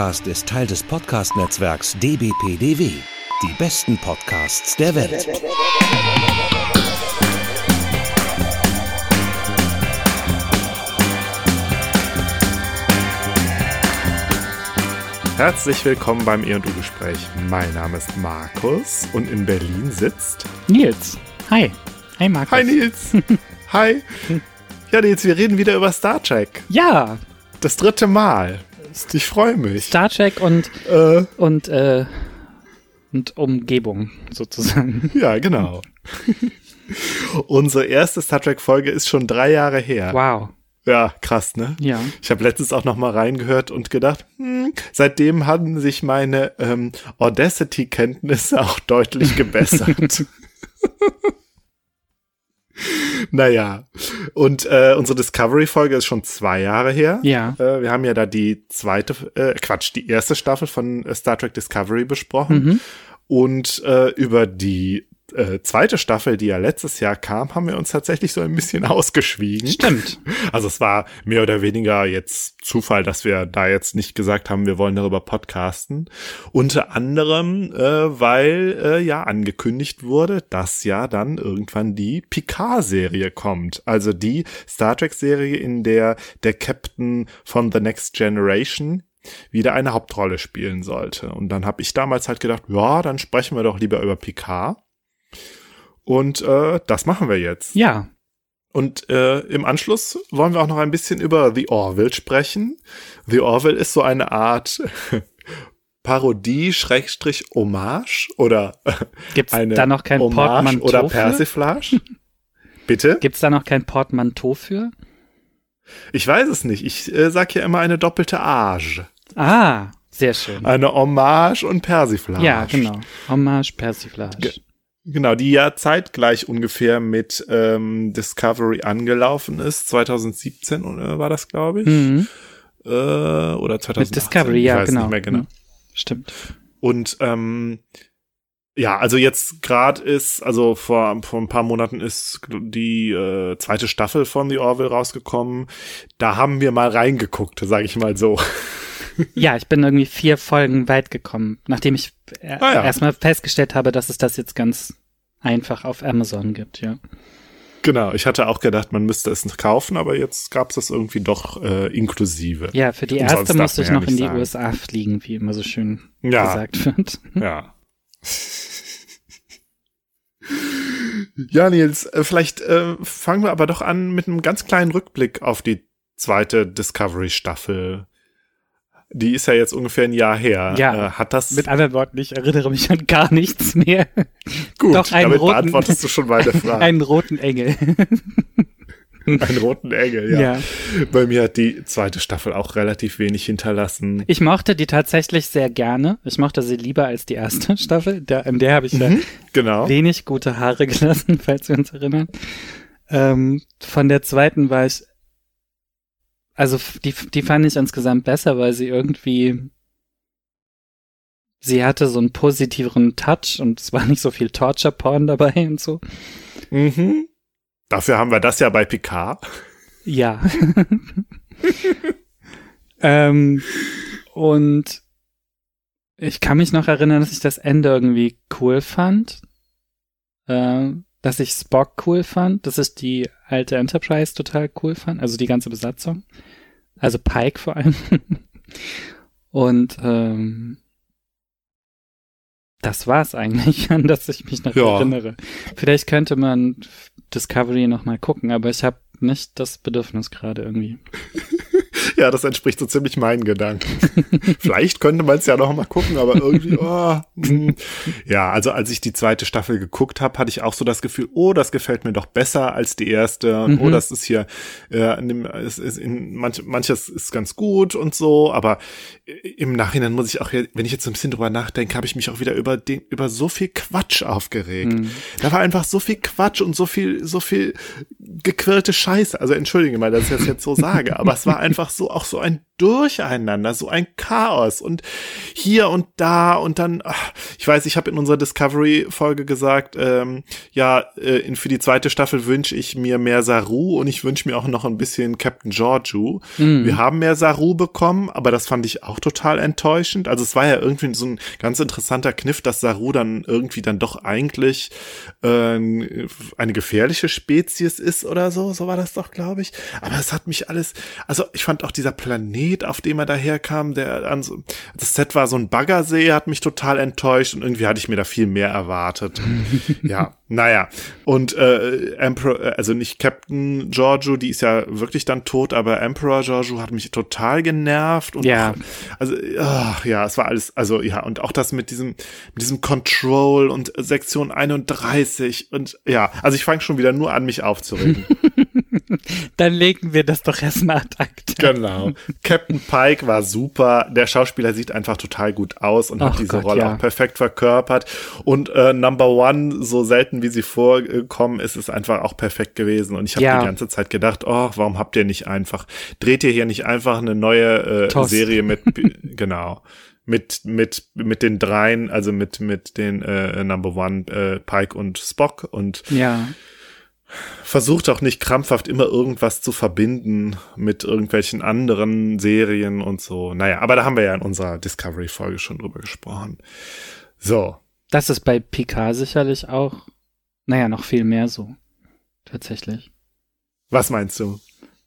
Podcast ist Teil des Podcast-Netzwerks dbpdw. Die besten Podcasts der Welt. Herzlich willkommen beim E&U-Gespräch. Mein Name ist Markus und in Berlin sitzt... Nils. Hi. Hi, Markus. Hi, Nils. Hi. Ja, Nils, wir reden wieder über Star Trek. Ja. Das dritte Mal. Ich freue mich. Star Trek und, Äh, und, äh, und Umgebung sozusagen. ja, genau. Unsere erste Star Trek-Folge ist schon drei Jahre her. Wow. Ja, krass, ne? Ja. Ich habe letztens auch noch mal reingehört und gedacht, hm, seitdem haben sich meine ähm, Audacity-Kenntnisse auch deutlich gebessert. naja, und äh, unsere Discovery-Folge ist schon zwei Jahre her. Ja. Äh, wir haben ja da die zweite, äh, Quatsch, die erste Staffel von äh, Star Trek Discovery besprochen. Mhm. Und äh, über die äh, zweite Staffel, die ja letztes Jahr kam, haben wir uns tatsächlich so ein bisschen ausgeschwiegen. Stimmt. Also es war mehr oder weniger jetzt Zufall, dass wir da jetzt nicht gesagt haben, wir wollen darüber podcasten. Unter anderem, äh, weil äh, ja angekündigt wurde, dass ja dann irgendwann die Picard-Serie kommt. Also die Star Trek-Serie, in der der Captain von The Next Generation wieder eine Hauptrolle spielen sollte. Und dann habe ich damals halt gedacht, ja, dann sprechen wir doch lieber über Picard. Und äh, das machen wir jetzt. Ja. Und äh, im Anschluss wollen wir auch noch ein bisschen über The Orville sprechen. The Orville ist so eine Art Parodie, Schrägstrich, Hommage oder Gibt's eine da noch kein Hommage Portmanteau oder für? Persiflage. Bitte? Gibt's da noch kein Portmanteau für? Ich weiß es nicht. Ich äh, sag hier immer eine doppelte Age. Ah, sehr schön. Eine Hommage und Persiflage. Ja, genau. Hommage, Persiflage. Ge- Genau, die ja zeitgleich ungefähr mit ähm, Discovery angelaufen ist. 2017 äh, war das, glaube ich. Mhm. Äh, oder 2018. Mit Discovery, ja, genau. Genau. Mhm. Stimmt. Und ähm, ja, also jetzt gerade ist, also vor, vor ein paar Monaten ist die äh, zweite Staffel von The Orville rausgekommen. Da haben wir mal reingeguckt, sage ich mal so. Ja, ich bin irgendwie vier Folgen weit gekommen, nachdem ich äh, Ah, ja. erstmal festgestellt habe, dass es das jetzt ganz einfach auf Amazon gibt, ja. Genau, ich hatte auch gedacht, man müsste es kaufen, aber jetzt gab es das irgendwie doch äh, inklusive. Ja, für die erste musste ich ja noch in die sagen. USA fliegen, wie immer so schön Ja. gesagt wird. Ja. Ja, Nils, äh, vielleicht äh, fangen wir aber doch an mit einem ganz kleinen Rückblick auf die zweite Discovery-Staffel. Die ist ja jetzt ungefähr ein Jahr her. Ja. Äh, hat das Mit anderen Worten, ich erinnere mich an gar nichts mehr. gut? doch einen damit roten- beantwortest du schon meine Frage. Einen roten Engel. Einen roten Engel, ja. Ja. Bei mir hat die zweite Staffel auch relativ wenig hinterlassen. Ich mochte die tatsächlich sehr gerne. Ich mochte sie lieber als die erste Staffel. Der, in der habe ich ja Genau. wenig gute Haare gelassen, falls wir uns erinnern. Ähm, von der zweiten war ich, also die, die fand ich insgesamt besser, weil sie irgendwie, sie hatte so einen positiveren Touch und es war nicht so viel Torture-Porn dabei und so. Mhm. Dafür haben wir das ja bei Picard. Ja. ähm, und ich kann mich noch erinnern, dass ich das Ende irgendwie cool fand. Äh, dass ich Spock cool fand, dass ich die alte Enterprise total cool fand, also die ganze Besatzung. Also Pike vor allem. Und ähm, das war's eigentlich, an das ich mich noch Ja. erinnere. Vielleicht könnte man Discovery noch mal gucken, aber ich habe nicht das Bedürfnis gerade irgendwie. Ja, das entspricht so ziemlich meinen Gedanken. Vielleicht könnte man es ja noch mal gucken, aber irgendwie, oh, hm. ja, also als ich die zweite Staffel geguckt habe, hatte ich auch so das Gefühl, oh, das gefällt mir doch besser als die erste oh, Mhm. das ist hier, äh, in dem, es ist in manch, manches ist ganz gut und so, aber im Nachhinein muss ich auch, wenn ich jetzt so ein bisschen drüber nachdenke, habe ich mich auch wieder über den, über so viel Quatsch aufgeregt. Hm. Da war einfach so viel Quatsch und so viel, so viel gequirlte Scheiße. Also entschuldige mal, dass ich das jetzt so sage, aber es war einfach so auch so ein Durcheinander, so ein Chaos und hier und da und dann, ach, ich weiß, ich habe in unserer Discovery-Folge gesagt, ähm, ja, äh, für die zweite Staffel wünsche ich mir mehr Saru und ich wünsche mir auch noch ein bisschen Captain Georgiou. Mhm. Wir haben mehr Saru bekommen, aber das fand ich auch total enttäuschend. Also es war ja irgendwie so ein ganz interessanter Kniff, dass Saru dann irgendwie dann doch eigentlich äh, eine gefährliche Spezies ist oder so. So war das doch, glaube ich. Aber es hat mich alles, also ich fand auch dieser Planet, auf dem er daherkam, der an so, das Set war so ein Baggersee, hat mich total enttäuscht und irgendwie hatte ich mir da viel mehr erwartet. ja, naja. Und äh, Emperor, äh, also nicht Captain Giorgio, die ist ja wirklich dann tot, aber Emperor Giorgio hat mich total genervt und ja. also ach, ja, es war alles, also ja, und auch das mit diesem, mit diesem Control und Sektion 31 und ja, also ich fange schon wieder nur an, mich aufzuregen. Dann legen wir das doch erstmal ad acta. Genau. Captain Pike war super. Der Schauspieler sieht einfach total gut aus und Ach hat diese Gott, Rolle ja. auch perfekt verkörpert. Und äh, Number One, so selten wie sie vorkommen, ist es einfach auch perfekt gewesen. Und ich habe ja. die ganze Zeit gedacht, oh, warum habt ihr nicht einfach, dreht ihr hier nicht einfach eine neue äh, Serie mit, genau mit mit mit den dreien, also mit mit den äh, Number One, äh, Pike und Spock und ja versucht auch nicht krampfhaft immer irgendwas zu verbinden mit irgendwelchen anderen Serien und so. Naja, aber da haben wir ja in unserer Discovery-Folge schon drüber gesprochen. So. Das ist bei Picard sicherlich auch, naja, noch viel mehr so. Tatsächlich. Was meinst du?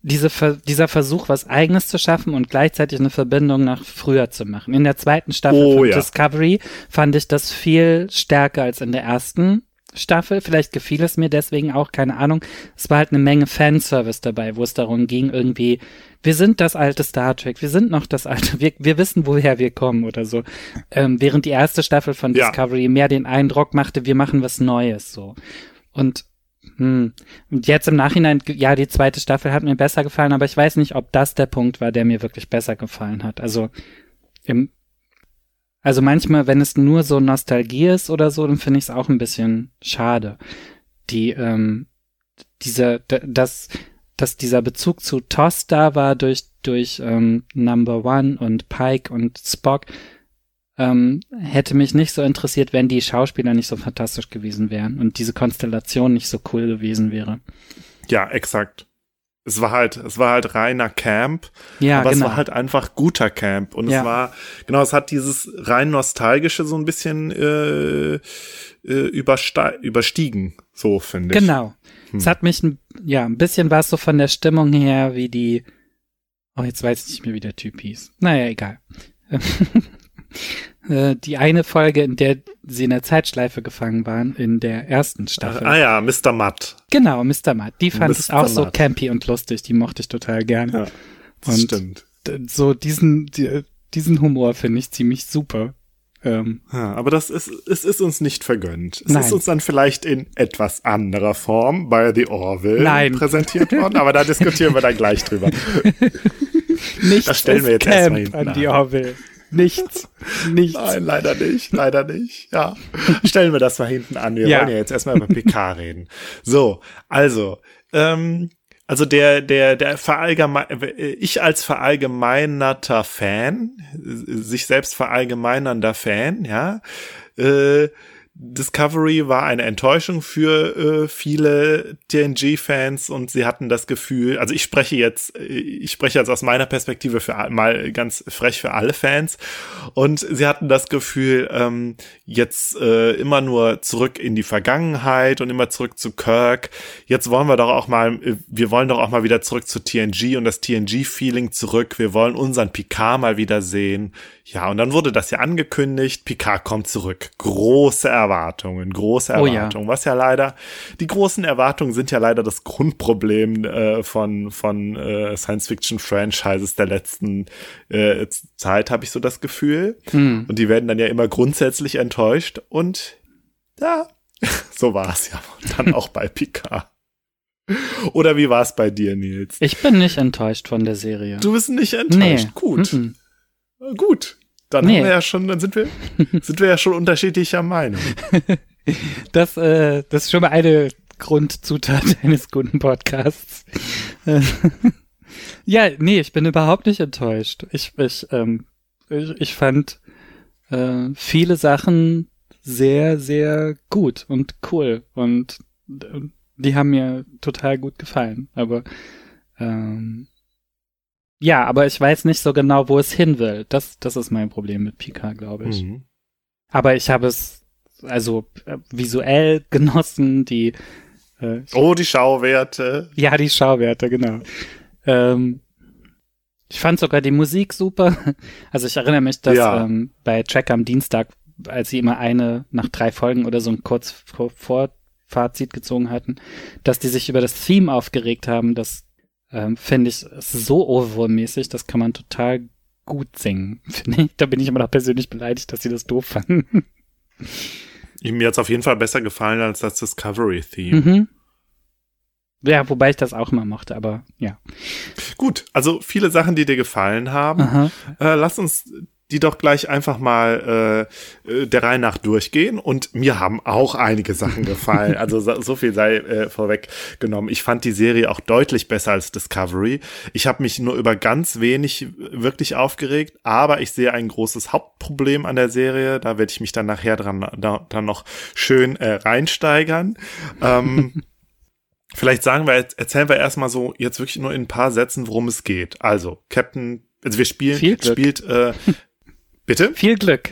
Diese, dieser Versuch, was Eigenes zu schaffen und gleichzeitig eine Verbindung nach früher zu machen. In der zweiten Staffel oh, von ja. Discovery fand ich das viel stärker als in der ersten Staffel. Vielleicht gefiel es mir deswegen auch, keine Ahnung. Es war halt eine Menge Fanservice dabei, wo es darum ging, irgendwie, wir sind das alte Star Trek, wir sind noch das alte, wir, wir wissen, woher wir kommen oder so. Ähm, während die erste Staffel von ja. Discovery mehr den Eindruck machte, wir machen was Neues, so. Und, hm, und jetzt im Nachhinein, ja, die zweite Staffel hat mir besser gefallen, aber ich weiß nicht, ob das der Punkt war, der mir wirklich besser gefallen hat. Also, im, also manchmal, wenn es nur so Nostalgie ist oder so, dann finde ich es auch ein bisschen schade. Die, ähm, dieser, dass, dass dieser Bezug zu Toss da war durch, durch ähm, Number One und Pike und Spock, ähm, hätte mich nicht so interessiert, wenn die Schauspieler nicht so fantastisch gewesen wären und diese Konstellation nicht so cool gewesen wäre. Ja, exakt es war halt, es war halt reiner Camp, ja, aber genau. es war halt einfach guter Camp und ja. es war, genau, es hat dieses rein nostalgische so ein bisschen äh, äh, überstiegen, so finde ich. Genau. Hm. Es hat mich, ja, ein bisschen war es so von der Stimmung her wie die, oh, jetzt weiß ich nicht mehr, wie der Typ hieß. Naja, egal. Äh, die eine Folge, in der sie in der Zeitschleife gefangen waren, in der ersten Staffel. Ah ja, Mr. Matt. Genau, Mr. Matt. Die fand Mr. ich auch Matt. so campy und lustig. Die mochte ich total gerne. Ja, das und stimmt. So diesen, diesen Humor finde ich ziemlich super. Ähm, ja, aber das ist, es ist uns nicht vergönnt. Es Nein. ist uns dann vielleicht in etwas anderer Form bei The Orville Nein. präsentiert worden, aber da diskutieren wir dann gleich drüber. Nichts das stellen wir jetzt erstmal hinten an die Orville. Nichts. Nichts. Nein, leider nicht. Leider nicht. Ja. Stellen wir das mal hinten an. Wir ja. wollen ja jetzt erstmal über PK reden. So, also, ähm, also der, der, der verallgemein, ich als verallgemeinerter Fan, sich selbst verallgemeinernder Fan, ja, äh, Discovery war eine Enttäuschung für äh, viele TNG-Fans und sie hatten das Gefühl, also ich spreche jetzt, äh, ich spreche jetzt aus meiner Perspektive für mal ganz frech für alle Fans und sie hatten das Gefühl, ähm, jetzt äh, immer nur zurück in die Vergangenheit und immer zurück zu Kirk. Jetzt wollen wir doch auch mal, äh, wir wollen doch auch mal wieder zurück zu TNG und das TNG-Feeling zurück. Wir wollen unseren Picard mal wieder sehen. Ja, und dann wurde das ja angekündigt, Picard kommt zurück. Große Erwartungen, große Erwartungen. Oh ja. Was ja leider, die großen Erwartungen sind ja leider das Grundproblem äh, von, von äh, Science-Fiction-Franchises der letzten äh, Zeit, habe ich so das Gefühl. Hm. Und die werden dann ja immer grundsätzlich enttäuscht. Und ja, so war es ja dann auch bei Picard. Oder wie war es bei dir, Nils? Ich bin nicht enttäuscht von der Serie. Du bist nicht enttäuscht. Nee. Gut. Mm -mm. Gut, dann nee. haben wir ja schon, dann sind wir, sind wir ja schon unterschiedlicher Meinung. Das, äh, das ist schon mal eine Grundzutat eines guten Podcasts. ja, nee, ich bin überhaupt nicht enttäuscht. Ich, ich, ähm, ich, ich fand äh, viele Sachen sehr, sehr gut und cool und äh, die haben mir total gut gefallen. Aber ähm, ja, aber ich weiß nicht so genau, wo es hin will. Das, das ist mein Problem mit Pika, glaube ich. Mhm. Aber ich habe es also äh, visuell genossen, die äh, Oh, die Schauwerte. Ja, die Schauwerte, genau. Ähm, ich fand sogar die Musik super. Also ich erinnere mich, dass ja. ähm, bei Track am Dienstag, als sie immer eine nach drei Folgen oder so ein kurz vor Fazit gezogen hatten, dass die sich über das Theme aufgeregt haben. Das ähm, finde ich so Ohrwurm-mäßig, das kann man total gut singen, finde ich. Da bin ich immer noch persönlich beleidigt, dass sie das doof fanden. Mir hat es auf jeden Fall besser gefallen als das Discovery-Theme. Mhm. Ja, wobei ich das auch immer mochte, aber ja. Gut, also viele Sachen, die dir gefallen haben. Äh, lass uns die doch gleich einfach mal äh, äh, der Reihe nach durchgehen. Und mir haben auch einige Sachen gefallen. Also so, so viel sei äh, vorweggenommen. Ich fand die Serie auch deutlich besser als Discovery. Ich habe mich nur über ganz wenig wirklich aufgeregt, aber ich sehe ein großes Hauptproblem an der Serie. Da werde ich mich dann nachher dran da, dann noch schön äh, reinsteigern. Ähm, Vielleicht sagen wir, erzählen wir erstmal so jetzt wirklich nur in ein paar Sätzen, worum es geht. Also, Captain, also wir spielen, spielt äh, Bitte? Viel Glück.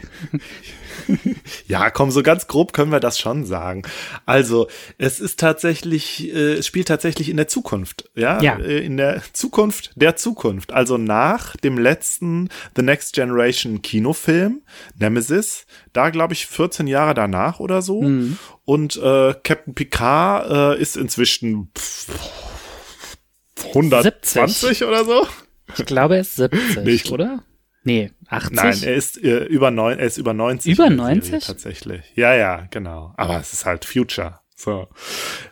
ja, komm, so ganz grob können wir das schon sagen. Also, es ist tatsächlich, äh, es spielt tatsächlich in der Zukunft, ja? ja, äh, in der Zukunft der Zukunft. Also nach dem letzten The Next Generation Kinofilm, Nemesis, da glaube ich 14 Jahre danach oder so. Mhm. Und äh, Captain Picard äh, ist inzwischen pff, 120 70. oder so. Ich glaube, er ist 70, nee, oder? Nee, 80? Nein, er ist äh, über neun, er ist über 90. Über 90? Tatsächlich. Ja, ja, genau. Aber es ist halt Future. So.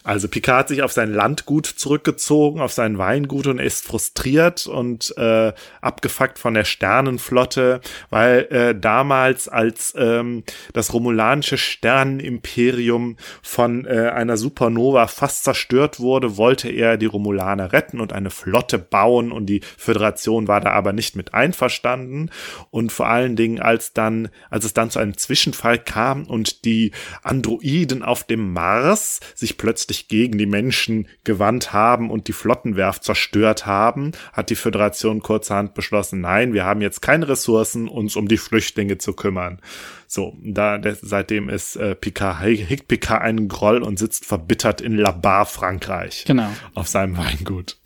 Also Picard hat sich auf sein Landgut zurückgezogen, auf sein Weingut und ist frustriert und äh, abgefuckt von der Sternenflotte, weil äh, damals, als ähm, das romulanische Sternenimperium von äh, einer Supernova fast zerstört wurde, wollte er die Romulaner retten und eine Flotte bauen und die Föderation war da aber nicht mit einverstanden und vor allen Dingen, als dann, als es dann zu einem Zwischenfall kam und die Androiden auf dem Mars Mars sich plötzlich gegen die Menschen gewandt haben und die Flottenwerft zerstört haben, hat die Föderation kurzerhand beschlossen, nein, wir haben jetzt keine Ressourcen, uns um die Flüchtlinge zu kümmern. So, da seitdem ist äh, Picard, hegt Picard einen Groll und sitzt verbittert in Labar, Frankreich. Genau. Auf seinem Weingut.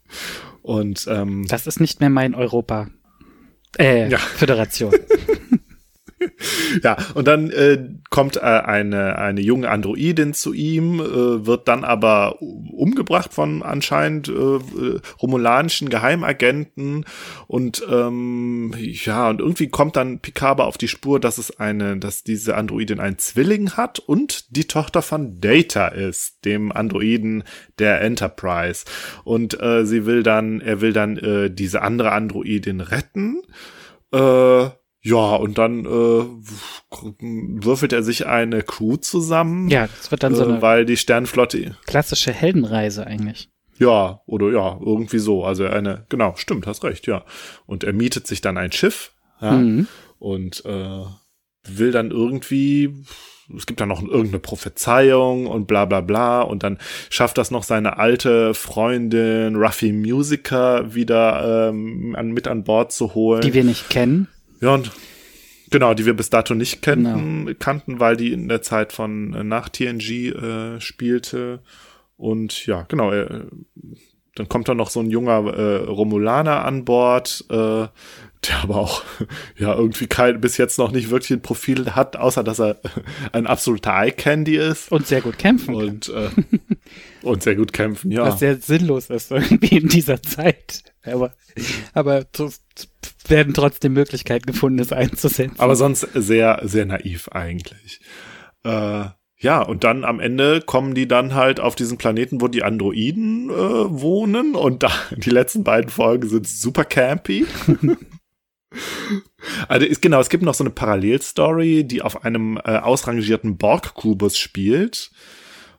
Und ähm, das ist nicht mehr mein Europa. Äh, ja. Föderation. ja, und dann äh, kommt äh, eine, eine junge Androidin zu ihm, äh, wird dann aber umgebracht von anscheinend äh, romulanischen Geheimagenten und ähm, ja, und irgendwie kommt dann Picard auf die Spur, dass es eine, dass diese Androidin einen Zwilling hat und die Tochter von Data ist, dem Androiden der Enterprise. Und äh, sie will dann, er will dann äh, diese andere Androidin retten. Äh, ja, und dann äh, würfelt er sich eine Crew zusammen. Ja, das wird dann so äh, eine weil die Sternflotte klassische Heldenreise eigentlich. Ja, oder ja, irgendwie so. Also eine, genau, stimmt, hast recht, ja. Und er mietet sich dann ein Schiff ja, mhm. und äh, will dann irgendwie, es gibt dann noch irgendeine Prophezeiung und bla bla bla und dann schafft das noch seine alte Freundin Ruffy Musiker wieder ähm, an, mit an Bord zu holen. Die wir nicht kennen. Ja, und genau, die wir bis dato nicht kannten, genau. kannten, weil die in der Zeit von äh, nach TNG äh, spielte. Und ja, genau, äh, dann kommt da noch so ein junger äh, Romulaner an Bord, äh, der aber auch ja irgendwie kein bis jetzt noch nicht wirklich ein Profil hat, außer dass er ein absoluter Eye Candy ist und sehr gut kämpfen und äh, und sehr gut kämpfen, ja. Was sehr sinnlos ist irgendwie in dieser Zeit, aber aber werden trotzdem Möglichkeiten gefunden, es einzusetzen. Aber sonst sehr, sehr naiv eigentlich. Äh, ja, und dann am Ende kommen die dann halt auf diesen Planeten, wo die Androiden äh, wohnen. Und da, die letzten beiden Folgen sind super campy. also ist, genau, es gibt noch so eine Parallelstory, die auf einem äh, ausrangierten Borg-Kubus spielt.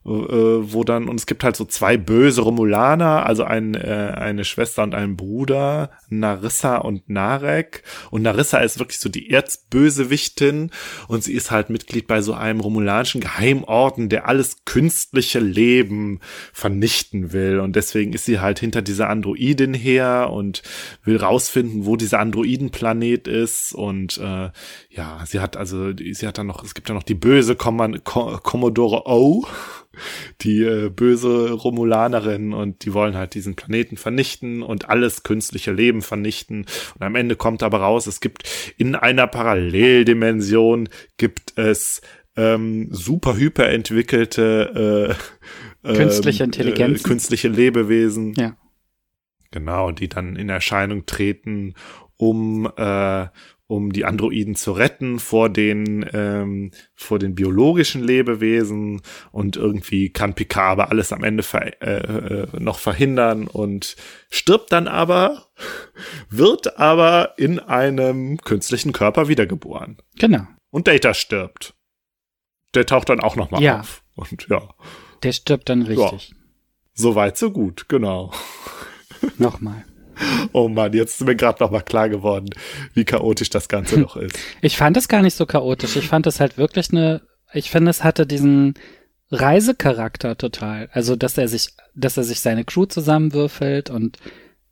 Äh, wo dann, und es gibt halt so zwei böse Romulaner, also ein, äh, eine Schwester und einen Bruder, Narissa und Narek. Und Narissa ist wirklich so die Erzbösewichtin und sie ist halt Mitglied bei so einem romulanischen Geheimorden, der alles künstliche Leben vernichten will. Und deswegen ist sie halt hinter dieser Androidin her und will rausfinden, wo dieser Androidenplanet ist. Und äh, ja, sie hat also, sie hat dann noch, es gibt ja noch die böse Commodore O die äh, böse Romulanerin und die wollen halt diesen Planeten vernichten und alles künstliche Leben vernichten. Und am Ende kommt aber raus, es gibt in einer Paralleldimension gibt es ähm, super hyper entwickelte äh, künstliche ähm, Intelligenz, äh, künstliche Lebewesen. Ja. Genau, die dann in Erscheinung treten, um äh, um die Androiden zu retten vor den, ähm, vor den biologischen Lebewesen und irgendwie kann Picard aber alles am Ende ver äh, äh, noch verhindern und stirbt dann aber, wird aber in einem künstlichen Körper wiedergeboren. Genau. Und Data stirbt. Der taucht dann auch nochmal ja. auf. Und ja. Der stirbt dann richtig. Ja. So weit, so gut, genau. Nochmal. Oh Mann, jetzt ist mir gerade noch mal klar geworden, wie chaotisch das Ganze noch ist. Ich fand es gar nicht so chaotisch. Ich fand es halt wirklich eine, ich finde, es hatte diesen Reisecharakter total. Also, dass er sich, dass er sich seine Crew zusammenwürfelt und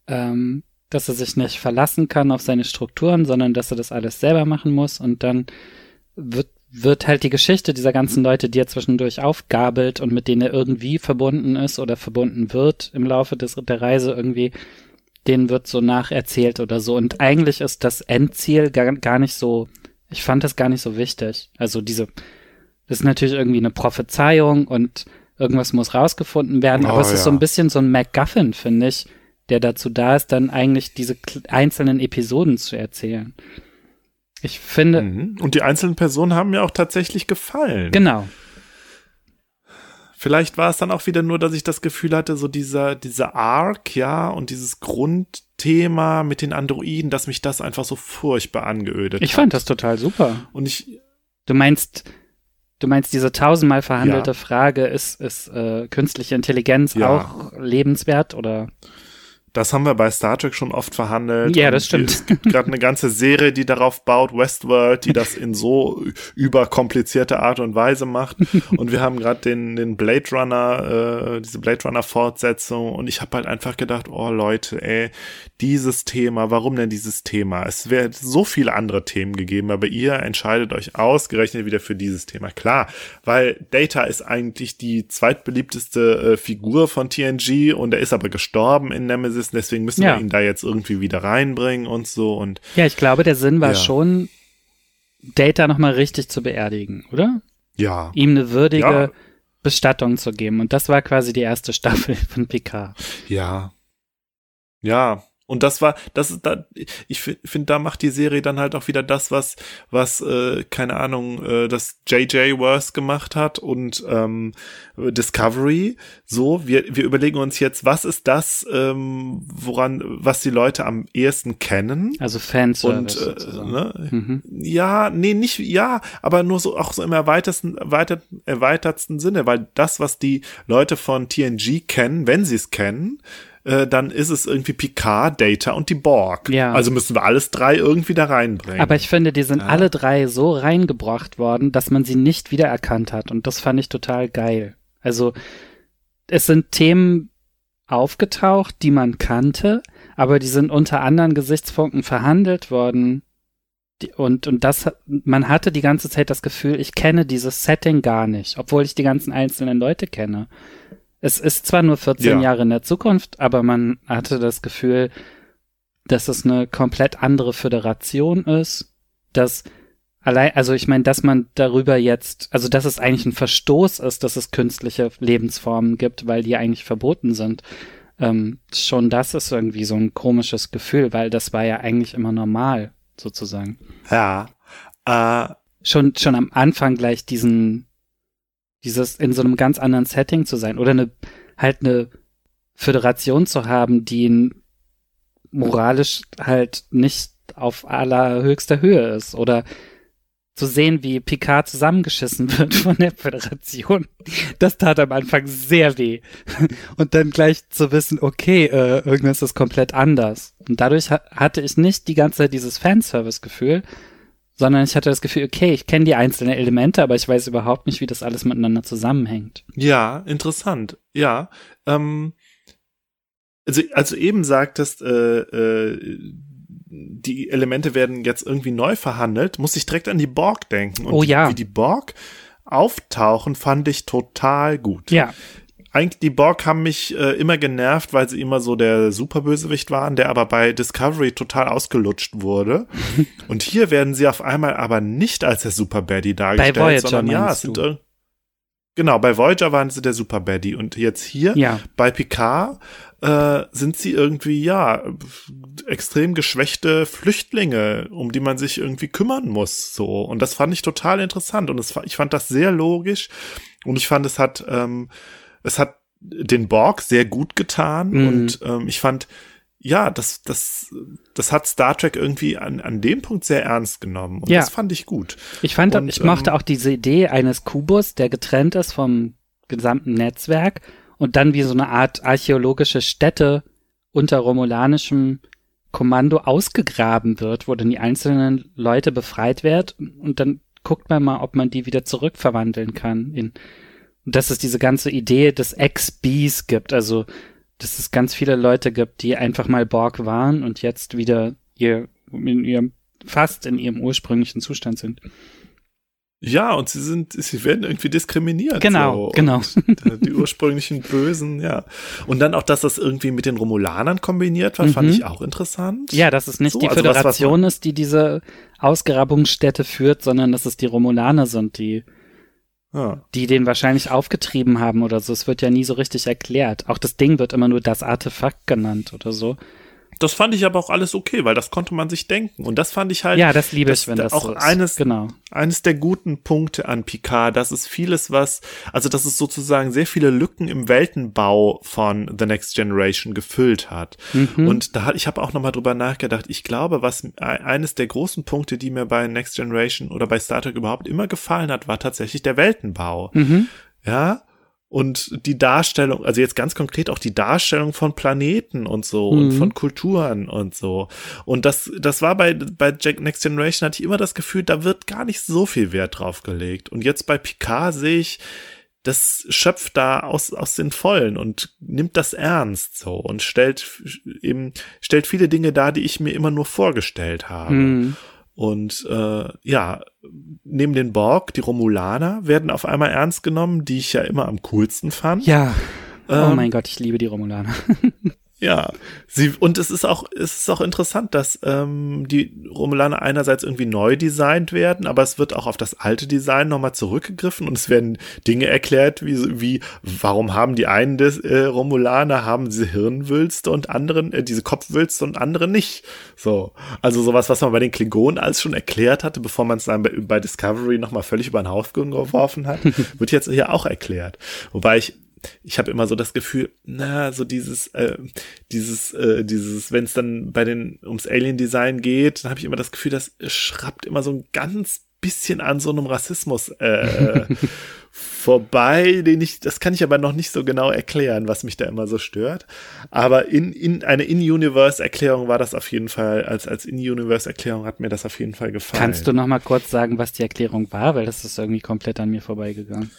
ähm, dass er sich nicht verlassen kann auf seine Strukturen, sondern dass er das alles selber machen muss und dann wird wird halt die Geschichte dieser ganzen Leute, die er zwischendurch aufgabelt und mit denen er irgendwie verbunden ist oder verbunden wird im Laufe des, der Reise irgendwie denen wird so nacherzählt oder so. Und eigentlich ist das Endziel gar, gar nicht so, ich fand das gar nicht so wichtig. Also diese, das ist natürlich irgendwie eine Prophezeiung und irgendwas muss rausgefunden werden, aber oh, es ja. ist so ein bisschen so ein MacGuffin, finde ich, der dazu da ist, dann eigentlich diese einzelnen Episoden zu erzählen. Ich finde. Mhm. Und die einzelnen Personen haben mir auch tatsächlich gefallen. Genau. Vielleicht war es dann auch wieder nur, dass ich das Gefühl hatte, so dieser, dieser Arc, ja, und dieses Grundthema mit den Androiden, dass mich das einfach so furchtbar angeödet Ich fand das total super. Und ich. Du meinst, du meinst diese tausendmal verhandelte ja. Frage, ist, ist äh, künstliche Intelligenz ja. auch lebenswert oder? Das haben wir bei Star Trek schon oft verhandelt. Ja, das stimmt. Es gibt gerade eine ganze Serie, die darauf baut, Westworld, die das in so überkomplizierte Art und Weise macht. Und wir haben gerade den, den Blade Runner, äh, diese Blade Runner Fortsetzung. Und ich habe halt einfach gedacht, oh Leute, ey, dieses Thema, warum denn dieses Thema? Es wäre so viele andere Themen gegeben, aber ihr entscheidet euch ausgerechnet wieder für dieses Thema. Klar, weil Data ist eigentlich die zweitbeliebteste äh, Figur von TNG und er ist aber gestorben in Nemesis, deswegen müssen ja. wir ihn da jetzt irgendwie wieder reinbringen und so und. Ja, ich glaube, der Sinn war ja. schon, Data nochmal richtig zu beerdigen, oder? Ja. Ihm eine würdige ja. Bestattung zu geben. Und das war quasi die erste Staffel von Picard. Ja. Ja, und das war, das ist da, ich finde, da macht die Serie dann halt auch wieder das, was, was, äh, keine Ahnung, äh, das J.J. Worth gemacht hat und ähm, Discovery. So, wir, wir überlegen uns jetzt, was ist das, ähm, woran, was die Leute am ehesten kennen. Also Fans und äh, ne? Mhm. ja, nee, nicht, ja, aber nur so auch so im erweiterten, erweitert, erweitertsten Sinne, weil das, was die Leute von TNG kennen, wenn sie es kennen, äh, dann ist es irgendwie Picard, Data und die Borg. Ja. Also müssen wir alles drei irgendwie da reinbringen. Aber ich finde, die sind ja. alle drei so reingebracht worden, dass man sie nicht wiedererkannt hat. Und das fand ich total geil. Also es sind Themen aufgetaucht, die man kannte, aber die sind unter anderen Gesichtspunkten verhandelt worden. Und, und das, man hatte die ganze Zeit das Gefühl, ich kenne dieses Setting gar nicht, obwohl ich die ganzen einzelnen Leute kenne. Es ist zwar nur 14 ja. Jahre in der Zukunft, aber man hatte das Gefühl, dass es eine komplett andere Föderation ist, dass allein, also ich meine, dass man darüber jetzt, also dass es eigentlich ein Verstoß ist, dass es künstliche Lebensformen gibt, weil die eigentlich verboten sind. Ähm, schon das ist irgendwie so ein komisches Gefühl, weil das war ja eigentlich immer normal, sozusagen. Ja. Äh, schon, schon am Anfang gleich diesen, dieses in so einem ganz anderen Setting zu sein oder eine halt eine Föderation zu haben, die moralisch halt nicht auf allerhöchster Höhe ist oder zu sehen, wie Picard zusammengeschissen wird von der Föderation, das tat am Anfang sehr weh. Und dann gleich zu wissen, okay, äh, irgendwas ist komplett anders. Und dadurch ha hatte ich nicht die ganze Zeit dieses Fanservice-Gefühl, sondern ich hatte das Gefühl, okay, ich kenne die einzelnen Elemente, aber ich weiß überhaupt nicht, wie das alles miteinander zusammenhängt. Ja, interessant. Ja, ähm, also, also eben sagtest, äh, äh, die Elemente werden jetzt irgendwie neu verhandelt, muss ich direkt an die Borg denken. Und oh ja. Wie die Borg auftauchen, fand ich total gut. Ja. Eigentlich, die Borg haben mich äh, immer genervt, weil sie immer so der Superbösewicht waren, der aber bei Discovery total ausgelutscht wurde. Und hier werden sie auf einmal aber nicht als der Superbaddy dargestellt, Bei Voyager sondern ja, es sind ir- Genau, bei Voyager waren sie der Superbaddy und jetzt hier Ja. bei Picard äh, sind sie irgendwie, ja, extrem geschwächte Flüchtlinge, um die man sich irgendwie kümmern muss, so. Und das fand ich total interessant und fa- ich fand das sehr logisch und ich fand, es hat, ähm, es hat den Borg sehr gut getan Mhm. und ähm, ich fand, ja, das, das, das hat Star Trek irgendwie an, an dem Punkt sehr ernst genommen und Ja. das fand ich gut. Ich fand, Und, ich mochte ähm, auch diese Idee eines Kubus, der getrennt ist vom gesamten Netzwerk und dann wie so eine Art archäologische Stätte unter romulanischem Kommando ausgegraben wird, wo dann die einzelnen Leute befreit werden und dann guckt man mal, ob man die wieder zurückverwandeln kann in dass es diese ganze Idee des Ex-Bees gibt, also dass es ganz viele Leute gibt, die einfach mal Borg waren und jetzt wieder ihr in ihrem fast in ihrem ursprünglichen Zustand sind. Ja, und sie sind, sie werden irgendwie diskriminiert. Genau, so. genau. Und Die ursprünglichen Bösen, ja. Und dann auch, dass das irgendwie mit den Romulanern kombiniert war, fand Mhm. ich auch interessant. Ja, dass es nicht So, die also was- was Föderation ist, die diese Ausgrabungsstätte führt, sondern dass es die Romulaner sind, die, Die den wahrscheinlich aufgetrieben haben oder so. Es wird ja nie so richtig erklärt. Auch das Ding wird immer nur das Artefakt genannt oder so. Das fand ich aber auch alles okay, weil das konnte man sich denken. Und das fand ich halt Ja, das liebe das ich, wenn da das auch so ist. eines- Genau. eines der guten Punkte an Picard, dass es vieles, was, also dass es sozusagen sehr viele Lücken im Weltenbau von The Next Generation gefüllt hat. Mhm. Und da hat, ich habe auch nochmal drüber nachgedacht. Ich glaube, was e- eines der großen Punkte, die mir bei Next Generation oder bei Star Trek überhaupt immer gefallen hat, war tatsächlich der Weltenbau. Mhm. Ja. Und die Darstellung, also jetzt ganz konkret auch die Darstellung von Planeten und so Mhm. und von Kulturen und so. Und das, das war bei, bei Jack Next Generation hatte ich immer das Gefühl, da wird gar nicht so viel Wert drauf gelegt. Und jetzt bei Picard sehe ich, das schöpft da aus, aus den Vollen und nimmt das ernst so und stellt eben, stellt viele Dinge dar, die ich mir immer nur vorgestellt habe. Mhm. Und äh, ja, neben den Borg, die Romulaner, werden auf einmal ernst genommen, die ich ja immer am coolsten fand. Ja. oh Ähm, mein Gott, ich liebe die Romulaner. Ja, sie und es ist auch es ist auch interessant, dass ähm, die Romulaner einerseits irgendwie neu designt werden, aber es wird auch auf das alte Design nochmal zurückgegriffen und es werden Dinge erklärt, wie wie warum haben die einen des äh, Romulaner haben diese Hirnwülste und anderen äh, diese Kopfwülste und andere nicht. So, also sowas, was man bei den Klingonen alles schon erklärt hatte, bevor man es dann bei, bei Discovery nochmal völlig über den Haufen geworfen hat, wird jetzt hier auch erklärt. Wobei ich ich habe immer so das Gefühl, na, so dieses, äh, dieses, äh, dieses, wenn es dann bei den ums Alien-Design geht, dann habe ich immer das Gefühl, das schrappt immer so ein ganz bisschen an so einem Rassismus äh, vorbei, den ich, das kann ich aber noch nicht so genau erklären, was mich da immer so stört. Aber in, in eine In-Universe-Erklärung war das auf jeden Fall, als, als In-Universe-Erklärung hat mir das auf jeden Fall gefallen. Kannst du noch mal kurz sagen, was die Erklärung war? Weil das ist irgendwie komplett an mir vorbeigegangen.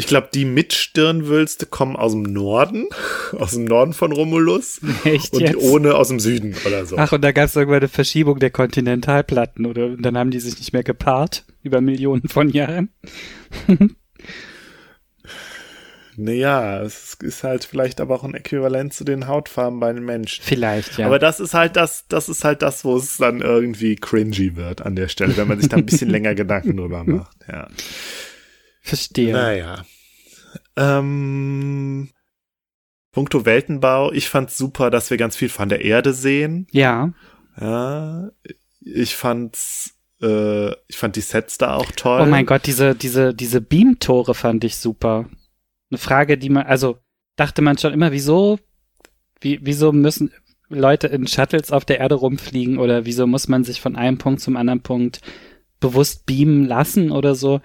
Ich glaube, die mit Stirnwülste kommen aus dem Norden, aus dem Norden von Romulus. Echt und die jetzt? ohne aus dem Süden oder so. Ach, und da gab es irgendwann eine Verschiebung der Kontinentalplatten, oder? Und dann haben die sich nicht mehr gepaart über Millionen von Jahren. Naja, es ist halt vielleicht aber auch ein Äquivalent zu den Hautfarben bei den Menschen. Vielleicht, ja. Aber das ist halt das, das ist halt das, wo es dann irgendwie cringy wird an der Stelle, wenn man sich da ein bisschen länger Gedanken drüber macht. Ja. Verstehe. Naja. Ähm, Punkto Weltenbau, ich fand's super, dass wir ganz viel von der Erde sehen. Ja. Ja, ich fand's, äh, ich fand die Sets da auch toll. Oh mein Gott, diese, diese, diese Beamtore fand ich super. Eine Frage, die man, also dachte man schon immer, wieso, wie, wieso müssen Leute in Shuttles auf der Erde rumfliegen oder wieso muss man sich von einem Punkt zum anderen Punkt bewusst beamen lassen oder so.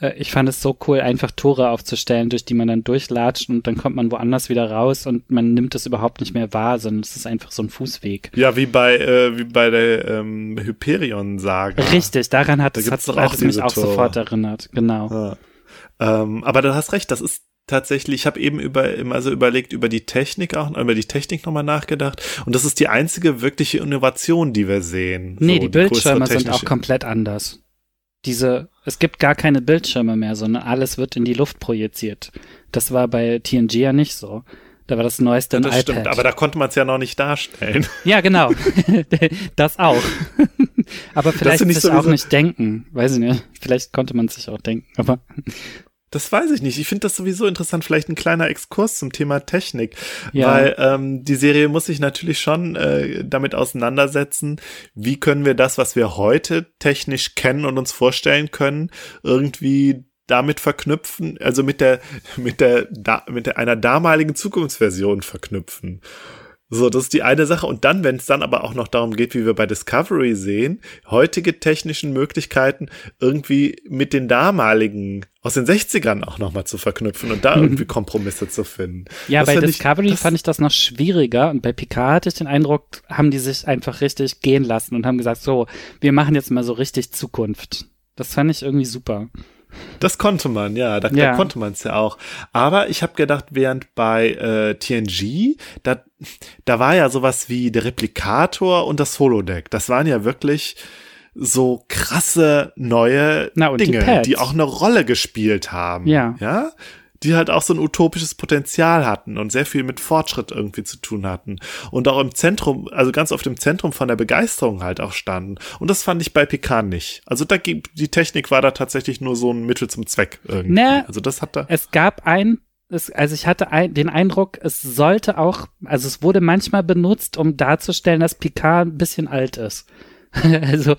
Äh, ich fand es so cool, einfach Tore aufzustellen, durch die man dann durchlatscht und dann kommt man woanders wieder raus und man nimmt es überhaupt nicht mehr wahr, sondern es ist einfach so ein Fußweg. Ja, wie bei, äh, wie bei der ähm, Hyperion-Saga. Richtig, daran hat, Da es, hat, es mich auch Tore. sofort erinnert. Genau. Ja. Ähm, aber du hast recht, das ist tatsächlich, ich habe eben über, also überlegt, über die Technik auch, über die Technik nochmal nachgedacht. Und das ist die einzige wirkliche Innovation, die wir sehen. Nee, So, die Bildschirme sind auch komplett anders. Diese, es gibt gar keine Bildschirme mehr, sondern alles wird in die Luft projiziert. Das war bei TNG ja nicht so. Da war das neueste ein Das iPad. stimmt, aber da konnte man es ja noch nicht darstellen. ja, genau. das auch. aber vielleicht ich sich auch nicht denken. Weiß ich nicht. Vielleicht konnte man es sich auch denken, aber Das weiß ich nicht. Ich finde das sowieso interessant. Vielleicht ein kleiner Exkurs zum Thema Technik. Ja. Weil ähm, die Serie muss sich natürlich schon äh, damit auseinandersetzen, wie können wir das, was wir heute technisch kennen und uns vorstellen können, irgendwie damit verknüpfen, also mit der, mit der, da, mit der einer damaligen Zukunftsversion verknüpfen. So, das ist die eine Sache. Und dann, wenn es dann aber auch noch darum geht, wie wir bei Discovery sehen, heutige technischen Möglichkeiten irgendwie mit den damaligen aus den 60ern auch nochmal zu verknüpfen und da irgendwie Kompromisse zu finden. Ja, Das bei ich- Discovery das- fand ich das noch schwieriger und bei Picard hatte ich den Eindruck, haben die sich einfach richtig gehen lassen und haben gesagt, so, wir machen jetzt mal so richtig Zukunft. Das fand ich irgendwie super. Das konnte man, ja, da, Ja. da konnte man es ja auch. Aber ich habe gedacht, während bei äh, TNG, da, da war ja sowas wie der Replikator und das Holodeck. Das waren ja wirklich so krasse neue Na, die Dinge, Pads. die auch eine Rolle gespielt haben. Ja. Ja. Die halt auch so ein utopisches Potenzial hatten und sehr viel mit Fortschritt irgendwie zu tun hatten. Und auch im Zentrum, also ganz oft im Zentrum von der Begeisterung halt auch standen. Und das fand ich bei Picard nicht. Also da gibt, die Technik war da tatsächlich nur so ein Mittel zum Zweck irgendwie. Ne. Also das hat da. Es gab ein, es, also ich hatte ein, den Eindruck, es sollte auch, also es wurde manchmal benutzt, um darzustellen, dass Picard ein bisschen alt ist. also,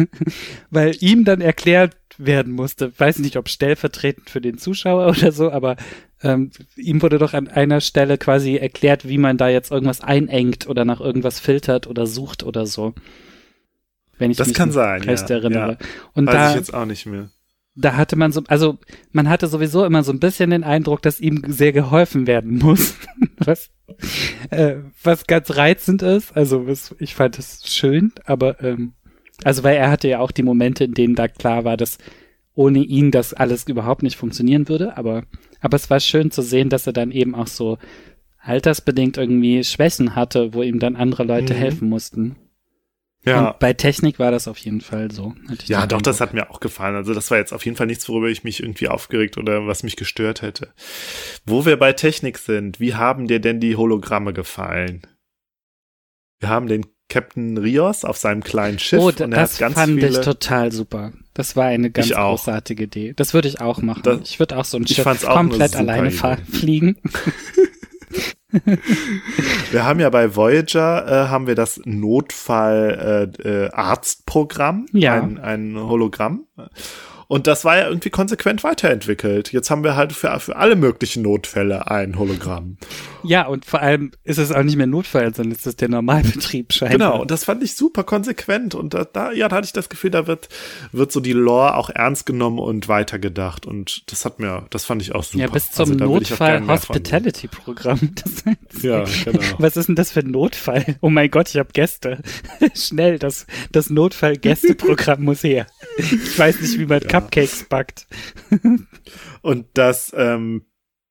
weil ihm dann erklärt werden musste, weiß nicht, ob stellvertretend für den Zuschauer oder so, aber ähm, ihm wurde doch an einer Stelle quasi erklärt, wie man da jetzt irgendwas einengt oder nach irgendwas filtert oder sucht oder so. Wenn ich Das mich kann sein, recht ja, erinnere. ja. Und Weiß da, ich jetzt auch nicht mehr. da hatte man so, also man hatte sowieso immer so ein bisschen den Eindruck, dass ihm sehr geholfen werden muss, was, äh, was ganz reizend ist. Also was, ich fand es schön, aber ähm, also weil er hatte ja auch die Momente, in denen da klar war, dass ohne ihn das alles überhaupt nicht funktionieren würde. Aber aber es war schön zu sehen, dass er dann eben auch so altersbedingt irgendwie Schwächen hatte, wo ihm dann andere Leute Mhm. helfen mussten. Ja. Und bei Technik war das auf jeden Fall so. Ja, doch, das hat mir auch gefallen. Also das war jetzt auf jeden Fall nichts, worüber ich mich irgendwie aufgeregt oder was mich gestört hätte. Wo wir bei Technik sind, wie haben dir denn die Hologramme gefallen? Wir haben den Captain Rios auf seinem kleinen Schiff Oh, und er das hat ganz fand ich total super. Das war eine ganz großartige Idee. Das würde ich auch machen. Das- ich würde auch so ein Schiff komplett alleine fliegen. Wir haben ja bei Voyager äh, haben wir das Notfall äh, äh, Arztprogramm, Ja. ein, ein Hologramm. Und das war ja irgendwie konsequent weiterentwickelt. Jetzt haben wir halt für, für alle möglichen Notfälle ein Hologramm. Ja, und vor allem ist es auch nicht mehr Notfall, sondern es ist der Normalbetrieb scheinbar. Genau, und das fand ich super konsequent. Und da, da, ja, da hatte ich das Gefühl, da wird, wird so die Lore auch ernst genommen und weitergedacht. Und das hat mir, das fand ich auch super. Ja, bis zum Also von sehen. Notfall-Hospitality-Programm. Das heißt, Ja, genau. Was ist denn das für ein Notfall? Oh mein Gott, ich habe Gäste. Schnell, das, das Notfall-Gästeprogramm muss her. Ich weiß nicht, wie man Cupcakes backt. Und dass, ähm,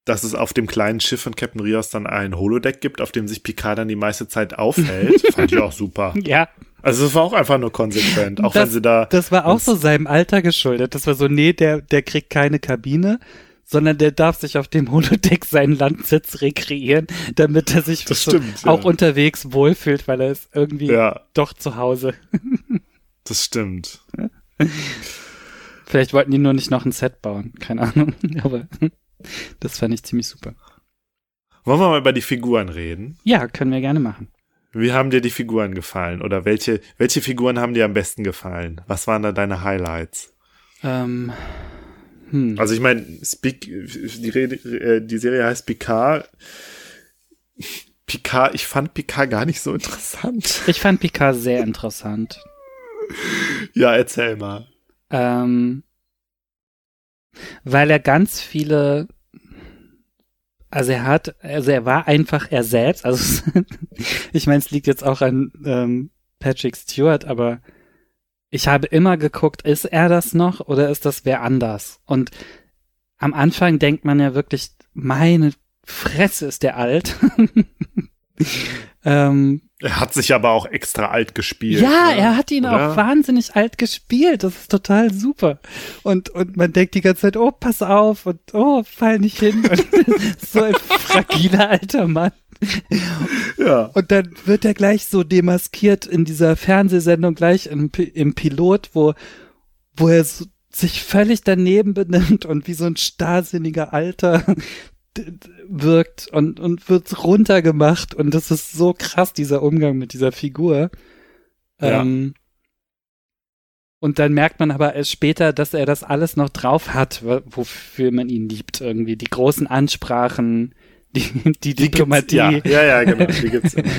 dass es auf dem kleinen Schiff von Captain Rios dann ein Holodeck gibt, auf dem sich Picard dann die meiste Zeit aufhält, fand ich auch super. Ja, Also es war auch einfach nur konsequent, auch das, wenn sie da. Das war auch so seinem Alter geschuldet. Das war so, nee, der, der kriegt keine Kabine, sondern der darf sich auf dem Holodeck seinen Landsitz rekreieren, damit er sich so stimmt, ja. auch unterwegs wohlfühlt, weil er ist irgendwie Ja, doch zu Hause. das stimmt. Vielleicht wollten die nur nicht noch ein Set bauen, keine Ahnung. Aber das fand ich ziemlich super. Wollen wir mal über die Figuren reden? Ja, können wir gerne machen. Wie haben dir die Figuren gefallen? Oder welche, welche Figuren haben dir am besten gefallen? Was waren da deine Highlights? Ähm, hm. Also ich meine, die, äh, die Serie heißt Picard. Picard, ich fand Picard gar nicht so interessant. Ich fand Picard sehr interessant. Ja, erzähl mal. Ähm, weil er ganz viele, also er hat, also er war einfach er selbst. Also ich meine, es liegt jetzt auch an ähm, Patrick Stewart, aber ich habe immer geguckt, ist er das noch oder ist das wer anders? Und am Anfang denkt man ja wirklich, meine Fresse ist der alt. ähm, er hat sich aber auch extra alt gespielt. Ja, ne? er hat ihn Oder? auch wahnsinnig alt gespielt. Das ist total super. Und, und man denkt die ganze Zeit, oh, pass auf und oh, fall nicht hin. so ein fragiler alter Mann. Ja. Und dann wird er gleich so demaskiert in dieser Fernsehsendung, gleich im, im Pilot, wo, wo er so, sich völlig daneben benimmt und wie so ein starrsinniger Alter wirkt und, und wird runtergemacht und das ist so krass, dieser Umgang mit dieser Figur. Ja. Ähm, und dann merkt man aber erst später, dass er das alles noch drauf hat, wofür man ihn liebt irgendwie. Die großen Ansprachen, die, die, die Diplomatie. Ja. ja, ja, genau. Die gibt's immer. Ja.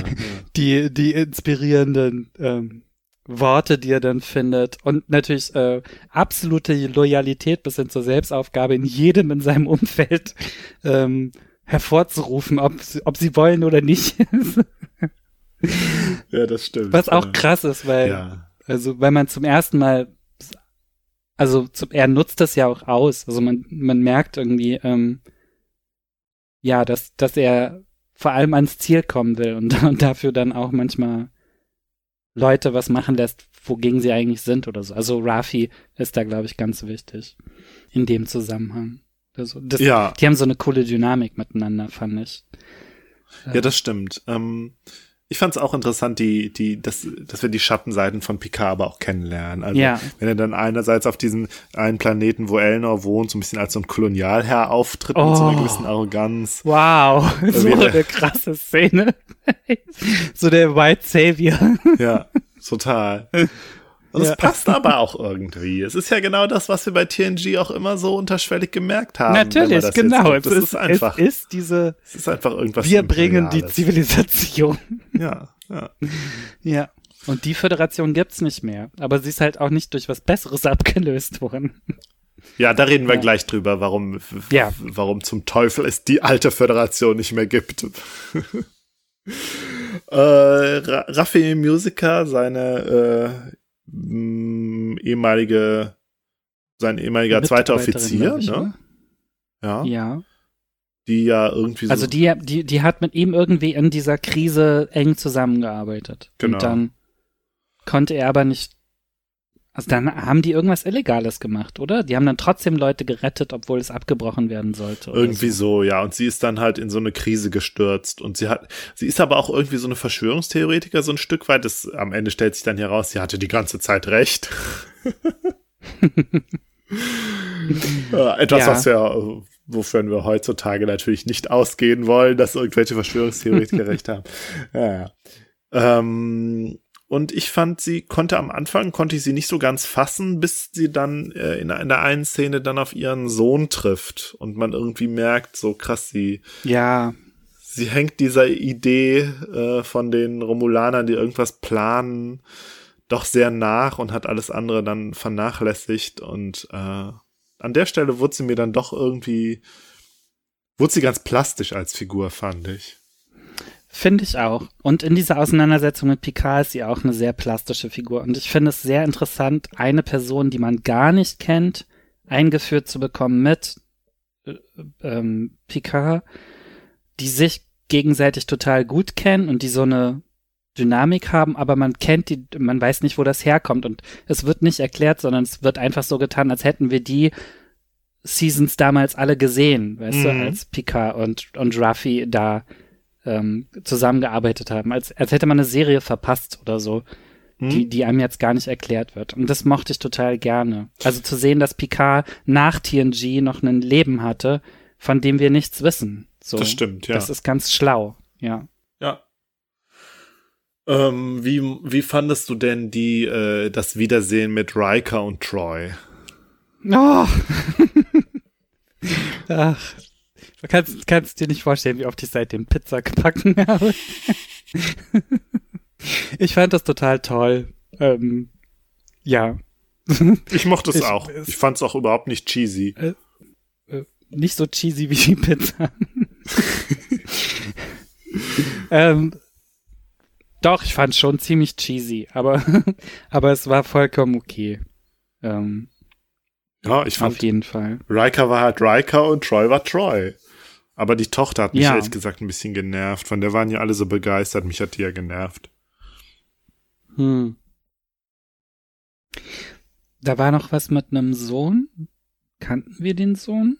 Die, die inspirierenden ähm, Worte, die er dann findet und natürlich äh, absolute Loyalität bis hin zur Selbstaufgabe in jedem in seinem Umfeld ähm, hervorzurufen, ob, ob sie wollen oder nicht. ja, das stimmt. Was auch ja. krass ist, weil ja. also wenn man zum ersten Mal also zum, er nutzt das ja auch aus. Also man man merkt irgendwie ähm, ja, dass dass er vor allem ans Ziel kommen will und, und dafür dann auch manchmal Leute was machen lässt, wogegen sie eigentlich sind oder so. Also Rafi ist da, glaube ich, ganz wichtig in dem Zusammenhang. Also das, ja. Die haben so eine coole Dynamik miteinander, fand ich. Ja, das stimmt. Ähm, ich fand es auch interessant, die, die, dass, dass wir die Schattenseiten von Picard aber auch kennenlernen. Also ja. wenn er dann einerseits auf diesem einen Planeten, wo Elnor wohnt, so ein bisschen als so ein Kolonialherr auftritt oh. mit so einer oh. gewissen Arroganz. Wow, so eine krasse Szene. so der White Savior. ja, total. Und es ja. passt aber auch irgendwie. Es ist ja genau das, was wir bei TNG auch immer so unterschwellig gemerkt haben. Natürlich, genau. Es ist, einfach. Es ist diese. Es ist einfach irgendwas. Wir bringen die Zivilisation. Ja, ja. Ja. Und die Föderation gibt's nicht mehr. Aber sie ist halt auch nicht durch was Besseres abgelöst worden. Ja, da reden wir ja. gleich drüber, warum, ja. warum zum Teufel es die alte Föderation nicht mehr gibt. äh, Raffi Musiker, seine äh, mh, ehemalige, sein ehemaliger zweiter Offizier, ich, ne? Ja. Ja. Die ja irgendwie so. Also die, die, die hat mit ihm irgendwie in dieser Krise eng zusammengearbeitet. Genau. Und dann konnte er aber nicht also dann haben die irgendwas Illegales gemacht, oder? Die haben dann trotzdem Leute gerettet, obwohl es abgebrochen werden sollte. Irgendwie so. so. ja. Und sie ist dann halt in so eine Krise gestürzt. Und sie hat, sie ist aber auch irgendwie so eine Verschwörungstheoretiker, so ein Stück weit. Das, am Ende stellt sich dann heraus, sie hatte die ganze Zeit recht. Etwas, ja. was wir, wofür wir heutzutage natürlich nicht ausgehen wollen, dass irgendwelche Verschwörungstheoretiker recht haben. Ja, ja. Ähm, und ich fand, sie konnte am Anfang, konnte ich sie nicht so ganz fassen, bis sie dann äh, in, in der einen Szene dann auf ihren Sohn trifft und man irgendwie merkt, so krass, sie. Ja. Sie hängt dieser Idee äh, von den Romulanern, die irgendwas planen, doch sehr nach und hat alles andere dann vernachlässigt. Und äh, an der Stelle wurde sie mir dann doch irgendwie, wurde sie ganz plastisch als Figur, fand ich. Finde ich auch. Und in dieser Auseinandersetzung mit Picard ist sie auch eine sehr plastische Figur. Und ich finde es sehr interessant, eine Person, die man gar nicht kennt, eingeführt zu bekommen mit äh, ähm, Picard, die sich gegenseitig total gut kennen und die so eine Dynamik haben, aber man kennt die, man weiß nicht, wo das herkommt und es wird nicht erklärt, sondern es wird einfach so getan, als hätten wir die Seasons damals alle gesehen, weißt mhm. du, als Picard und, und Ruffy da ähm, zusammengearbeitet haben, als, als hätte man eine Serie verpasst oder so, hm? die, die einem jetzt gar nicht erklärt wird. Und das mochte ich total gerne. Also zu sehen, dass Picard nach TNG noch ein Leben hatte, von dem wir nichts wissen. So, das stimmt, ja. Das ist ganz schlau, ja. Ja. Ähm, wie, wie fandest du denn die, äh, das Wiedersehen mit Riker und Troy? Oh. Ach, Du kannst, kannst dir nicht vorstellen, wie oft ich seitdem Pizza gebacken habe. ich fand das total toll. Ähm, Ja. Ich mochte es Ich- auch. es- Ich fand es auch überhaupt nicht cheesy. Nicht so cheesy wie die Pizza. ähm, doch, ich fand schon ziemlich cheesy, aber, aber es war vollkommen okay. Ähm, Ja, ich auf fand, jeden Fall. Riker war halt Riker und Troy war Troy. Aber die Tochter hat mich Ja. ehrlich gesagt ein bisschen genervt. Von der waren ja alle so begeistert. Mich hat die ja genervt. Hm. Da war noch was mit einem Sohn. Kannten wir den Sohn?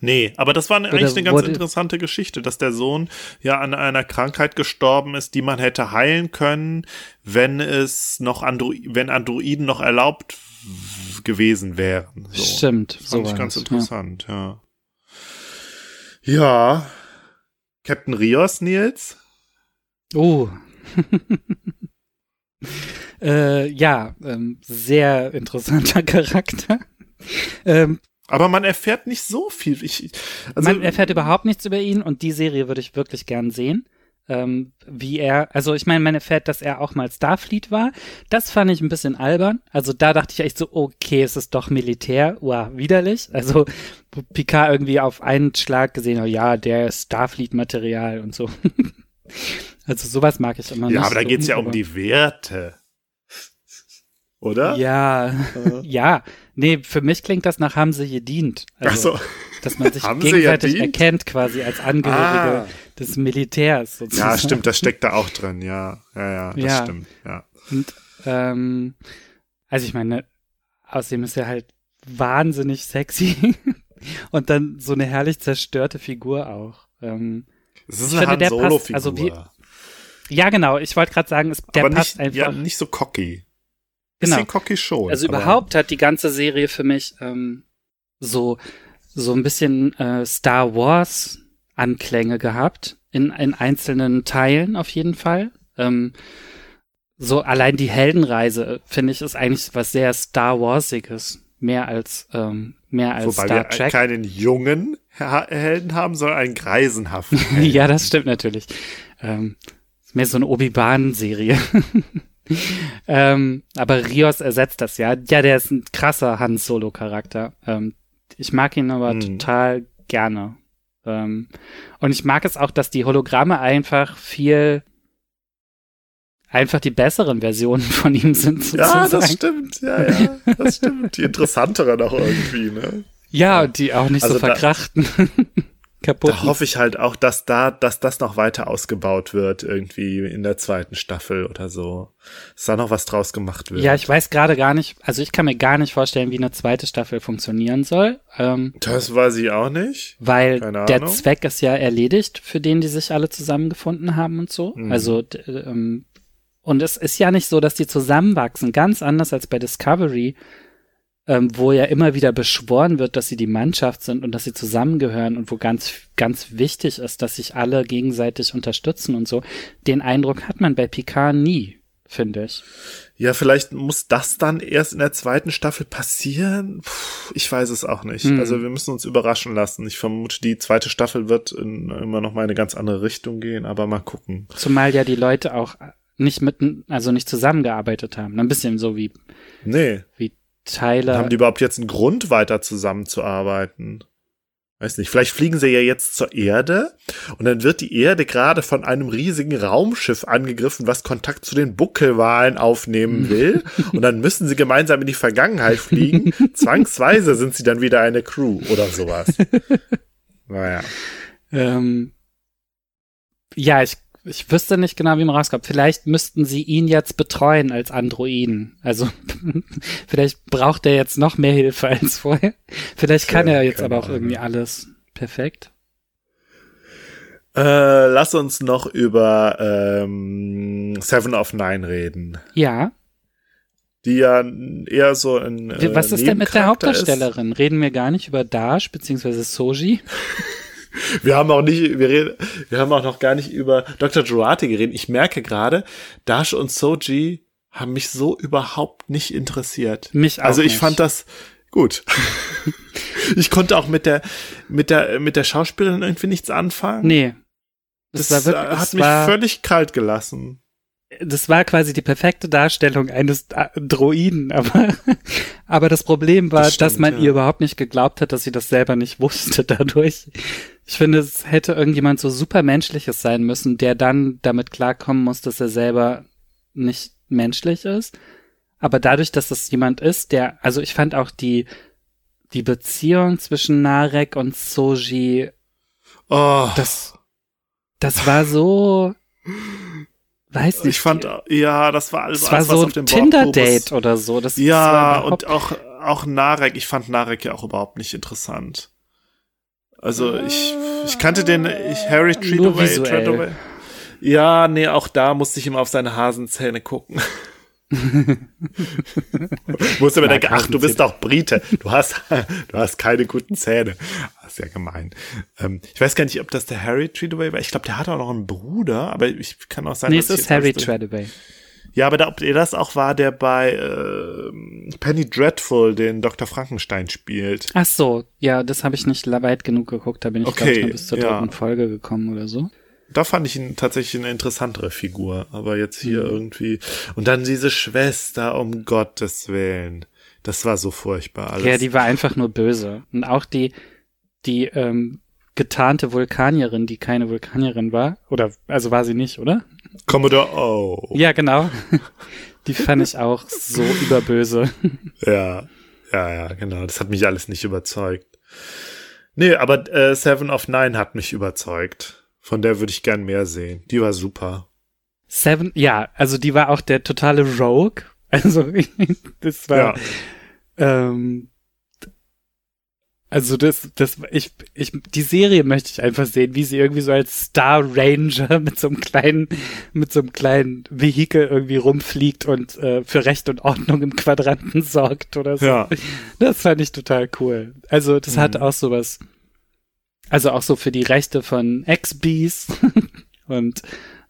Nee, aber das war Oder eigentlich eine ganz interessante Geschichte, dass der Sohn ja an einer Krankheit gestorben ist, die man hätte heilen können, wenn es noch Andro wenn Androiden noch erlaubt gewesen wären. So. Stimmt. Das fand so ich ganz es, interessant, ja. Ja. Captain Rios, Nils? Ja. Oh. äh, ja, ähm, sehr interessanter Charakter. Ähm, Aber man erfährt nicht so viel. Ich, also, Man erfährt überhaupt nichts über ihn und die Serie würde ich wirklich gern sehen. Ähm, wie er, also ich meine, man erfährt, dass er auch mal Starfleet war. Das fand ich ein bisschen albern. Also da dachte ich echt so, okay, es ist doch Militär. Wow, widerlich. Also Picard irgendwie auf einen Schlag gesehen hat, ja, der ist Starfleet-Material und so. also sowas mag ich immer nicht. ja, aber da so, geht's ja um die Werte. Oder? Ja, ja. Nee, für mich klingt das nach haben sie gedient. Also, Ach so. dass man sich gegenseitig erkennt quasi als Angehörige Ah. Des Militärs sozusagen. Ja, stimmt, das steckt da auch drin, ja. Ja, ja, das Ja. stimmt, ja. Und ähm, also ich meine, außerdem ist er halt wahnsinnig sexy und dann so eine herrlich zerstörte Figur auch. Ähm, Es ist Ich eine finde, der Han passt- Solo-Figur. also wie- ja, genau. Ich wollte gerade sagen, es, der aber passt nicht, einfach. ja, nicht so cocky. Genau. Bisschen cocky schon. Also überhaupt hat die ganze Serie für mich ähm, so so ein bisschen äh, Star Wars Anklänge gehabt in, in einzelnen Teilen auf jeden Fall. Ähm, so allein die Heldenreise äh, finde ich ist eigentlich was sehr Star Warsiges, mehr als ähm, mehr als Wobei Star wir Trek. keinen jungen Helden haben, sondern einen greisenhaften ja, das stimmt natürlich. Ähm, ist mehr so eine Obi-Wan-Serie. ähm, aber Rios ersetzt das ja. Ja, der ist ein krasser Han Solo-Charakter. Ähm, ich mag ihn aber Mhm. total gerne. Ähm, und ich mag es auch, dass die Hologramme einfach viel einfach die besseren Versionen von ihm sind Ja, sozusagen. das stimmt, ja, ja, das stimmt. Die interessanteren auch irgendwie, ne? Ja, und die auch nicht Also so da- verkrachten. Kaputt. Da hoffe ich halt auch, dass da, dass das noch weiter ausgebaut wird, irgendwie in der zweiten Staffel oder so. Dass da noch was draus gemacht wird. Ja, ich weiß gerade gar nicht, also ich kann mir gar nicht vorstellen, wie eine zweite Staffel funktionieren soll, ähm, Das weiß ich auch nicht. weil der. Zweck ist ja erledigt, für den die sich alle zusammengefunden haben und so. Mhm. Also ähm, und es ist ja nicht so, dass die zusammenwachsen, ganz anders als bei Discovery, ähm, wo ja immer wieder beschworen wird, dass sie die Mannschaft sind und dass sie zusammengehören und wo ganz, ganz wichtig ist, dass sich alle gegenseitig unterstützen und so. Den Eindruck hat man bei Picard nie, finde ich. Ja, vielleicht muss das dann erst in der zweiten Staffel passieren. Puh, ich weiß es auch nicht. Hm. Also wir müssen uns überraschen lassen. Ich vermute, die zweite Staffel wird in, immer noch mal in eine ganz andere Richtung gehen, aber mal gucken. Zumal ja die Leute auch nicht mitten, also nicht zusammengearbeitet haben. Ein bisschen so wie, Nee. wie Tyler. Haben die überhaupt jetzt einen Grund, weiter zusammenzuarbeiten? Weiß nicht, vielleicht fliegen sie ja jetzt zur Erde und dann wird die Erde gerade von einem riesigen Raumschiff angegriffen, was Kontakt zu den Buckelwalen aufnehmen will. und dann müssen sie gemeinsam in die Vergangenheit fliegen. Zwangsweise sind sie dann wieder eine Crew oder sowas. Naja. ähm, ja, ich, ich wüsste nicht genau, wie man rauskommt. Vielleicht müssten sie ihn jetzt betreuen als Androiden. Also vielleicht braucht er jetzt noch mehr Hilfe als vorher. Vielleicht kann Tja, er jetzt aber auch Ahnung. irgendwie alles perfekt. Äh, lass uns noch über ähm, Seven of Nine reden. Ja. Die ja eher so ein. Äh, Was ist denn mit der Nebencharakter ist. Hauptdarstellerin? Reden wir gar nicht über Dash beziehungsweise Soji? Wir haben auch nicht, wir reden, wir haben auch noch gar nicht über Dr. Jurati geredet. Ich merke gerade, Dash und Soji haben mich so überhaupt nicht interessiert. Mich auch Also ich nicht. fand das gut. ich konnte auch mit der, mit der, mit der Schauspielerin irgendwie nichts anfangen. Nee. Das, das wirklich, hat mich völlig kalt gelassen. Das war quasi die perfekte Darstellung eines Droiden, aber, aber das Problem war, das stimmt, dass man ja. ihr überhaupt nicht geglaubt hat, dass sie das selber nicht wusste dadurch. Ich finde, es hätte irgendjemand so supermenschliches sein müssen, der dann damit klarkommen muss, dass er selber nicht menschlich ist. Aber dadurch, dass das jemand ist, der, also ich fand auch die, die Beziehung zwischen Narek und Soji, oh. das, das war so, weiß nicht. Ich fand, ja, das war alles, das war so ein Tinder-Date oder so. Das, ja, das und auch, auch Narek, ich fand Narek ja auch überhaupt nicht interessant. Also ich, ich kannte den, ich, Harry Treadaway, Treadaway. Ja, nee, auch da musste ich immer auf seine Hasenzähne gucken. Muss aber denken, ach, du bist doch Brite. Du hast, du hast keine guten Zähne. Das ist ja gemein. Ähm, ich weiß gar nicht, ob das der Harry Treadaway war. Ich glaube, der hat auch noch einen Bruder, aber ich kann auch sagen, nee, es ist Harry Treadaway. Ja, aber da, ob er das auch war, der bei äh, Penny Dreadful den Dr. Frankenstein spielt. Ach so, ja, das habe ich nicht weit genug geguckt. Da bin ich, okay, glaube ich, bis zur ja. dritten Folge gekommen oder so da fand ich ihn tatsächlich eine interessantere Figur. Aber jetzt hier mhm. irgendwie. Und dann diese Schwester, um Gottes Willen. Das war so furchtbar alles. Ja, die war einfach nur böse. Und auch die, die ähm, getarnte Vulkanierin, die keine Vulkanierin war. Oder, also war sie nicht, oder? Commodore O. Ja, genau. Die fand ich auch so überböse. Ja, ja, ja, genau. Das hat mich alles nicht überzeugt. Nee, aber äh, Seven of Nine hat mich überzeugt. Von der würde ich gern mehr sehen. Die war super. Seven, ja, also die war auch der totale Rogue. Also das war, ja. ähm, also das, das, ich, ich, die Serie möchte ich einfach sehen, wie sie irgendwie so als Star Ranger mit so einem kleinen, mit so einem kleinen Vehikel irgendwie rumfliegt und äh, für Recht und Ordnung im Quadranten sorgt oder so. Ja. Das fand ich total cool. Also das mhm. hat auch sowas also auch so für die Rechte von Ex-Bees und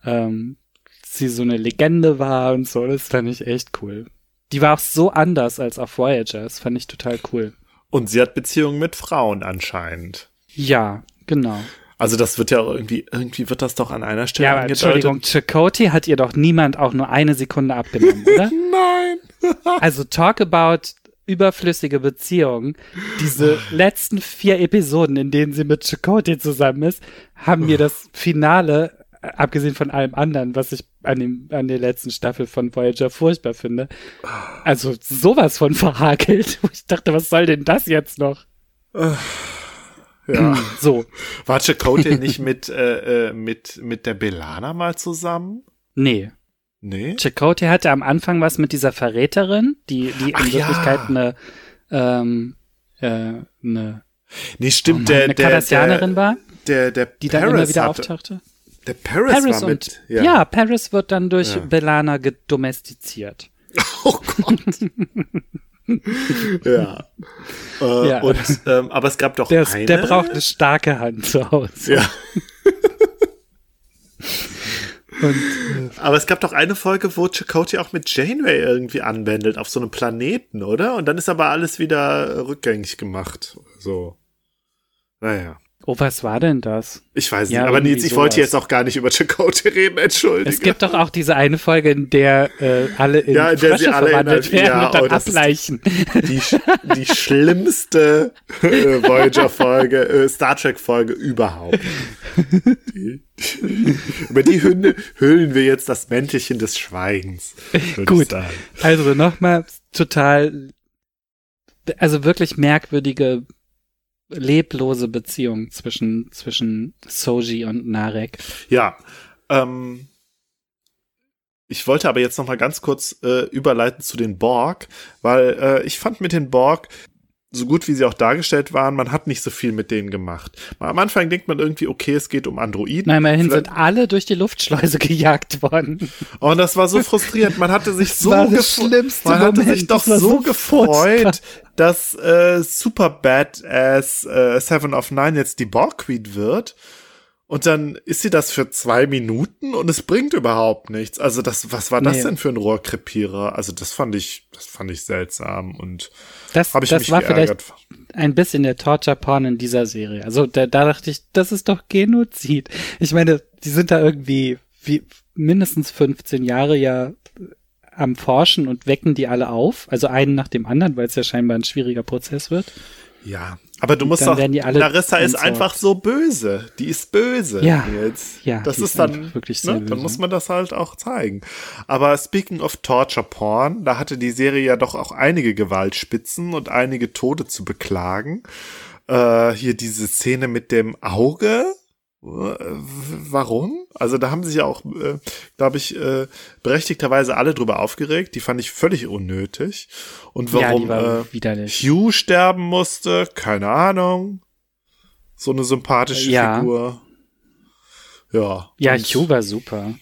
ähm, sie so eine Legende war und so, das fand ich echt cool. Die war auch so anders als auf Voyager, das fand ich total cool. Und sie hat Beziehungen mit Frauen anscheinend. Ja, genau. Also das wird ja irgendwie, irgendwie wird das doch an einer Stelle Ja, aber Entschuldigung, Chakotay hat ihr doch niemand auch nur eine Sekunde abgenommen, oder? Nein. also talk about überflüssige Beziehung. Diese letzten vier Episoden, in denen sie mit Chakotay zusammen ist, haben mir das Finale, abgesehen von allem anderen, was ich an, dem, an der letzten Staffel von Voyager furchtbar finde, also sowas von verhakelt, wo ich dachte, was soll denn das jetzt noch? Ja. So. War Chakotay nicht mit, äh, äh, mit, mit der Belana mal zusammen? Nee. Nee. Chakotay hatte am Anfang was mit dieser Verräterin, die, die in Wirklichkeit ja. eine, ähm, äh, eine, nee, stimmt, oh Mann, der, eine Kardassianerin war, der, der, die dann immer wieder hatte, auftauchte. Der Paris, Paris war mit, und, ja. ja. Paris wird dann durch ja. Belana gedomestiziert. Oh Gott. ja. Äh, ja. Und, ähm, aber es gab doch der, eine. Der braucht eine starke Hand zu Hause. Ja. Und, äh, Aber es gab doch eine Folge, wo Chakotay auch mit Janeway irgendwie anwendelt auf so einem Planeten, oder? Und dann ist aber alles wieder rückgängig gemacht. So. Naja. Oh, was war denn das? Ich weiß ja, nicht, aber Nils, ich sowas. wollte jetzt auch gar nicht über Chakotay reden, entschuldige. Es gibt doch auch diese eine Folge, in der äh, alle in ja, in der sie alle verwandelt in, werden ja, und dann oh, ableichen. Die, die schlimmste äh, Voyager-Folge, äh, Star Trek-Folge überhaupt. Die, über die Hünde hüllen wir jetzt das Mäntelchen des Schweigens. Gut, also nochmal total, also wirklich merkwürdige leblose Beziehung zwischen, zwischen Soji und Narek. Ja, ähm, ich wollte aber jetzt noch mal ganz kurz äh, überleiten zu den Borg, weil äh, ich fand mit den Borg so gut wie sie auch dargestellt waren, man hat nicht so viel mit denen gemacht. Am Anfang denkt man irgendwie, okay, es geht um Androiden. Nein, immerhin sind alle durch die Luftschleuse gejagt worden. Und das war so frustrierend. Man hatte sich so gefreut. Man hatte sich doch so, so gefreut, dass äh, Super Badass äh, Seven of Nine jetzt die Borg Queen wird. Und dann ist sie das für zwei Minuten und es bringt überhaupt nichts. Also das, was war das nee. denn für ein Rohrkrepierer? Also das fand ich, das fand ich seltsam und das, habe ich das mich war geärgert. vielleicht ein bisschen der Torture-Porn in dieser Serie. Also da, da dachte ich, das ist doch Genozid. Ich meine, die sind da irgendwie wie mindestens 15 Jahre ja am Forschen und wecken die alle auf, also einen nach dem anderen, weil es ja scheinbar ein schwieriger Prozess wird. Ja, aber du musst Dann doch, Larissa ist einfach so böse. Die ist böse Ja, jetzt. ja, das ist ist dann einfach wirklich ne, dann muss man das halt auch zeigen. Aber speaking of Torture Porn, da hatte die Serie ja doch auch einige Gewaltspitzen und einige Tode zu beklagen. Äh, hier diese Szene mit dem Auge. Warum? Also da haben sich ja auch, äh, glaube ich, äh, berechtigterweise alle drüber aufgeregt. Die fand ich völlig unnötig. Und ja, warum war äh. Hugh sterben musste, keine Ahnung. So eine sympathische Ja. Figur. Ja. Ja, Hugh war super.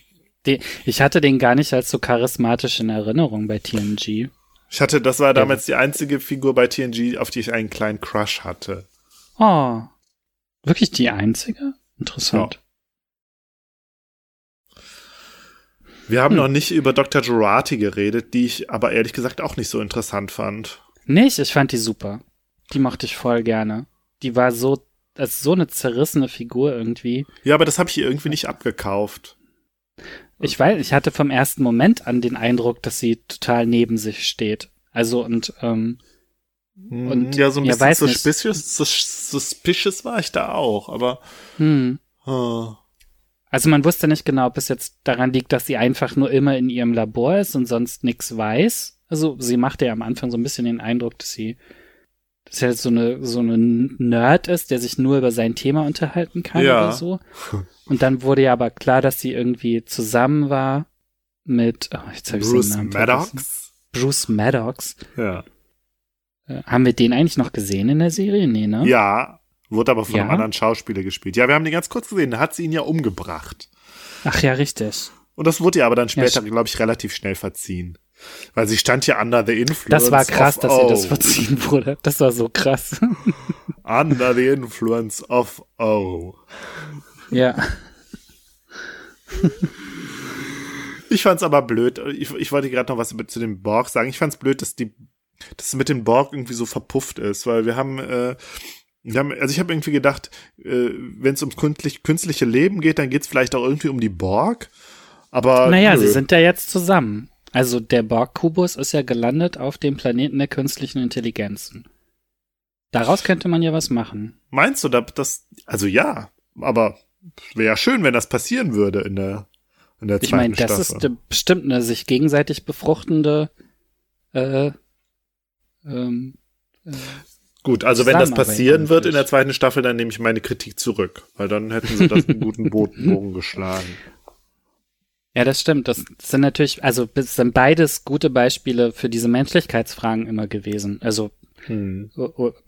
Die, ich hatte den gar nicht als so charismatisch in Erinnerung bei TNG. Ich hatte, das war damals die einzige Figur bei TNG, auf die ich einen kleinen Crush hatte. Oh. Wirklich die einzige? Interessant. Wir haben Hm. noch nicht über Dr. Jurati geredet, die ich aber ehrlich gesagt auch nicht so interessant fand. Nicht? Ich fand die super. Die mochte ich voll gerne. Die war so, als so eine zerrissene Figur irgendwie. Ja, aber das habe ich ihr irgendwie nicht abgekauft. Ich weiß, ich hatte vom ersten Moment an den Eindruck, dass sie total neben sich steht. Also und ähm, Und, ja, so ein bisschen suspicious, sus suspicious war ich da auch, aber hm. äh, Also man wusste nicht genau, ob es jetzt daran liegt, dass sie einfach nur immer in ihrem Labor ist und sonst nichts weiß. Also sie machte ja am Anfang so ein bisschen den Eindruck, dass sie, dass sie halt so eine so eine Nerd ist, der sich nur über sein Thema unterhalten kann Ja. oder so. Und dann wurde ja aber klar, dass sie irgendwie zusammen war mit oh, jetzt hab ich Bruce Namen vergessen. Maddox. Bruce Maddox. Ja. Äh, haben wir den eigentlich noch gesehen in der Serie? Nee, ne? Ja, wurde aber von einem Ja? anderen Schauspieler gespielt. Ja, wir haben den ganz kurz gesehen, da hat sie ihn ja umgebracht. Ach ja, richtig. Und das wurde ihr aber dann später, stimmt. glaube ich, relativ schnell verziehen. Weil sie stand ja under the influence. Das war krass, of dass ihr das verziehen wurde. Das war so krass. Under the influence of O. ja. Ich fand's aber blöd. Ich, ich wollte gerade noch was zu dem Borg sagen. Ich fand's blöd, dass die, dass es mit dem Borg irgendwie so verpufft ist, weil wir haben, äh, wir haben, also ich habe irgendwie gedacht, äh, wenn es ums künstlich, künstliche Leben geht, dann geht's vielleicht auch irgendwie um die Borg. Aber Naja, nö. sie sind ja jetzt zusammen. Also der Borg-Kubus ist ja gelandet auf dem Planeten der künstlichen Intelligenzen. Daraus könnte man ja was machen. Meinst du, da- das, also ja, aber wäre ja schön, wenn das passieren würde in der, in der Ich zweiten meine, das Staffel. ist bestimmt eine sich gegenseitig befruchtende äh, ähm, äh, Gut, also wenn das passieren wird in der zweiten Staffel, dann nehme ich meine Kritik zurück, weil dann hätten sie das einen guten Bogen geschlagen. Ja, das stimmt. Das sind natürlich, also das sind beides gute Beispiele für diese Menschlichkeitsfragen immer gewesen. Also Hm.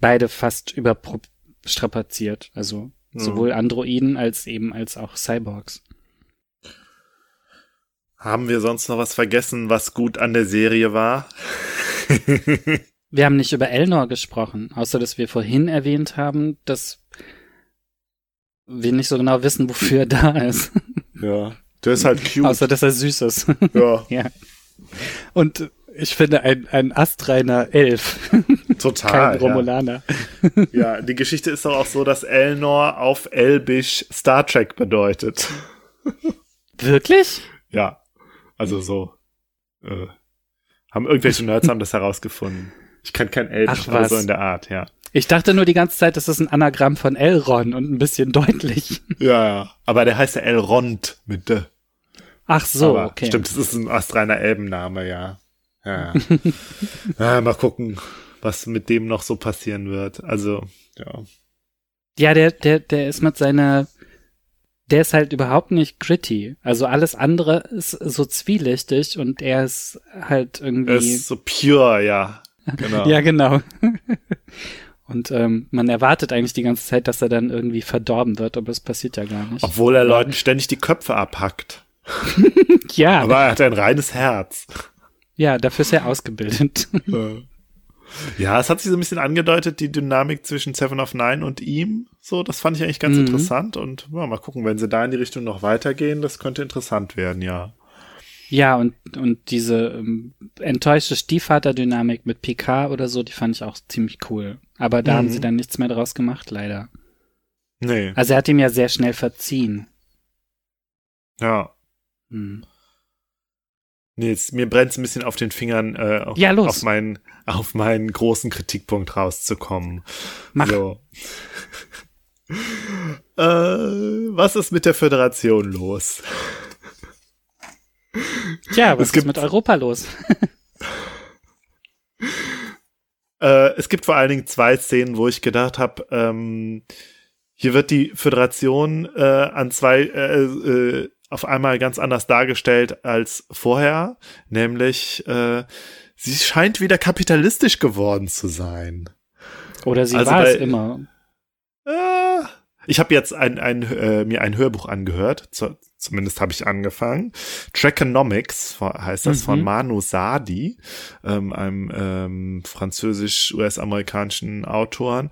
beide fast überstrapaziert. Also Ja. sowohl Androiden als eben als auch Cyborgs. Haben wir sonst noch was vergessen, was gut an der Serie war? Wir haben nicht über Elnor gesprochen, außer dass wir vorhin erwähnt haben, dass wir nicht so genau wissen, wofür er da ist. ja. Der ist halt cute. außer dass er süß ist. ja, ja. Und ich finde, ein, ein astreiner Elf, total. kein ja. Romulaner. ja, die Geschichte ist doch auch so, dass Elnor auf Elbisch Star Trek bedeutet. Wirklich? Ja, also so. Äh, haben irgendwelche Nerds haben das herausgefunden. Ich kann kein Elbisch, aber so in der Art, ja. Ich dachte nur die ganze Zeit, das ist ein Anagramm von Elron und ein bisschen deutlich. Ja, ja. Aber der heißt ja Elrond mit D. Ach so, Aber okay. Stimmt, das ist ein astreiner Elbenname, ja. Ja. ja. Mal gucken, was mit dem noch so passieren wird. Also, ja. Ja, der, der, der ist mit seiner, der ist halt überhaupt nicht gritty. Also alles andere ist so zwielichtig und er ist halt irgendwie. Er ist so pure, ja. Genau. Ja, genau. und ähm, man erwartet eigentlich die ganze Zeit, dass er dann irgendwie verdorben wird, aber es passiert ja gar nicht. Obwohl er Leuten ständig die Köpfe abhackt. ja, Aber er hat ein reines Herz. ja, dafür ist er ausgebildet. Ja, es hat sich so ein bisschen angedeutet, die Dynamik zwischen Seven of Nine und ihm. So, das fand ich eigentlich ganz Mhm. interessant. Und ja, mal gucken, wenn sie da in die Richtung noch weitergehen, das könnte interessant werden, ja. Ja, und, und diese ähm, enttäuschte Stiefvater-Dynamik mit PK oder so, die fand ich auch ziemlich cool. Aber da haben Mhm. sie dann nichts mehr draus gemacht, leider. Nee, Also er hat ihm ja sehr schnell verziehen. ja. Hm. Nils, mir brennt ein bisschen auf den Fingern, äh, auf, Ja, los. auf meinen, auf meinen großen Kritikpunkt rauszukommen. Mach. So. äh, was ist mit der Föderation los? Tja, was Es gibt- ist mit Europa los? Äh, es gibt vor allen Dingen zwei Szenen, wo ich gedacht habe, ähm, hier wird die Föderation äh, an zwei äh, äh, auf einmal ganz anders dargestellt als vorher, nämlich äh, sie scheint wieder kapitalistisch geworden zu sein. Oder sie Also war es bei- immer. Äh, ich habe jetzt ein, ein, äh, mir ein Hörbuch angehört, zu, zumindest habe ich angefangen. Trackonomics heißt das Mhm. von Manu Sadi, ähm, einem ähm, französisch-US-amerikanischen Autoren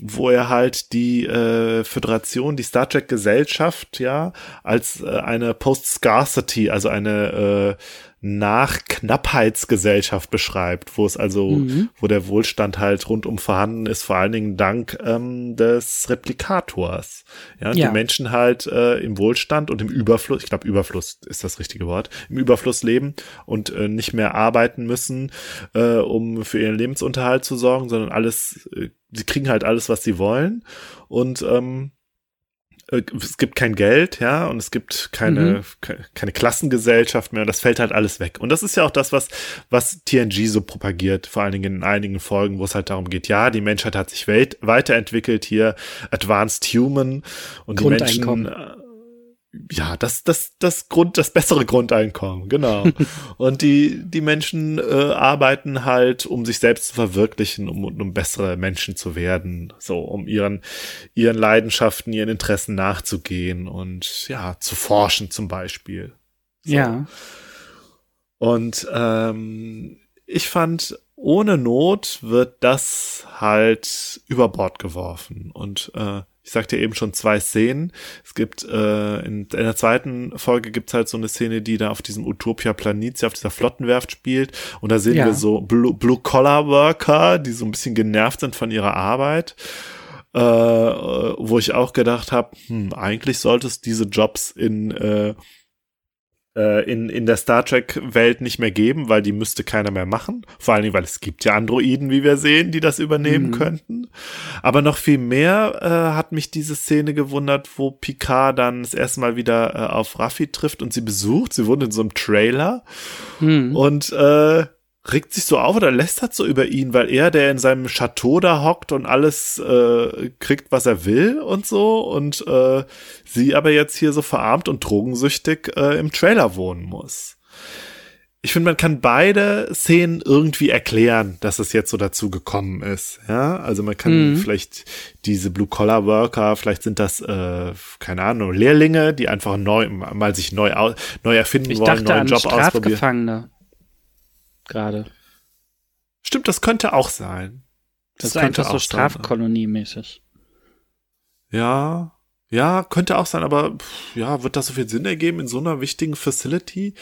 wo er halt die äh, Föderation, die Star Trek Gesellschaft, ja, als äh, eine Post-Scarcity, also eine äh, Nach-Knappheitsgesellschaft beschreibt, wo es also, Mhm. wo der Wohlstand halt rundum vorhanden ist, vor allen Dingen dank ähm, des Replikators. Ja, Ja. die Menschen halt äh, im Wohlstand und im Überfluss, ich glaube Überfluss ist das richtige Wort, im Überfluss leben und äh, nicht mehr arbeiten müssen, äh, um für ihren Lebensunterhalt zu sorgen, sondern alles, äh, sie kriegen halt alles, was sie wollen und ähm, äh, es gibt kein Geld, ja, und es gibt keine, Mhm. ke- keine Klassengesellschaft mehr und das fällt halt alles weg. Und das ist ja auch das, was, was TNG so propagiert, vor allen Dingen in einigen Folgen, wo es halt darum geht, ja, die Menschheit hat sich welt weiterentwickelt, hier Advanced Human und die Menschen, äh, ja, das, das, das Grund, das bessere Grundeinkommen, genau. und die, die Menschen äh, arbeiten halt, um sich selbst zu verwirklichen, um, um bessere Menschen zu werden, so, um ihren, ihren Leidenschaften, ihren Interessen nachzugehen und ja, zu forschen zum Beispiel. So. Ja. Und ähm, ich fand, ohne Not wird das halt über Bord geworfen. Und äh, ich sagte eben schon zwei Szenen. Es gibt äh, in, in der zweiten Folge gibt's halt so eine Szene, die da auf diesem Utopia Planitia, auf dieser Flottenwerft spielt. Und da sehen Ja. wir so Blue- Blue-Collar-Worker, die so ein bisschen genervt sind von ihrer Arbeit. Äh, wo ich auch gedacht habe, hm, eigentlich sollte es diese Jobs in äh, äh, in, in der Star Trek-Welt nicht mehr geben, weil die müsste keiner mehr machen. Vor allen Dingen, weil es gibt ja Androiden, wie wir sehen, die das übernehmen Mhm. könnten. Aber noch viel mehr äh, hat mich diese Szene gewundert, wo Picard dann das erste Mal wieder äh, auf Raffi trifft und sie besucht. Sie wohnt in so einem Trailer Hm. und äh, regt sich so auf oder lästert so über ihn, weil er, der in seinem Chateau da hockt und alles äh, kriegt, was er will und so, und äh, sie aber jetzt hier so verarmt und drogensüchtig äh, im Trailer wohnen muss. Ich finde, man kann beide Szenen irgendwie erklären, dass es jetzt so dazu gekommen ist. Ja, also man kann Mhm. vielleicht diese Blue-Collar-Worker, vielleicht sind das, äh, keine Ahnung, Lehrlinge, die einfach neu, mal sich neu, neu erfinden Ich wollen, dachte neuen an Job ausprobieren. Gerade. Stimmt, das könnte auch sein. Das, ist könnte einfach so. Strafkolonie-mäßig. Ja, ja, könnte auch sein, aber pff, ja, wird das so viel Sinn ergeben in so einer wichtigen Facility?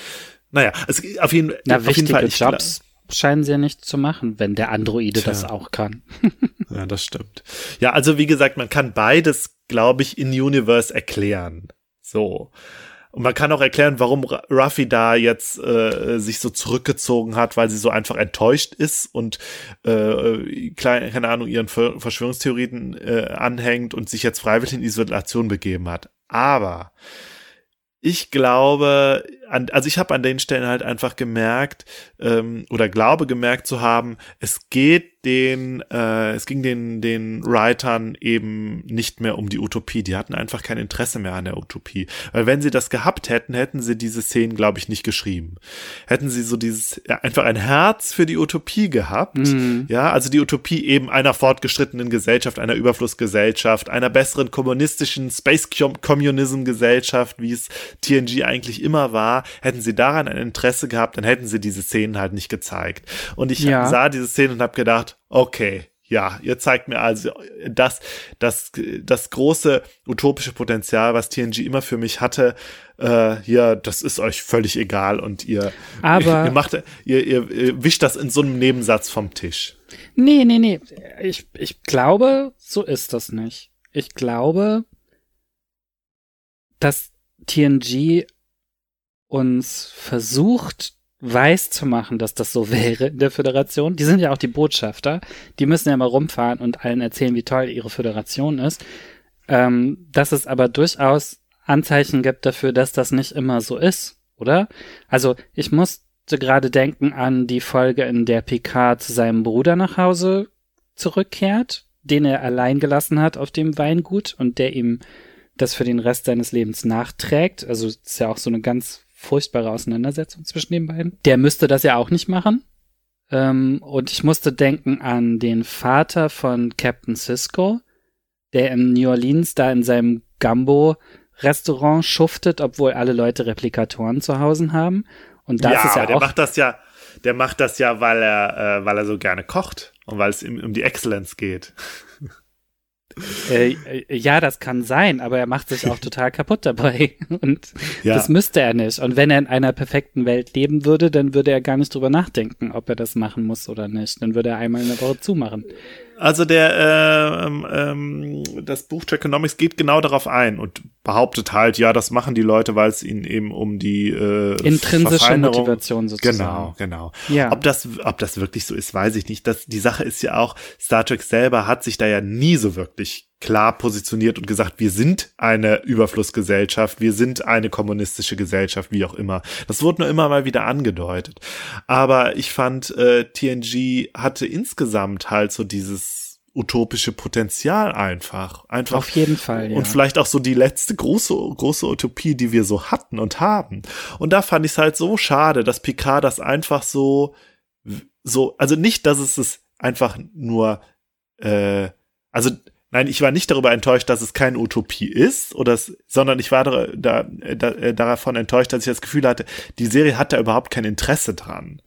Naja, es, auf jeden, Na, auf jeden Fall. Jobs scheinen sie ja nicht zu machen, wenn der Androide Tja. das auch kann. Ja, das stimmt. Ja, also wie gesagt, man kann beides, glaube ich, in Universe erklären. So. Und man kann auch erklären, warum Ruffy da jetzt äh, sich so zurückgezogen hat, weil sie so einfach enttäuscht ist und äh, keine Ahnung, ihren Ver Verschwörungstheorien äh, anhängt und sich jetzt freiwillig in Isolation begeben hat. Aber ich glaube, an, also ich habe an den Stellen halt einfach gemerkt ähm, oder glaube gemerkt zu haben, es geht den, äh, es ging den den Writern eben nicht mehr um die Utopie. Die hatten einfach kein Interesse mehr an der Utopie, weil wenn sie das gehabt hätten, hätten sie diese Szenen, glaube ich, nicht geschrieben. Hätten sie so dieses ja, einfach ein Herz für die Utopie gehabt, Mhm. ja, also die Utopie eben einer fortgeschrittenen Gesellschaft, einer Überflussgesellschaft, einer besseren kommunistischen Space Communism Gesellschaft, wie es TNG eigentlich immer war, hätten sie daran ein Interesse gehabt, dann hätten sie diese Szenen halt nicht gezeigt. Und ich Ja. sah diese Szenen und habe gedacht, okay, ja, ihr zeigt mir also das, das, das große utopische Potenzial, was TNG immer für mich hatte, äh, hier, das ist euch völlig egal und ihr, Aber- ihr macht, ihr, ihr, ihr wischt das in so einem Nebensatz vom Tisch. Nee, nee, nee. Ich, ich glaube, so ist das nicht. Ich glaube, dass TNG uns versucht, weiß zu machen, dass das so wäre in der Föderation. Die sind ja auch die Botschafter. Die müssen ja mal rumfahren und allen erzählen, wie toll ihre Föderation ist. Ähm, dass es aber durchaus Anzeichen gibt dafür, dass das nicht immer so ist, oder? Also ich musste gerade denken an die Folge, in der Picard zu seinem Bruder nach Hause zurückkehrt, den er allein gelassen hat auf dem Weingut und der ihm das für den Rest seines Lebens nachträgt. Also ist ja auch so eine ganz furchtbare Auseinandersetzung zwischen den beiden. Der müsste das ja auch nicht machen. Ähm, und ich musste denken an den Vater von Captain Cisco, der in New Orleans da in seinem Gumbo-Restaurant schuftet, obwohl alle Leute Replikatoren zu Hause haben. Und das ja, ist ja aber der auch macht das ja, der macht das ja, weil er, äh, weil er so gerne kocht und weil es ihm um die Excellence geht. Äh, äh, ja, das kann sein, aber er macht sich auch total kaputt dabei. Und Ja. das müsste er nicht. Und wenn er in einer perfekten Welt leben würde, dann würde er gar nicht drüber nachdenken, ob er das machen muss oder nicht. Dann würde er einmal in der Woche zumachen. Also der äh, ähm, ähm, das Buch Economics geht genau darauf ein und behauptet halt, ja, das machen die Leute, weil es ihnen eben um die äh, Intrinsische Motivation sozusagen. Genau, genau. Ja. Ob das, ob das wirklich so ist, weiß ich nicht. Das, die Sache ist ja auch, Star Trek selber hat sich da ja nie so wirklich klar positioniert und gesagt, wir sind eine Überflussgesellschaft, wir sind eine kommunistische Gesellschaft, wie auch immer. Das wurde nur immer mal wieder angedeutet. Aber ich fand, äh, TNG hatte insgesamt halt so dieses utopische Potenzial einfach. Einfach Auf jeden Fall, ja. und vielleicht auch so die letzte große, große Utopie, die wir so hatten und haben. Und da fand ich es halt so schade, dass Picard das einfach so, so, also nicht, dass es es einfach nur, äh, also Nein, ich war nicht darüber enttäuscht, dass es keine Utopie ist, oder es, sondern ich war da, da, da, äh, davon enttäuscht, dass ich das Gefühl hatte, die Serie hat da überhaupt kein Interesse dran.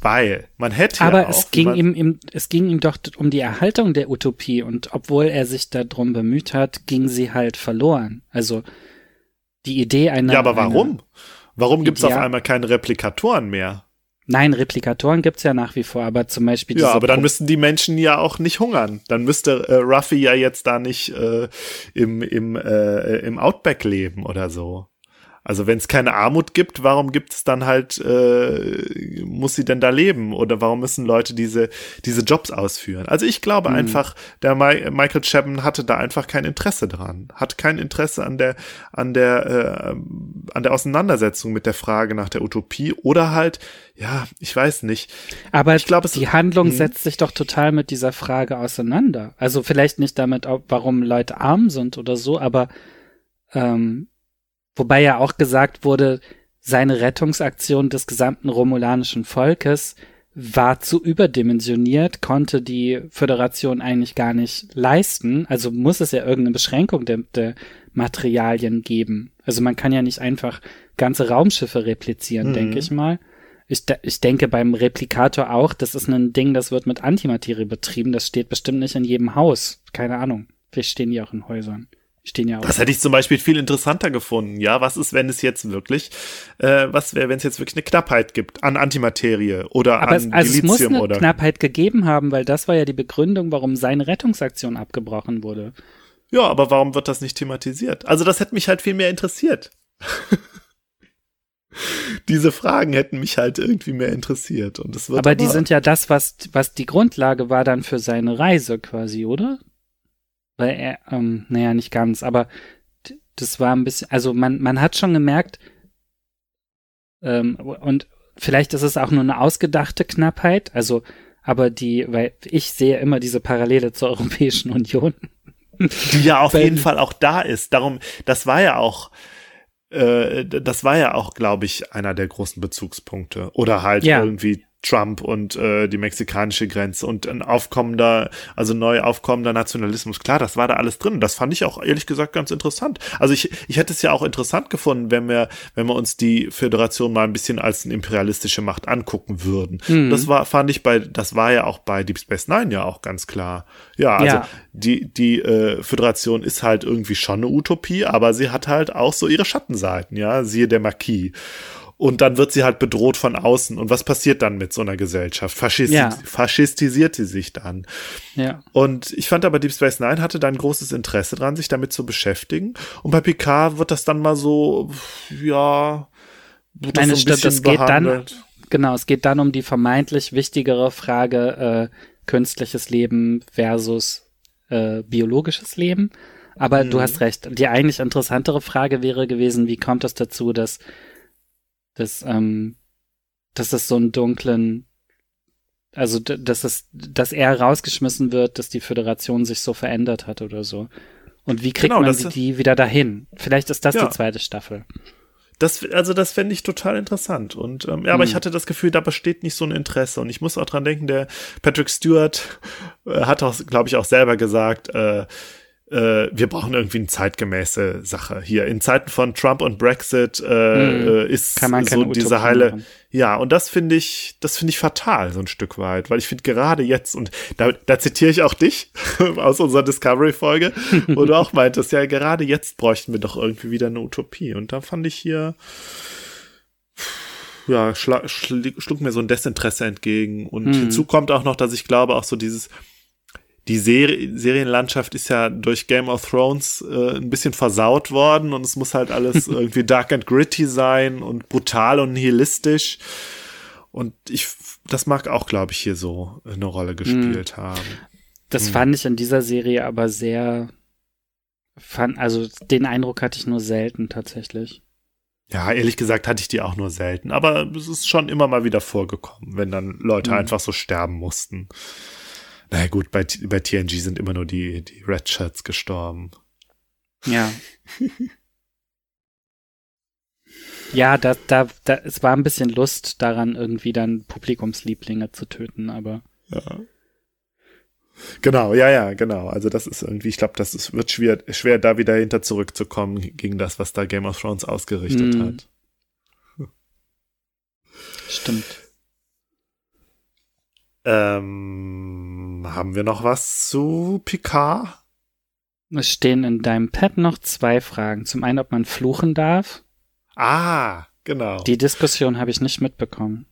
Weil man hätte Aber ja auch, es ging ihm, ihm, es ging ihm doch um die Erhaltung der Utopie und obwohl er sich darum bemüht hat, ging sie halt verloren. Also die Idee einer. Ja, aber warum? Warum gibt es auf einmal keine Replikatoren mehr? Nein, Replikatoren gibt's ja nach wie vor, aber zum Beispiel Ja, aber dann Pro- müssten die Menschen ja auch nicht hungern. Dann müsste äh, Ruffy ja jetzt da nicht äh, im, im, äh, im Outback leben oder so. Also wenn es keine Armut gibt, warum gibt es dann halt, äh, muss sie denn da leben? Oder warum müssen Leute diese, diese Jobs ausführen? Also ich glaube Hm. einfach, der Mi Michael Chabon hatte da einfach kein Interesse dran. Hat kein Interesse an der, an der, äh, an der Auseinandersetzung mit der Frage nach der Utopie oder halt, ja, ich weiß nicht. Aber ich glaub, es- die Handlung Mhm. setzt sich doch total mit dieser Frage auseinander. Also vielleicht nicht damit, ob, warum Leute arm sind oder so, aber ähm, wobei ja auch gesagt wurde, seine Rettungsaktion des gesamten romulanischen Volkes war zu überdimensioniert, konnte die Föderation eigentlich gar nicht leisten. Also muss es ja irgendeine Beschränkung der, der Materialien geben. Also man kann ja nicht einfach ganze Raumschiffe replizieren, Mhm. denke ich mal. Ich, de ich denke beim Replikator auch, das ist ein Ding, das wird mit Antimaterie betrieben. Das steht bestimmt nicht in jedem Haus. Keine Ahnung. Vielleicht stehen die auch in Häusern. Stehen ja auch. Das hätte ich zum Beispiel viel interessanter gefunden. Ja, was ist, wenn es jetzt wirklich, äh, was wäre, wenn es jetzt wirklich eine Knappheit gibt an Antimaterie oder Aber es, an also es muss Dilithium eine oder Knappheit gegeben haben, weil das war ja die Begründung, warum seine Rettungsaktion abgebrochen wurde. ja, aber warum wird das nicht thematisiert? Also das hätte mich halt viel mehr interessiert. Diese Fragen hätten mich halt irgendwie mehr interessiert und es wird Aber die sind ja das, was, was die Grundlage war dann für seine Reise quasi, oder? Weil er, ähm, naja, nicht ganz, aber das war ein bisschen, also man, man hat schon gemerkt, ähm, und vielleicht ist es auch nur eine ausgedachte Knappheit, also, aber die, weil ich sehe immer diese Parallele zur Europäischen Union. die ja auf jeden Fall auch da ist. Darum, das war ja auch, äh, das war ja auch, glaube ich, einer der großen Bezugspunkte. Oder halt Ja. irgendwie Trump und äh, die mexikanische Grenze und ein aufkommender, also neu aufkommender Nationalismus. Klar, das war da alles drin. Das fand ich auch ehrlich gesagt ganz interessant. Also ich, ich hätte es ja auch interessant gefunden, wenn wir, wenn wir uns die Föderation mal ein bisschen als eine imperialistische Macht angucken würden. Mhm. Das war, fand ich bei, das war ja auch bei Deep Space Nine ja auch ganz klar. Ja, also Ja. die, die äh, Föderation ist halt irgendwie schon eine Utopie, aber sie hat halt auch so ihre Schattenseiten, ja, siehe der Marquis. Und dann wird sie halt bedroht von außen. Und was passiert dann mit so einer Gesellschaft? Faschisti Ja. Faschistisiert sie sich dann. Ja. Und ich fand aber Deep Space Nine hatte da ein großes Interesse dran, sich damit zu beschäftigen. Und bei Picard wird das dann mal so, ja, wird Nein, das so ein stimmt, es bisschen geht dann, genau, es geht dann um die vermeintlich wichtigere Frage, äh, künstliches Leben versus äh, biologisches Leben. Aber Mhm. du hast recht. Die eigentlich interessantere Frage wäre gewesen, wie kommt es dazu, dass, dass, ähm, dass es so einen dunklen, also dass es, dass er rausgeschmissen wird, dass die Föderation sich so verändert hat oder so. Und wie kriegt Genau, man die, wieder dahin? Vielleicht ist das Ja. die zweite Staffel. Das, also das fände ich total interessant. Und ähm, ja, aber Hm. ich hatte das Gefühl, da besteht nicht so ein Interesse. Und ich muss auch dran denken, der Patrick Stewart äh, hat auch, glaube ich, auch selber gesagt, äh, äh, wir brauchen irgendwie eine zeitgemäße Sache. Hier in Zeiten von Trump und Brexit äh, äh, ist so diese heile. machen. Ja, und das finde ich, das finde ich fatal, so ein Stück weit, weil ich finde gerade jetzt, und da, da zitiere ich auch dich aus unserer Discovery-Folge, wo du auch meintest, ja, gerade jetzt bräuchten wir doch irgendwie wieder eine Utopie. Und da fand ich hier, ja, schlug mir so ein Desinteresse entgegen. Und Hm. hinzu kommt auch noch, dass ich glaube, auch so dieses, die Serie, Serienlandschaft ist ja durch Game of Thrones äh, ein bisschen versaut worden und es muss halt alles irgendwie dark and gritty sein und brutal und nihilistisch. Und ich, das mag auch, glaube ich, hier so eine Rolle gespielt haben. Das Hm. fand ich in dieser Serie aber sehr, fand, also den Eindruck hatte ich nur selten tatsächlich. Ja, ehrlich gesagt hatte ich die auch nur selten, aber es ist schon immer mal wieder vorgekommen, wenn dann Leute Mhm. einfach so sterben mussten. Na naja, gut, bei, bei TNG sind immer nur die, die Red Shirts gestorben. Ja. ja, da, da, da, es war ein bisschen Lust daran, irgendwie dann Publikumslieblinge zu töten, aber Ja. Genau, ja, ja, genau. Also das ist irgendwie, ich glaube, das ist, wird schwer, schwer, da wieder hinter zurückzukommen gegen das, was da Game of Thrones ausgerichtet Mhm. hat. stimmt. Ähm, haben wir noch was zu Picard? Es stehen in deinem Pad noch zwei Fragen. Zum einen, ob man fluchen darf. Ah, genau. Die Diskussion habe ich nicht mitbekommen.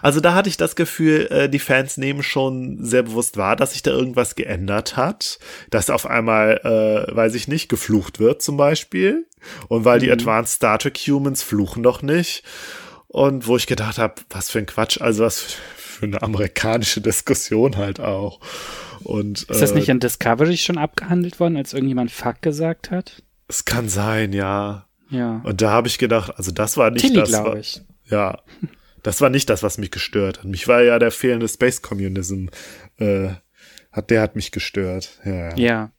Also da hatte ich das Gefühl, äh, die Fans nehmen schon sehr bewusst wahr, dass sich da irgendwas geändert hat, dass auf einmal, äh, weiß ich nicht, geflucht wird zum Beispiel und weil die Mhm. Advanced Star Trek Humans fluchen doch nicht und wo ich gedacht habe, was für ein Quatsch, also was für eine amerikanische Diskussion halt auch. Und Ist das äh, nicht in Discovery schon abgehandelt worden, als irgendjemand Fuck gesagt hat? es kann sein, ja. Ja. Und da habe ich gedacht, also das war nicht Tilly, das, glaube ich. Ja, das war nicht das, was mich gestört hat. Mich war ja der fehlende Space Communism, äh, hat, der hat mich gestört. Ja, ja. Ja.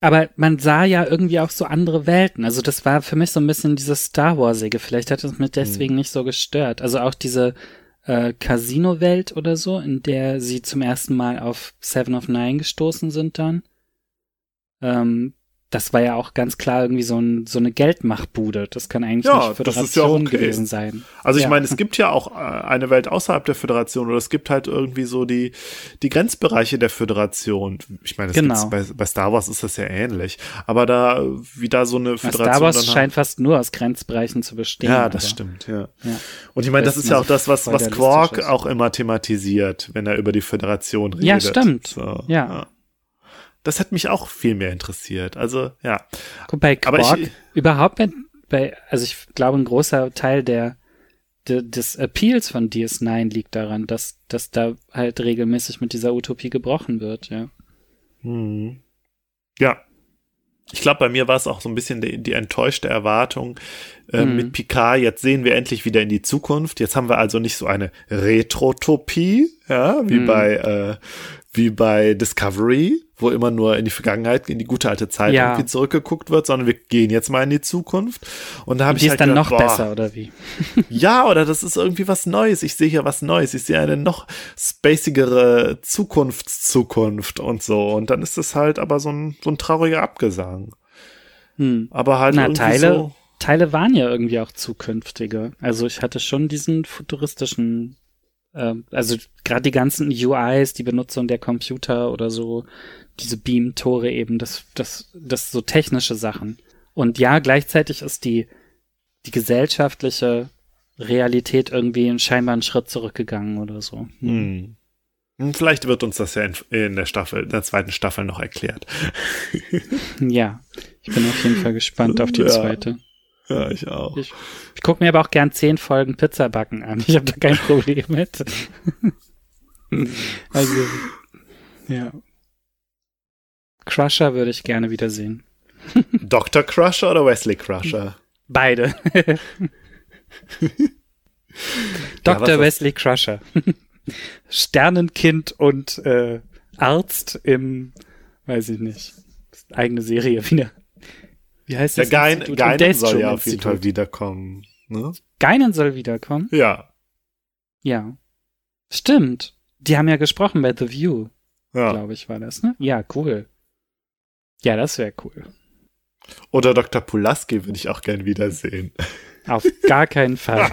Aber man sah ja irgendwie auch so andere Welten. Also das war für mich so ein bisschen dieses Star Warsige. Vielleicht hat es mich deswegen Hm. nicht so gestört. Also auch diese äh, Casino-Welt oder so, in der sie zum ersten Mal auf Seven of Nine gestoßen sind dann. Ähm, das war ja auch ganz klar irgendwie so, ein, so eine Geldmachbude. Das kann eigentlich Ja, nicht das Föderation ja okay. gewesen sein. Also ich Ja. meine, es gibt ja auch äh, eine Welt außerhalb der Föderation oder es gibt halt irgendwie so die, die Grenzbereiche der Föderation. Ich meine, Genau. bei, bei Star Wars ist das ja ähnlich. Aber da, wie da so eine Föderation. Star Wars dann scheint fast nur aus Grenzbereichen zu bestehen. ja, das aber- stimmt, ja. Ja. Und ich meine, das ist ja auch das, was, was Quark auch immer thematisiert, wenn er über die Föderation redet. Ja, stimmt. So, Ja. Das hat mich auch viel mehr interessiert. Also, ja. Guck, bei Aber Quark, ich- überhaupt bei, bei, also ich glaube, ein großer Teil der, de, des Appeals von DS9 liegt daran, dass, dass da halt regelmäßig mit dieser Utopie gebrochen wird, ja. Hm. Ja. Ich glaube, bei mir war es auch so ein bisschen die, die enttäuschte Erwartung äh, Mhm. mit Picard. Jetzt sehen wir endlich wieder in die Zukunft. Jetzt haben wir also nicht so eine Retrotopie, ja, wie Mhm. bei äh, wie bei Discovery, wo immer nur in die Vergangenheit, in die gute alte Zeit Ja. irgendwie zurückgeguckt wird, sondern wir gehen jetzt mal in die Zukunft. Und da habe ich die ist halt dann gedacht, noch boah, besser, oder wie? ja, oder das ist irgendwie was Neues. Ich sehe hier was Neues. Ich sehe eine noch spacigere Zukunftszukunft und so. Und dann ist es halt aber so ein, so ein trauriger Abgesang. Hm. Aber halt Na, irgendwie Teile, so. Teile waren ja irgendwie auch zukünftige. Also ich hatte schon diesen futuristischen, also gerade die ganzen UIs, die Benutzung der Computer oder so, diese Beam-Tore eben, das, das, das so technische Sachen. Und ja, gleichzeitig ist die, die gesellschaftliche Realität irgendwie scheinbar einen Schritt zurückgegangen oder so. Hm. Hm, Vielleicht wird uns das ja in, in der Staffel, in der zweiten Staffel noch erklärt. Ja, ich bin auf jeden Fall gespannt auf die Ja. zweite. Ja, ich auch. Ich, ich gucke mir aber auch gern zehn Folgen Pizzabacken an. Ich habe da kein Problem mit. also, ja. Crusher würde ich gerne wiedersehen. Dr. Crusher oder Wesley Crusher? Beide. Ja, Dr. was- Wesley Crusher. Sternenkind und äh, Arzt im, weiß ich nicht, eigene Serie wieder. Wie heißt Der das? Gein, Institut? Geinen soll ja auf jeden. Fall wiederkommen. Ne? Geinen soll wiederkommen? Ja. Ja. Stimmt. Die haben ja gesprochen bei The View, ja. glaube ich, war das, ne? Ja, cool. Ja, das wäre cool. Oder Dr. Pulaski würde ich auch gern wiedersehen. Auf gar keinen Fall.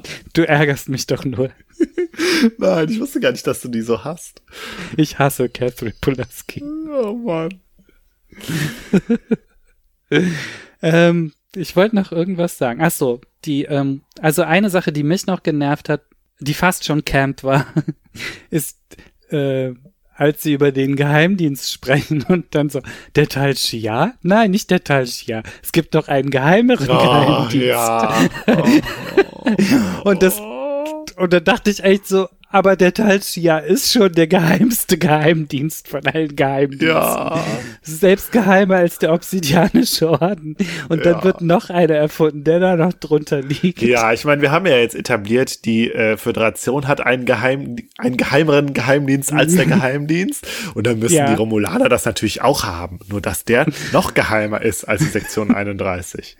Du ärgerst mich doch nur. Nein, ich wusste gar nicht, dass du die so hast. Ich hasse Catherine Pulaski. Oh Mann. Ähm, ich wollte noch irgendwas sagen. Ach so, die, ähm, also eine Sache, die mich noch genervt hat, die fast schon camp war, ist, äh, als sie über den Geheimdienst sprechen und dann so, der Tal Shia? Nein, nicht der Tal Shia. Es gibt doch einen geheimeren Oh, Geheimdienst. ja. Und das, und da dachte ich echt so, aber der Tal Shia ist schon der geheimste Geheimdienst von allen Geheimdiensten. Ja. Selbst geheimer als der Obsidianische Orden. Und dann Ja. wird noch einer erfunden, der da noch drunter liegt. Ja, ich meine, wir haben ja jetzt etabliert, die äh, Föderation hat einen, geheim, einen geheimeren Geheimdienst als der Geheimdienst. Und dann müssen Ja. die Romulaner das natürlich auch haben. Nur, dass der noch geheimer ist als die Sektion 31.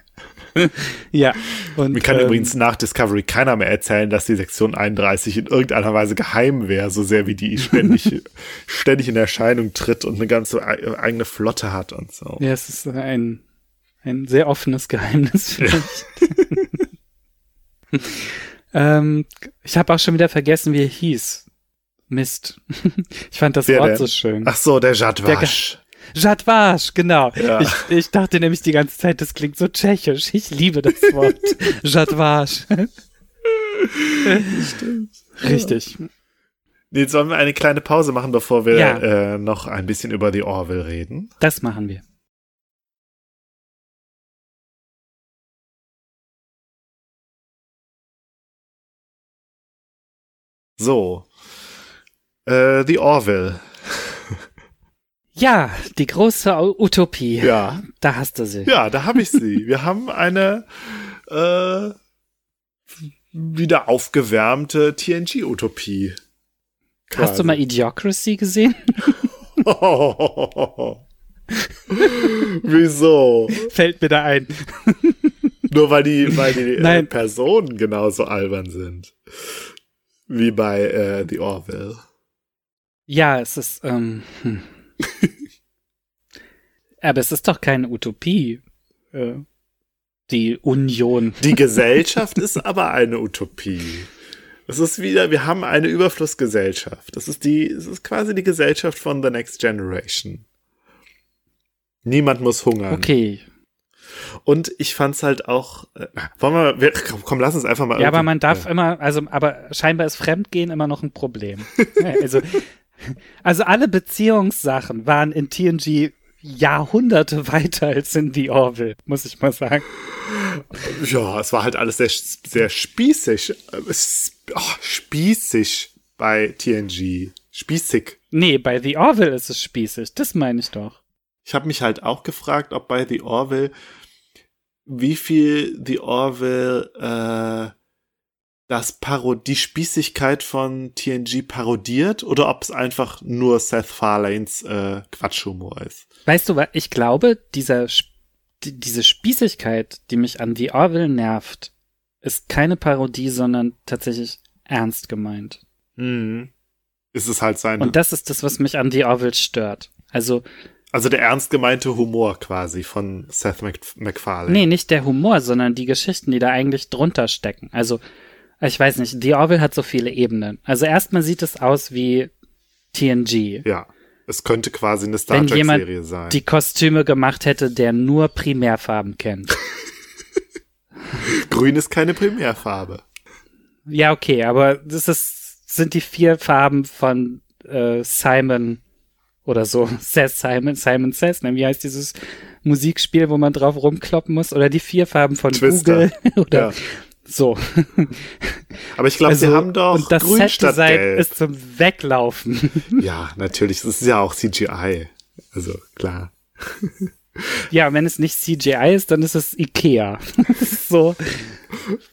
Ja. Und, Mir kann ähm, übrigens nach Discovery keiner mehr erzählen, dass die Sektion 31 in irgendeiner Weise geheim wäre, so sehr wie die ständig, ständig in Erscheinung tritt und eine ganze eigene Flotte hat und so. Ja, es ist ein, ein sehr offenes Geheimnis vielleicht. ähm, ich habe auch schon wieder vergessen, wie er hieß. Mist. Ich fand das Wer Wort denn? so schön. Ach so, der Jadwasch. Jadwasch, genau. Ja. Ich, ich dachte nämlich die ganze Zeit, das klingt so tschechisch. Ich liebe das Wort. Jadwasch. Richtig. Jetzt sollen wir eine kleine Pause machen, bevor wir Ja. äh, noch ein bisschen über die Orville reden. Das machen wir. So. Äh, The Orville. Ja, die große Utopie. Ja. Da hast du sie. Ja, da habe ich sie. Wir haben eine äh, wieder aufgewärmte TNG-Utopie. Hast du mal Idiocracy gesehen? Wieso? Fällt mir da ein. Nur weil die, weil die äh. Personen genauso albern sind. Wie bei äh, The Orville. Ja, es ist, ähm, hm. aber es ist doch keine Utopie. Äh, die Union. Die Gesellschaft ist aber eine Utopie. Es ist wieder, wir haben eine Überflussgesellschaft. Das ist die, es ist quasi die Gesellschaft von The Next Generation. Niemand muss hungern. Okay. Und ich fand's halt auch, äh, wollen wir, wir komm, komm, lass uns einfach mal. Ja, aber man darf Ja. immer, also, aber scheinbar ist Fremdgehen immer noch ein Problem. Also, also alle Beziehungssachen waren in TNG Jahrhunderte weiter als in The Orville, muss ich mal sagen. Ja, es war halt alles sehr, sehr spießig. Äh, Oh, spießig bei TNG. Spießig. Nee, bei The Orville ist es spießig, das meine ich doch. Ich habe mich halt auch gefragt, ob bei The Orville, wie viel The Orville äh, das Paro die Spießigkeit von TNG parodiert oder ob es einfach nur Seth Farlanes äh, Quatschhumor ist. Weißt du was, ich glaube, dieser, die, diese Spießigkeit, die mich an The Orville nervt, ist keine Parodie, sondern tatsächlich ernst gemeint. Mhm. Ist es halt sein. Und das ist das, was mich an The Orville stört. Also, also der ernst gemeinte Humor quasi von Seth Mac MacFarlane. nee, nicht der Humor, sondern die Geschichten, die da eigentlich drunter stecken. Also, ich weiß nicht, The Orville hat so viele Ebenen. Also erstmal sieht es aus wie TNG. Ja. Es könnte quasi eine Star Wenn Trek jemand Serie sein. die Kostüme gemacht hätte, der nur Primärfarben kennt. Grün ist keine Primärfarbe. Ja, okay, aber das ist, sind die vier Farben von äh, Simon oder so. Says Simon, Simon Says, ne? Wie heißt dieses Musikspiel, wo man drauf rumkloppen muss? Oder die vier Farben von Twister. Google? oder Ja. So. Aber ich glaube, sie haben doch Also, und das grün statt gelb. ist zum Weglaufen. Ja, natürlich. Das ist ja auch CGI. Also, klar. ja, wenn es nicht CGI ist, dann ist es Ikea. so.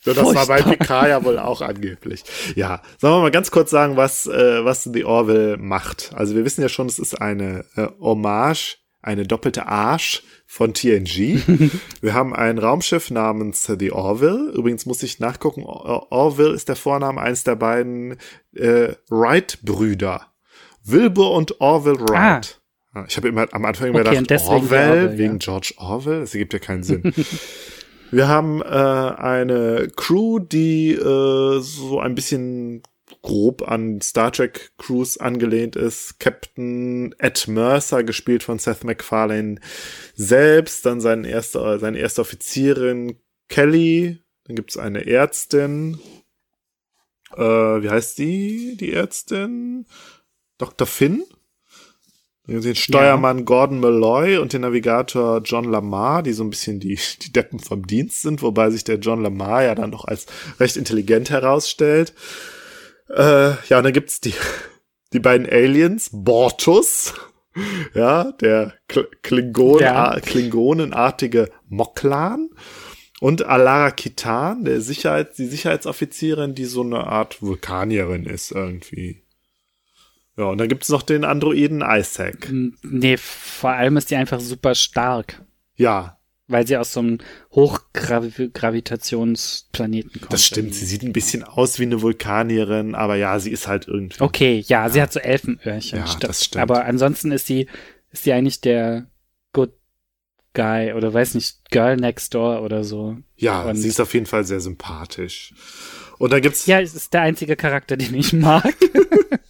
Ja, das war bei Furchtbar. Picard ja wohl auch angeblich. Ja, sollen wir mal ganz kurz sagen, was, äh, was The Orville macht. Also wir wissen ja schon, es ist eine äh, Hommage, eine doppelte Arsch von TNG. wir haben ein Raumschiff namens The Orville. Übrigens muss ich nachgucken, Or Orville ist der Vorname eines der beiden äh, Wright-Brüder. Wilbur und Orville Wright. Ah. Ich habe immer am Anfang immer Okay, gedacht, Orwell, Orville, wegen ja. George Orwell. Das ergibt ja keinen Sinn. Wir haben äh, eine Crew, die äh, so ein bisschen grob an Star Trek Crews angelehnt ist. Captain Ed Mercer, gespielt von Seth MacFarlane selbst, dann sein erster, seine erste Offizierin Kelly, dann gibt's eine Ärztin. Äh, wie heißt die, die Ärztin? Dr. Finn? Den Steuermann Gordon Malloy und den Navigator John Lamar, die so ein bisschen die, die Deppen vom Dienst sind, wobei sich der John Lamar ja dann doch als recht intelligent herausstellt. Äh, ja, und dann gibt's die, die beiden Aliens, Bortus, ja, der Kl Klingon, Ja. Klingonenartige Moklan und Alara Kitan, der Sicherheit, die Sicherheitsoffizierin, die so eine Art Vulkanierin ist irgendwie. Ja, und dann gibt's noch den Androiden Isaac. Nee, vor allem ist die einfach super stark. Ja, Weil sie aus so einem Hochgravitationsplaneten kommt. das stimmt. Sie sieht ein bisschen aus wie eine Vulkanierin, aber ja, sie ist halt irgendwie. Okay, ja, sie hat so Elfenöhrchen. Ja, das stimmt. Aber ansonsten ist sie, ist sie eigentlich der Good Guy oder weiß nicht, Girl Next Door oder so. Ja, Und- sie ist auf jeden Fall sehr sympathisch. Und dann gibt's Ja, es ist der einzige Charakter, den ich mag.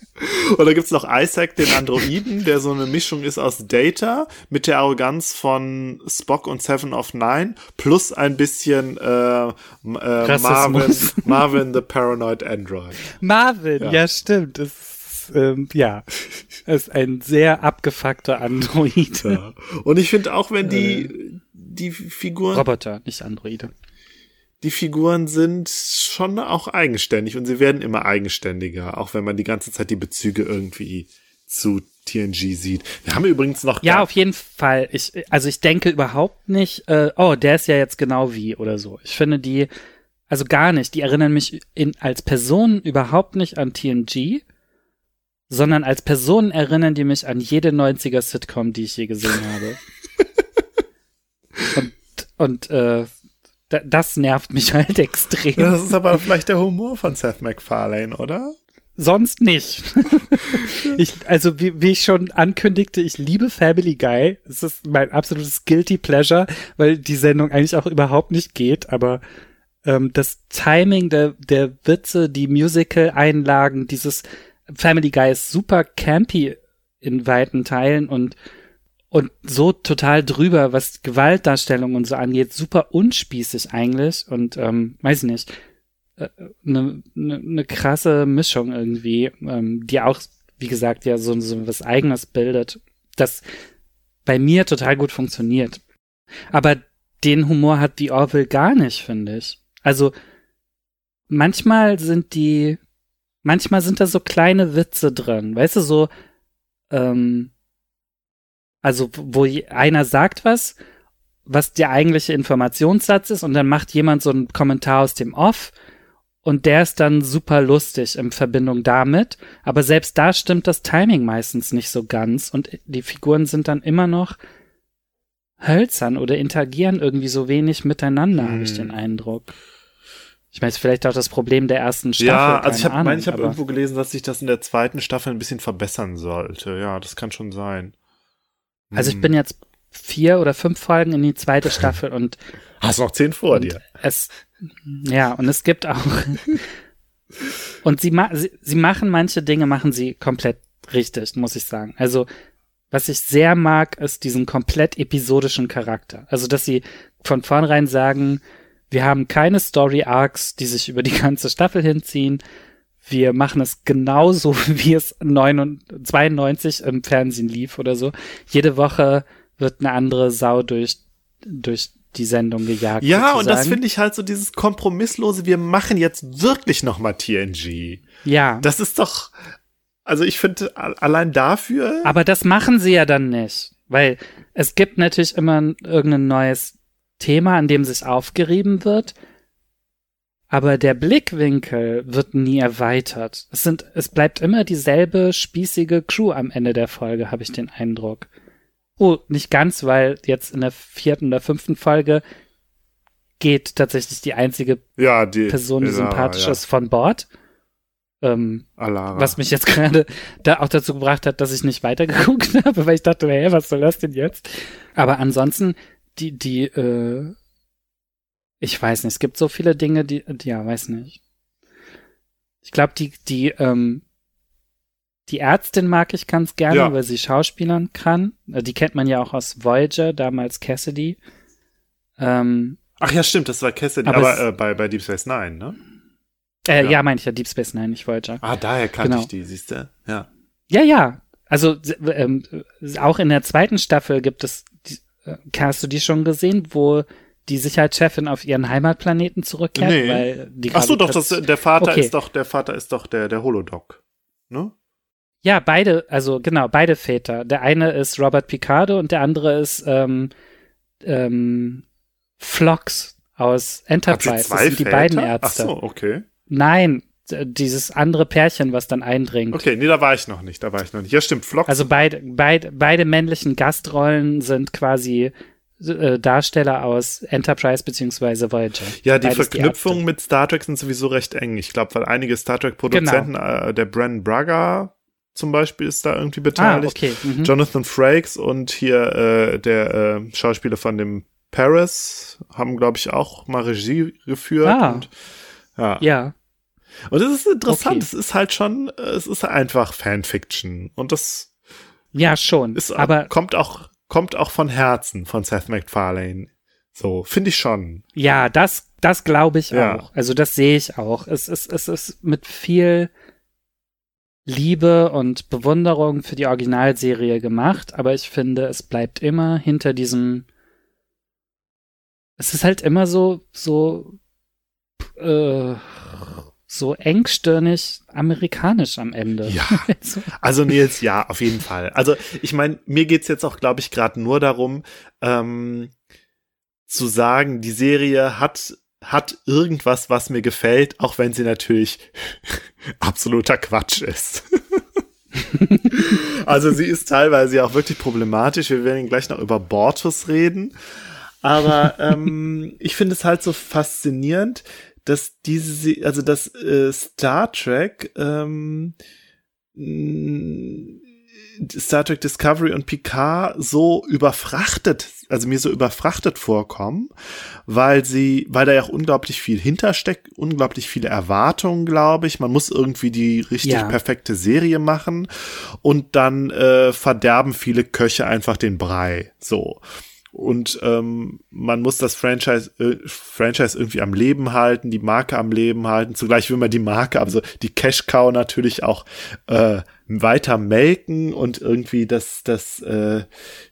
Und da gibt's noch Isaac, den Androiden, der so eine Mischung ist aus Data mit der Arroganz von Spock und Seven of Nine plus ein bisschen äh, äh, Marvin. Marvin the Paranoid Android. Marvin, Ja. ja, stimmt. Es ist, ähm, ja, ist ein sehr abgefuckter Android. Ja. Und ich finde auch, wenn die die Figuren Roboter, nicht Androide. Die Figuren sind schon auch eigenständig und sie werden immer eigenständiger, auch wenn man die ganze Zeit die Bezüge irgendwie zu TNG sieht. Wir haben übrigens noch Ja, auf jeden Fall. Ich, also ich denke überhaupt nicht, äh, oh, der ist ja jetzt genau wie oder so. Ich finde die, also gar nicht. Die erinnern mich in, als Person überhaupt nicht an TNG, sondern als Personen erinnern die mich an jede 90er Sitcom, die ich je gesehen habe. und und äh, da, das nervt mich halt extrem. das ist aber vielleicht der Humor von Seth MacFarlane, oder? sonst nicht. ich, also wie, wie ich schon ankündigte, ich liebe Family Guy. Es ist mein absolutes guilty pleasure, weil die Sendung eigentlich auch überhaupt nicht geht, aber ähm, das Timing der, der Witze, die Musical-Einlagen, dieses Family Guy ist super campy in weiten Teilen und und so total drüber, was Gewaltdarstellung und so angeht, super unspießig eigentlich und ähm, weiß ich nicht, eine ne, ne krasse Mischung irgendwie, ähm, die auch, wie gesagt, ja so, so was Eigenes bildet, das bei mir total gut funktioniert. Aber den Humor hat die Orville gar nicht, finde ich. Also manchmal sind die, manchmal sind da so kleine Witze drin, weißt du, so, ähm, also wo einer sagt was, was der eigentliche Informationssatz ist und dann macht jemand so einen Kommentar aus dem Off und der ist dann super lustig in Verbindung damit, aber selbst da stimmt das Timing meistens nicht so ganz und die Figuren sind dann immer noch hölzern oder interagieren irgendwie so wenig miteinander, habe ich Hm. den Eindruck. Ich meine, es ist vielleicht auch das Problem der ersten Staffel. Ja, also ich ich habe irgendwo gelesen, dass sich das in der zweiten Staffel ein bisschen verbessern sollte. Ja, das kann schon sein. Also ich bin jetzt vier oder fünf Folgen in die zweite Staffel und Hast noch zehn vor dir. es ja und es gibt auch und sie, ma sie sie machen manche Dinge machen sie komplett richtig muss ich sagen. Also was ich sehr mag ist diesen komplett episodischen Charakter. Also dass sie von vornherein sagen wir haben keine Story Arcs die sich über die ganze Staffel hinziehen wir machen es genauso, wie es 92 im Fernsehen lief oder so. Jede Woche wird eine andere Sau durch, durch die Sendung gejagt. Ja, sozusagen. und das finde ich halt so dieses kompromisslose, wir machen jetzt wirklich noch mal TNG. Ja. Das ist doch, also ich finde allein dafür. Aber das machen sie ja dann nicht, weil es gibt natürlich immer irgendein neues Thema, an dem sich aufgerieben wird. Aber der Blickwinkel wird nie erweitert. Es sind, es bleibt immer dieselbe spießige Crew am Ende der Folge, habe ich den Eindruck. Oh, nicht ganz, weil jetzt in der vierten oder fünften Folge geht tatsächlich die einzige ja, die, Person, die ja, sympathisch ja. ist, von Bord. Ähm, Alara. was mich jetzt gerade da auch dazu gebracht hat, dass ich nicht weitergeguckt habe, weil ich dachte, hey, was soll das denn jetzt? Aber ansonsten, die, die, äh, ich weiß nicht, es gibt so viele Dinge, die, die ja, weiß nicht. Ich glaube, die, die, ähm, die Ärztin mag ich ganz gerne, Ja. weil sie Schauspielern kann. Äh, Die kennt man ja auch aus Voyager, damals Cassidy. Ähm, Ach ja, stimmt, das war Cassidy, Aber aber, es- äh, bei, bei Deep Space Nine, ne? äh, Ja. ja, meine ich ja, Deep Space Nine, nicht Voyager. Ah, daher kannte Genau. ich die, siehst du? Ja. Ja, ja. Also ähm, äh, auch in der zweiten Staffel gibt es, die, äh, hast du die schon gesehen, wo die Sicherheitschefin auf ihren Heimatplaneten zurückkehrt? Nee. Weil die Ach so, doch, das, der Vater Okay. ist doch, der Vater ist doch der, der Holodoc. Ne? Ja, beide, also genau, beide Väter. Der eine ist Robert Picardo und der andere ist ähm, ähm, Phlox aus Hat sie Enterprise. Das zwei sind die Väter? beiden Ach Ärzte. so, okay. Nein, dieses andere Pärchen, was dann eindringt. Okay, nee, da war ich noch nicht, da war ich noch nicht. Ja, stimmt, Flock. Also beide, beide, beide männlichen Gastrollen sind quasi äh, Darsteller aus Enterprise beziehungsweise Voyager. ja, die Beides Verknüpfungen Ärzte. mit Star Trek sind sowieso recht eng. Ich glaube, weil einige Star Trek-Produzenten, Genau. äh, der Bren Braga zum Beispiel ist da irgendwie Ah, beteiligt. okay. Mhm. Jonathan Frakes und hier äh, der äh, Schauspieler von dem Paris haben, glaube ich, auch mal Regie geführt. Ah. Und, ja. Ja, und es ist interessant. Okay. Es ist halt schon, äh, es ist einfach Fanfiction. Und das ja, schon. ist, Aber kommt auch, kommt auch von Herzen von Seth MacFarlane. So, finde ich schon. ja, das, das glaube ich Ja. auch. Also das sehe ich auch. Es ist, es ist mit viel Liebe und Bewunderung für die Originalserie gemacht, aber ich finde, es bleibt immer hinter diesem. Es ist halt immer so, so, äh, so engstirnig amerikanisch am Ende. Ja. so. Also Nils, ja, auf jeden Fall. Also ich meine, mir geht's jetzt auch, glaube ich, gerade nur darum, ähm, zu sagen, die Serie hat hat irgendwas, was mir gefällt, auch wenn sie natürlich absoluter Quatsch ist. also sie ist teilweise ja auch wirklich problematisch. Wir werden gleich noch über Bortus reden. Aber ähm, ich finde es halt so faszinierend, dass diese, Se- also dass äh, Star Trek ähm, Star Trek Discovery und Picard so überfrachtet, also mir so überfrachtet vorkommen, weil sie, weil da ja auch unglaublich viel hintersteckt, unglaublich viele Erwartungen, glaube ich. Man muss irgendwie die richtig Ja. perfekte Serie machen und dann äh, verderben viele Köche einfach den Brei. So. Und ähm, man muss das Franchise, äh, Franchise irgendwie am Leben halten, die Marke am Leben halten. Zugleich will man die Marke, also die Cash Cow natürlich auch äh, weiter melken und irgendwie das, das, äh,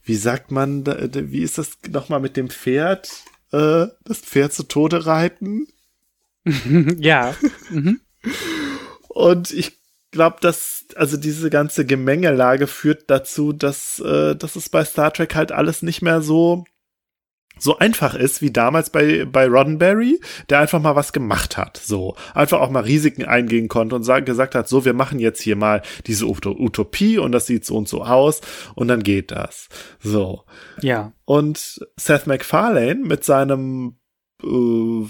wie sagt man, wie ist das nochmal mit dem Pferd? Äh, das Pferd zu Tode reiten? ja. Mhm. Und ich glaube, dass also diese ganze Gemengelage führt dazu, dass, äh, dass es bei Star Trek halt alles nicht mehr so so einfach ist wie damals bei bei Roddenberry, der einfach mal was gemacht hat, so einfach auch mal Risiken eingehen konnte und sag, gesagt hat, so wir machen jetzt hier mal diese Ut- Utopie und das sieht so und so aus und dann geht das, so Ja. und Seth MacFarlane mit seinem äh,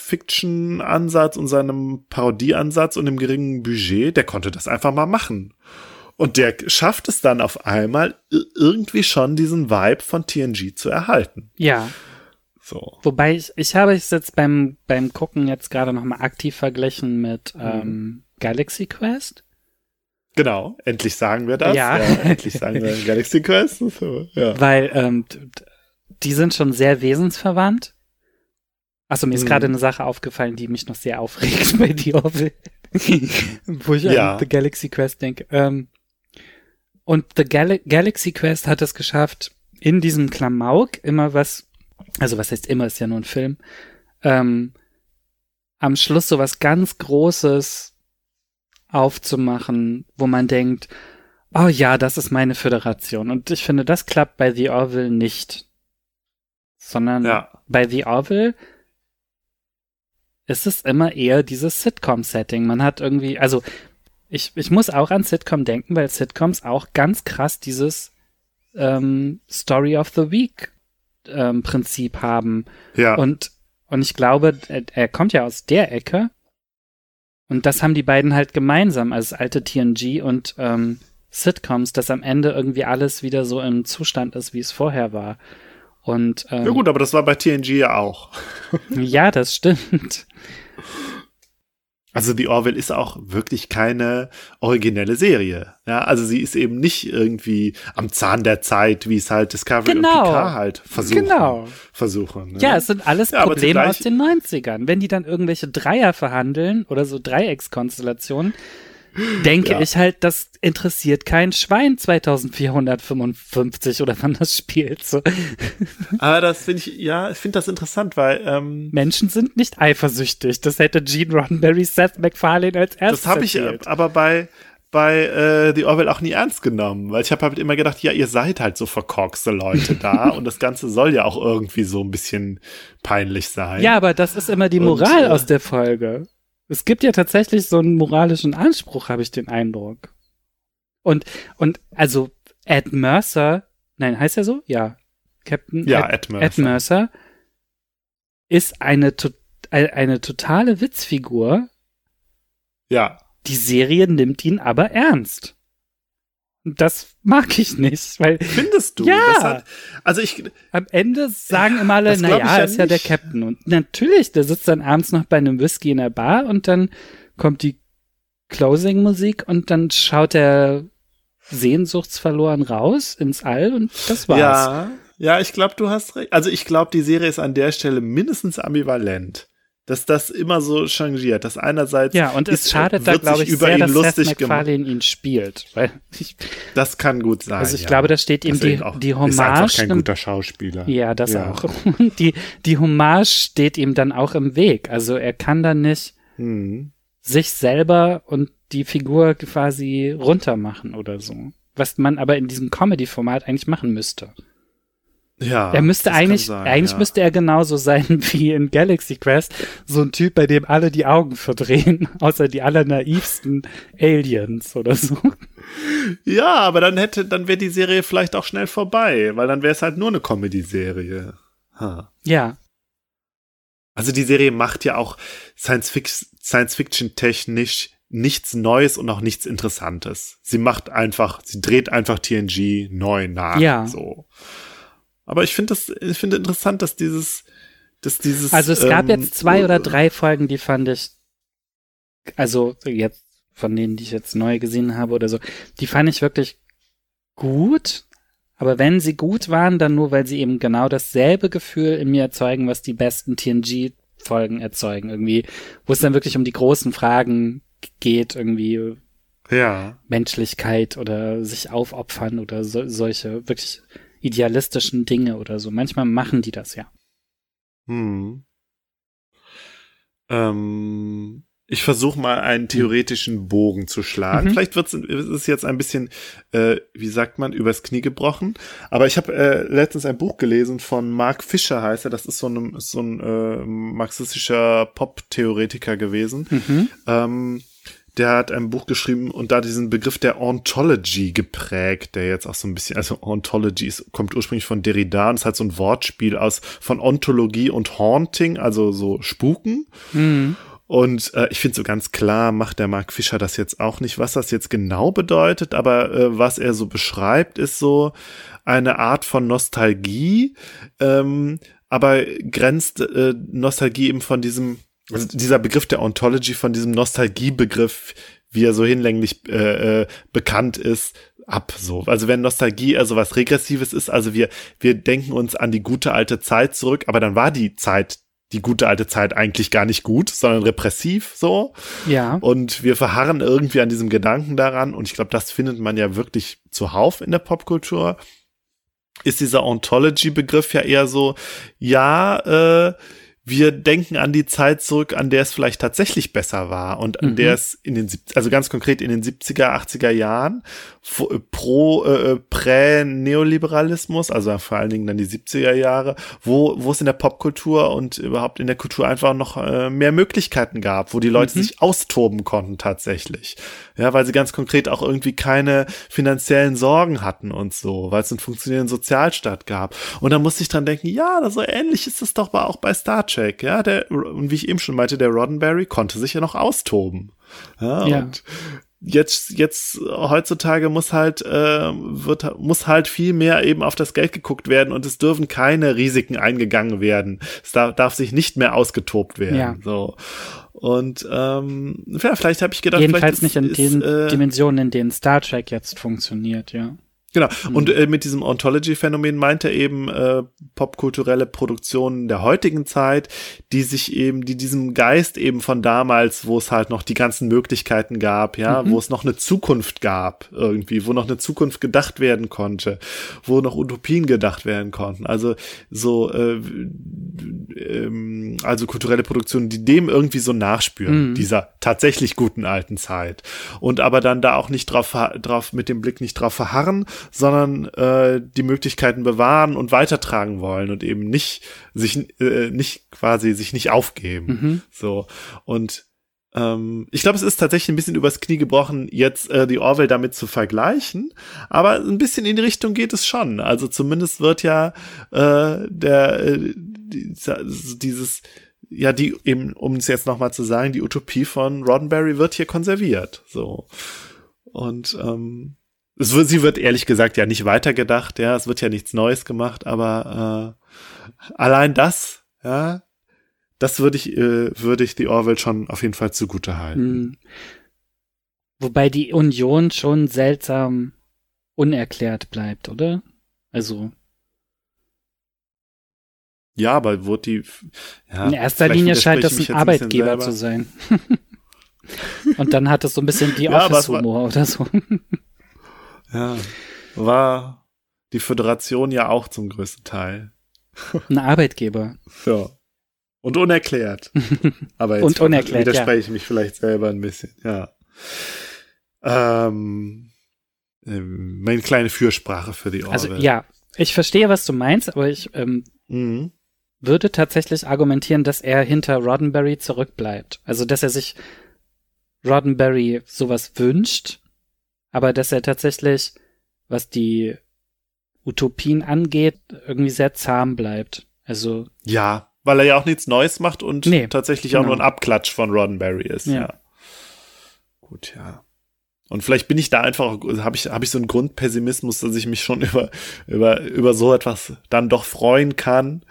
Fan-Fiction-Ansatz und seinem Parodie-Ansatz und dem geringen Budget, der konnte das einfach mal machen. Und der schafft es dann auf einmal irgendwie schon diesen Vibe von TNG zu erhalten. Ja. So. Wobei ich, ich habe es jetzt beim, beim Gucken jetzt gerade nochmal aktiv verglichen mit Mhm. ähm, Galaxy Quest. Genau, endlich sagen wir das. Ja. endlich sagen wir Galaxy Quest. So, ja. Weil ähm, die sind schon sehr wesensverwandt. Achso, mir ist Mhm. gerade eine Sache aufgefallen, die mich noch sehr aufregt bei The Orville. Wo ich Ja. an The Galaxy Quest denke. Ähm, und The Gal Galaxy Quest hat es geschafft, in diesem Klamauk immer was, also was heißt immer, ist ja nur ein Film, ähm, am Schluss so was ganz Großes aufzumachen, wo man denkt, oh ja, das ist meine Föderation. Und ich finde, das klappt bei The Orville nicht. Sondern Ja. bei The Orville ist es immer eher dieses Sitcom-Setting. Man hat irgendwie, also ich, ich muss auch an Sitcom denken, weil Sitcoms auch ganz krass dieses ähm, Story of the Week ähm, Prinzip haben. Ja. Und, und ich glaube, er, er kommt ja aus der Ecke. Und das haben die beiden halt gemeinsam als alte TNG und ähm, Sitcoms, dass am Ende irgendwie alles wieder so im Zustand ist, wie es vorher war. Und ähm, ja gut, aber das war bei TNG ja auch. ja, das stimmt. Also The Orville ist auch wirklich keine originelle Serie. Ja, also sie ist eben nicht irgendwie am Zahn der Zeit, wie es halt Discovery Genau. und Picard halt versuchen. Genau. versuchen ne? Ja, es sind alles Ja, Probleme aus den 90ern. Wenn die dann irgendwelche Dreier verhandeln oder so Dreieckskonstellationen, denke Ja. ich halt, das interessiert kein Schwein 2455 oder wann das spielt. So. Aber das finde ich, ja, ich finde das interessant, weil ähm, Menschen sind nicht eifersüchtig. Das hätte Gene Roddenberry Seth MacFarlane als erstes das habe ich erzählt. aber bei bei äh, The Orville auch nie ernst genommen, weil ich habe halt immer gedacht, ja, ihr seid halt so verkorkste Leute da und das Ganze soll ja auch irgendwie so ein bisschen peinlich sein. Ja, aber das ist immer die Und, Moral äh, aus der Folge. Es gibt ja tatsächlich so einen moralischen Anspruch, habe ich den Eindruck. Und, und also Ed Mercer, nein, heißt er so? Ja. Captain ja, Ed, Ed Mercer. Ed Mercer ist eine, eine totale Witzfigur. Ja, Die Serie nimmt ihn aber ernst. Das mag ich nicht, weil findest du? Ja. Das hat, also ich, Am Ende sagen immer alle, naja, ich ja ist ja der. Captain. Und natürlich, der sitzt dann abends noch bei einem Whisky in der Bar und dann kommt die Closing-Musik und dann schaut er sehnsuchtsverloren raus ins All und das war's. Ja, ja, ich glaube, du hast recht. Also ich glaube, die Serie ist an der Stelle mindestens ambivalent. Dass das immer so changiert. Dass einerseits Ja, und es ist, schadet da, glaube sich ich, über sehr, ihn dass Seth lustig gemacht. MacFarlane ihn spielt. Weil ich, Das kann gut sein. also ich ja. glaube, da steht ihm die, er auch- die Ist einfach Hommage. kein guter Schauspieler. ja, das Ja. auch. Die, die Hommage steht ihm dann auch im Weg. Also er kann dann nicht Hm. sich selber und die Figur quasi runtermachen oder so. Was man aber in diesem Comedy-Format eigentlich machen müsste. Ja. er müsste eigentlich, sein, eigentlich ja. müsste er genauso sein wie in Galaxy Quest. So ein Typ, bei dem alle die Augen verdrehen, außer die allernaivsten Aliens oder so. Ja, aber dann hätte, dann wäre die Serie vielleicht auch schnell vorbei, weil dann wäre es halt nur eine Comedy-Serie. Ha. Ja, Also die Serie macht ja auch Science-Fic- Science-Fiction-technisch nichts Neues und auch nichts Interessantes. Sie macht einfach, sie dreht einfach TNG neu nach. Ja. So. Aber ich finde das, ich finde interessant, dass dieses, dass dieses. also es gab ähm, jetzt zwei oder drei Folgen, die fand ich, also jetzt von denen, die ich jetzt neu gesehen habe oder so, die fand ich wirklich gut. Aber wenn sie gut waren, dann nur, weil sie eben genau dasselbe Gefühl in mir erzeugen, was die besten TNG-Folgen erzeugen. Irgendwie, wo es dann wirklich um die großen Fragen geht, irgendwie Ja. Menschlichkeit oder sich aufopfern oder so, solche wirklich idealistischen Dinge oder so. Manchmal machen die das ja. Hm. Ähm, ich versuche mal einen theoretischen Bogen zu schlagen. Mhm. Vielleicht wird's, ist es jetzt ein bisschen, äh, wie sagt man, übers Knie gebrochen. Aber ich habe äh, letztens ein Buch gelesen von Mark Fisher, heißt er. Das ist so ein, so ein äh, marxistischer Pop-Theoretiker gewesen. Mhm. Ähm, der hat ein Buch geschrieben und da diesen Begriff der Ontology geprägt, der jetzt auch so ein bisschen, also Ontology ist, kommt ursprünglich von Derrida und ist halt so ein Wortspiel aus von Ontologie und Haunting, also so Spuken. Mhm. Und äh, ich finde so ganz klar macht der Mark Fischer das jetzt auch nicht, was das jetzt genau bedeutet, aber äh, was er so beschreibt, ist so eine Art von Nostalgie, ähm, aber grenzt äh, Nostalgie eben von diesem, also dieser Begriff der Ontology von diesem Nostalgiebegriff, wie er so hinlänglich äh, äh, bekannt ist, ab so. Also wenn Nostalgie also was Regressives ist, also wir, wir denken uns an die gute alte Zeit zurück, aber dann war die Zeit die gute alte Zeit eigentlich gar nicht gut, sondern repressiv so. Ja. Und wir verharren irgendwie an diesem Gedanken daran. Und ich glaube, das findet man ja wirklich zuhauf in der Popkultur. Ist dieser Ontology-Begriff ja eher so, ja, äh, wir denken an die Zeit zurück, an der es vielleicht tatsächlich besser war und an Mhm. der es in den, also ganz konkret in den 70er, 80er Jahren äh, pro, äh, prä-Neoliberalismus, also vor allen Dingen dann die 70er Jahre, wo, wo es in der Popkultur und überhaupt in der Kultur einfach noch äh, mehr Möglichkeiten gab, wo die Leute Mhm. sich austoben konnten tatsächlich. Ja, weil sie ganz konkret auch irgendwie keine finanziellen Sorgen hatten und so, weil es einen funktionierenden Sozialstaat gab. Und da musste ich dran denken, ja, so ähnlich ist es doch auch bei Star Trek, ja, der, und wie ich eben schon meinte, der Roddenberry konnte sich ja noch austoben. Ja, Ja. und jetzt, jetzt heutzutage muss halt, äh, wird, muss halt viel mehr eben auf das Geld geguckt werden und es dürfen keine Risiken eingegangen werden. Es darf, darf sich nicht mehr ausgetobt werden. Ja. So. Und ähm, ja, vielleicht habe ich gedacht, Jedenfalls nicht in ist, den ist, äh, Dimensionen, in denen Star Trek jetzt funktioniert, ja. Genau. Und äh, mit diesem Ontology-Phänomen meint er eben äh, popkulturelle Produktionen der heutigen Zeit, die sich eben, die diesem Geist eben von damals, wo es halt noch die ganzen Möglichkeiten gab, ja, Mhm. wo es noch eine Zukunft gab irgendwie, wo noch eine Zukunft gedacht werden konnte, wo noch Utopien gedacht werden konnten. Also so, äh, ähm, also kulturelle Produktionen, die dem irgendwie so nachspüren, Mhm. dieser tatsächlich guten alten Zeit. Und aber dann da auch nicht drauf, drauf mit dem Blick nicht drauf verharren, sondern äh, die Möglichkeiten bewahren und weitertragen wollen und eben nicht sich äh, nicht quasi sich nicht aufgeben. Mhm. So und ähm, ich glaube, es ist tatsächlich ein bisschen übers Knie gebrochen, jetzt äh, die Orwell damit zu vergleichen, aber ein bisschen in die Richtung geht es schon. Also zumindest wird ja äh, der äh, dieses ja die eben um es jetzt noch mal zu sagen, die Utopie von Roddenberry wird hier konserviert. So und ähm, es wird, sie wird ehrlich gesagt ja nicht weitergedacht, ja, es wird ja nichts Neues gemacht, aber äh, allein das, ja, das würde ich, äh, würde ich die Orwell schon auf jeden Fall zugute halten. Mhm. Wobei die Union schon seltsam unerklärt bleibt, oder? Also Ja, aber wurde die, ja, in erster Linie scheint das ein jetzt ein Arbeitgeber zu sein. Und dann hat es so ein bisschen die Ja, Office-Humor oder so. Ja, war die Föderation ja auch zum größten Teil. Ein Arbeitgeber. Ja. Und unerklärt. Aber jetzt Und unerklärt, widerspreche ich mich vielleicht selber ein bisschen, ja. Ähm, ähm, meine kleine Fürsprache für die Orwell. Also ja, ich verstehe, was du meinst, aber ich ähm, Mhm. würde tatsächlich argumentieren, dass er hinter Roddenberry zurückbleibt. Also dass er sich Roddenberry sowas wünscht, aber dass er tatsächlich, was die Utopien angeht, irgendwie sehr zahm bleibt. Also Ja, weil er ja auch nichts Neues macht und Nee, tatsächlich auch genau. nur ein Abklatsch von Roddenberry ist. Ja. Ja. Gut, ja. Und vielleicht bin ich da einfach, habe ich, habe ich so einen Grundpessimismus, dass ich mich schon über, über, über so etwas dann doch freuen kann.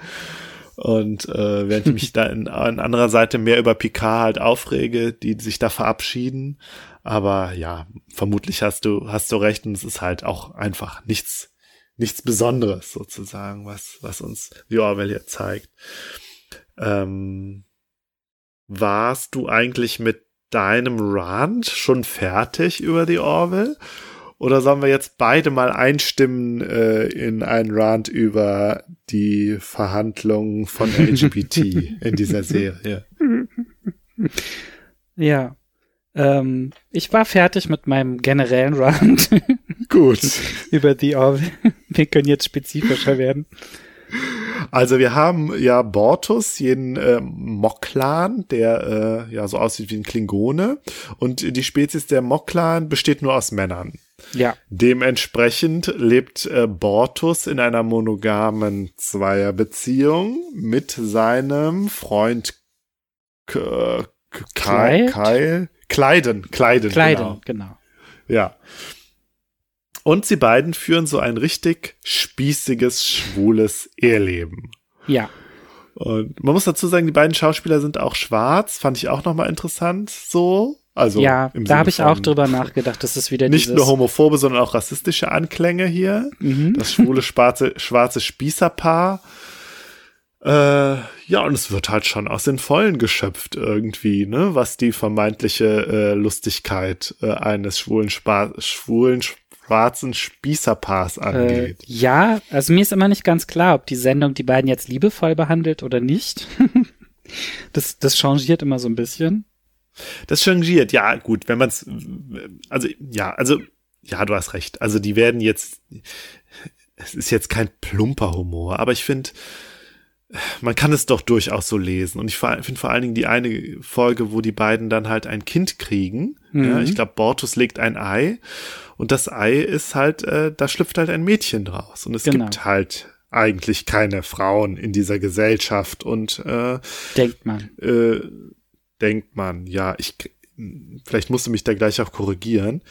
Und äh, während ich mich da in, an anderer Seite mehr über Picard halt aufrege, die sich da verabschieden. Aber ja, vermutlich hast du, hast du recht und es ist halt auch einfach nichts, nichts Besonderes sozusagen, was, was uns die Orwell hier zeigt. Ähm, warst du eigentlich mit deinem Rant schon fertig über die Orwell? Oder sollen wir jetzt beide mal einstimmen äh, in einen Rant über die Verhandlungen von LGBT in dieser Serie? ja. Ähm, ich war fertig mit meinem generellen Run Gut. über die Orwell. Wir können jetzt spezifischer werden. Also wir haben ja Bortus, jeden äh, Moklan, der äh, ja so aussieht wie ein Klingone. Und die Spezies der Moklan besteht nur aus Männern. Ja. Dementsprechend lebt äh, Bortus in einer monogamen Zweierbeziehung mit seinem Freund K K Kai? Kai Kleiden, Kleiden, Kleiden, Genau. genau. Ja. Und sie beiden führen so ein richtig spießiges, schwules Eheleben. Ja. Und man muss dazu sagen, die beiden Schauspieler sind auch schwarz, fand ich auch nochmal interessant, so. Also ja, im da habe ich auch drüber nachgedacht. Das ist wieder Nicht nur homophobe, sondern auch rassistische Anklänge hier. Mhm. Das schwule, schwarze, schwarze Spießerpaar. Äh, Ja, und es wird halt schon aus den Vollen geschöpft irgendwie, ne, was die vermeintliche äh, Lustigkeit äh, eines schwulen, Spa schwulen schwarzen Spießerpaars Äh, angeht. ja, also mir ist immer nicht ganz klar, ob die Sendung die beiden jetzt liebevoll behandelt oder nicht. das, das changiert immer so ein bisschen. Das changiert, ja, gut, wenn man es, also, ja, also, ja, du hast recht. Also, die werden jetzt, es ist jetzt kein plumper Humor, aber ich finde, man kann es doch durchaus so lesen. Und ich finde vor allen Dingen die eine Folge, wo die beiden dann halt ein Kind kriegen. Mhm. Ja, ich glaube, Bortus legt ein Ei und das Ei ist halt, äh, da schlüpft halt ein Mädchen draus. Und es Genau. gibt halt eigentlich keine Frauen in dieser Gesellschaft und äh, Denkt man. äh, denkt man, ja, ich vielleicht musst du mich da gleich auch korrigieren,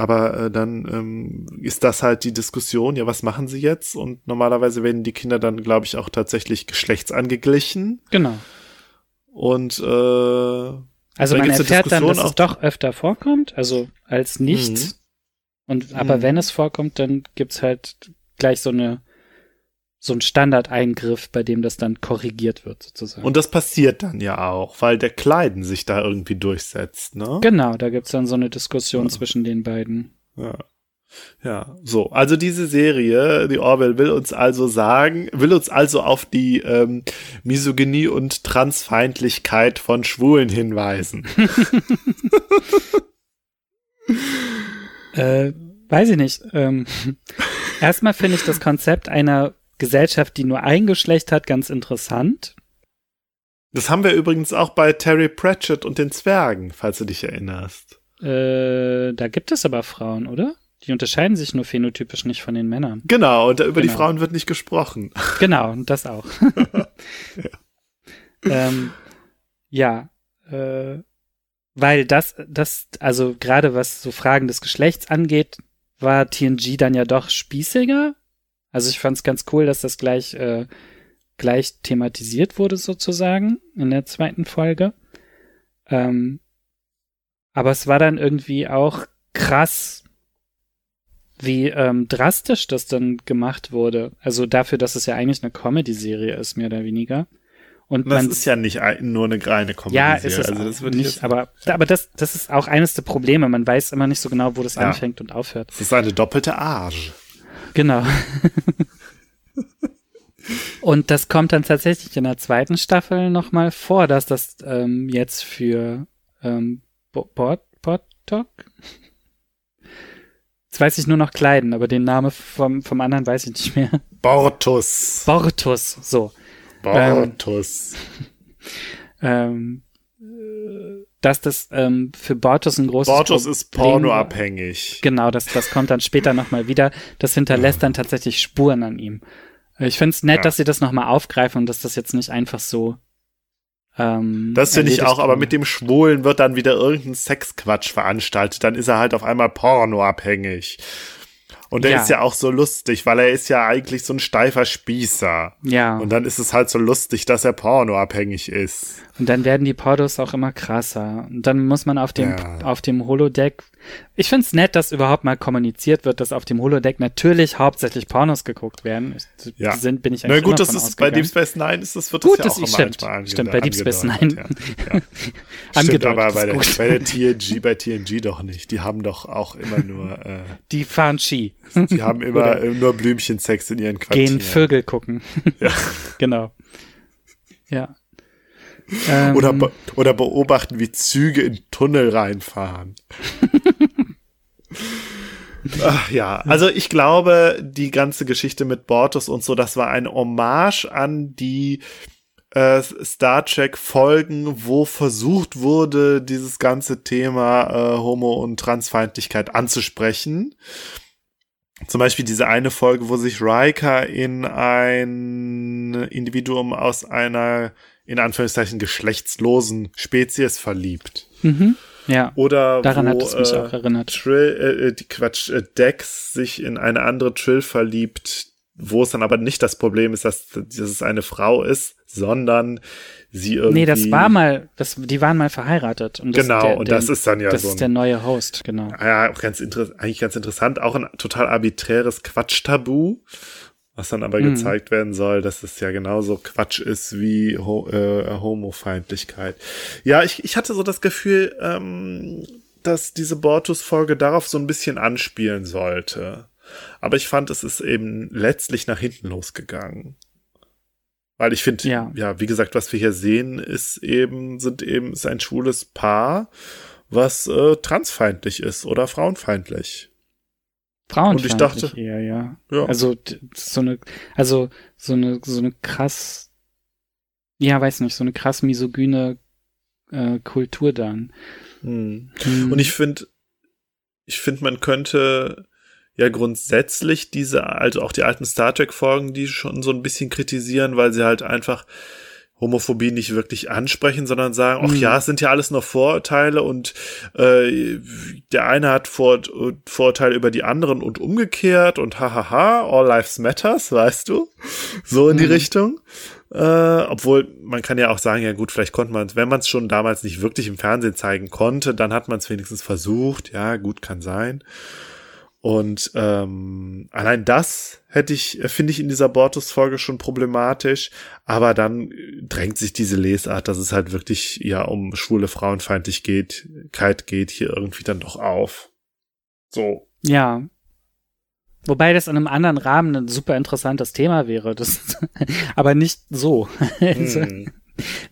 aber äh, dann ähm, ist das halt die Diskussion, ja, was machen sie jetzt? Und normalerweise werden die Kinder dann, glaube ich, auch tatsächlich geschlechtsangeglichen Genau. und äh, Also man erfährt dann, dass es doch öfter vorkommt, also als nichts. Mhm. Und aber Mhm. wenn es vorkommt, dann gibt's halt gleich so eine so ein Standardeingriff, bei dem das dann korrigiert wird, sozusagen. und das passiert dann ja auch, weil der Kleiden sich da irgendwie durchsetzt, ne? genau, da gibt's dann so eine Diskussion Ja. zwischen den beiden. Ja. Ja, so. Also diese Serie, die Orwell will uns also sagen, will uns also auf die ähm, Misogynie und Transfeindlichkeit von Schwulen hinweisen. Äh, weiß ich nicht. Ähm, erstmal finde ich das Konzept einer Gesellschaft, die nur ein Geschlecht hat, ganz interessant. Das haben wir übrigens auch bei Terry Pratchett und den Zwergen, falls du dich erinnerst. Äh, da gibt es aber Frauen, oder? Die unterscheiden sich nur phänotypisch nicht von den Männern. Genau, und über die Genau. Frauen wird nicht gesprochen. Genau, und das auch. ähm, ja, äh, weil das, das, also gerade was so Fragen des Geschlechts angeht, war TNG dann ja doch spießiger. Also ich fand es ganz cool, dass das gleich, äh, gleich thematisiert wurde sozusagen in der zweiten Folge. Ähm, aber es war dann irgendwie auch krass, wie ähm, drastisch das dann gemacht wurde. Also dafür, dass es ja eigentlich eine Comedy-Serie ist, mehr oder weniger. Und Das man ist ja nicht ein, nur eine reine Comedy. ja, ist es also das nicht, jetzt- aber, aber das, das ist auch eines der Probleme. Man weiß immer nicht so genau, wo das Ja. anfängt und aufhört. Das ist eine doppelte Arsch. Genau. und das kommt dann tatsächlich in der zweiten Staffel nochmal vor, dass das ähm, jetzt für ähm, Bo- Bort, Bortok? Jetzt weiß ich nur noch Kleiden, aber den Namen vom, vom anderen weiß ich nicht mehr. Bortus. Bortus, so. Bortus. Ähm, äh, dass das ähm, für Bortus ein großes Bortus ist Problem war. pornoabhängig. Genau, das, das kommt dann später nochmal wieder. Das hinterlässt dann tatsächlich Spuren an ihm. Äh, Ich finde es nett, Ja. dass sie das nochmal aufgreifen und dass das jetzt nicht einfach so. Ähm, Das finde ich auch, aber mit dem Schwulen wird dann wieder irgendein Sexquatsch veranstaltet. Dann ist er halt auf einmal pornoabhängig. Und der Ja. ist ja auch so lustig, weil er ist ja eigentlich so ein steifer Spießer. Ja, Und dann ist es halt so lustig, dass er pornoabhängig ist. und dann werden die Portos auch immer krasser. Und dann muss man auf dem, Ja. auf dem Holodeck. Ich finde es nett, dass überhaupt mal kommuniziert wird, dass auf dem Holodeck natürlich hauptsächlich Pornos geguckt werden. Ich- Ja. Sind, bin ich Na gut, das ist bei. Deep Space Nine ist das wird Gut, das ja das auch immer stimmt. ange- Stimmt, bei Deep Space angedeutet, Ja. Ja. Stimmt, aber bei ist der, bei der TNG, bei TNG doch nicht. Die haben doch auch immer nur, äh, Die fahren Ski. die haben immer äh, nur Blümchensex in ihren Quartieren. Gehen Vögel gucken. Ja. genau. Ja. Ähm, Oder, be oder beobachten, wie Züge in Tunnel reinfahren. Ach ja, also ich glaube, die ganze Geschichte mit Bortus und so, das war eine Hommage an die äh, Star Trek Folgen, wo versucht wurde, dieses ganze Thema äh, Homo- und Transfeindlichkeit anzusprechen. Zum Beispiel diese eine Folge, wo sich Riker in ein Individuum aus einer in Anführungszeichen geschlechtslosen Spezies verliebt. mhm. Ja, Oder daran wo, hat es mich äh, auch erinnert. Trill, äh, äh, die Quatsch, äh, Dex sich in eine andere Trill verliebt, wo es dann aber nicht das Problem ist, dass, dass es eine Frau ist, sondern sie irgendwie. Nee, das war mal, das, die waren mal verheiratet. Und das, Genau, der, und der, das ist dann ja das so ist ein, der neue Host, genau. ja, auch ganz inter eigentlich ganz interessant, auch ein total arbiträres Quatschtabu. Was dann aber mhm. gezeigt werden soll, dass es ja genauso Quatsch ist wie Ho äh, Homofeindlichkeit. Ja, ich, ich hatte so das Gefühl, ähm, dass diese Bortus-Folge darauf so ein bisschen anspielen sollte. Aber ich fand, es ist eben letztlich nach hinten losgegangen. Weil ich finde, ja. ja, wie gesagt, was wir hier sehen, ist eben, sind eben, ist ein schwules Paar, was äh, transfeindlich ist oder frauenfeindlich. Frauenfeindlich Und ich dachte, eher, ja. ja. Also so eine, also so eine, so eine krass, ja, weiß nicht, so eine krass misogyne äh, Kultur dann. Hm. Hm. Und ich finde, ich finde, man könnte ja grundsätzlich diese, also auch die alten Star Trek-Folgen, die schon so ein bisschen kritisieren, weil sie halt einfach Homophobie nicht wirklich ansprechen, sondern sagen, ach mhm. ja, es sind ja alles nur Vorurteile und äh, der eine hat Vor Vorurteile über die anderen und umgekehrt und hahaha, all lives matters, weißt du? So in die mhm. Richtung. Äh, obwohl man kann ja auch sagen, ja gut, vielleicht konnte man es, wenn man es schon damals nicht wirklich im Fernsehen zeigen konnte, dann hat man es wenigstens versucht. Ja, gut, kann sein. Und ähm, allein das hätte ich, finde ich in dieser Bortus-Folge schon problematisch. Aber dann drängt sich diese Lesart, dass es halt wirklich ja um schwule Frauenfeindlichkeit geht, hier irgendwie dann doch auf. So. Ja. Wobei das in einem anderen Rahmen ein super interessantes Thema wäre. Das, aber nicht so. Hm.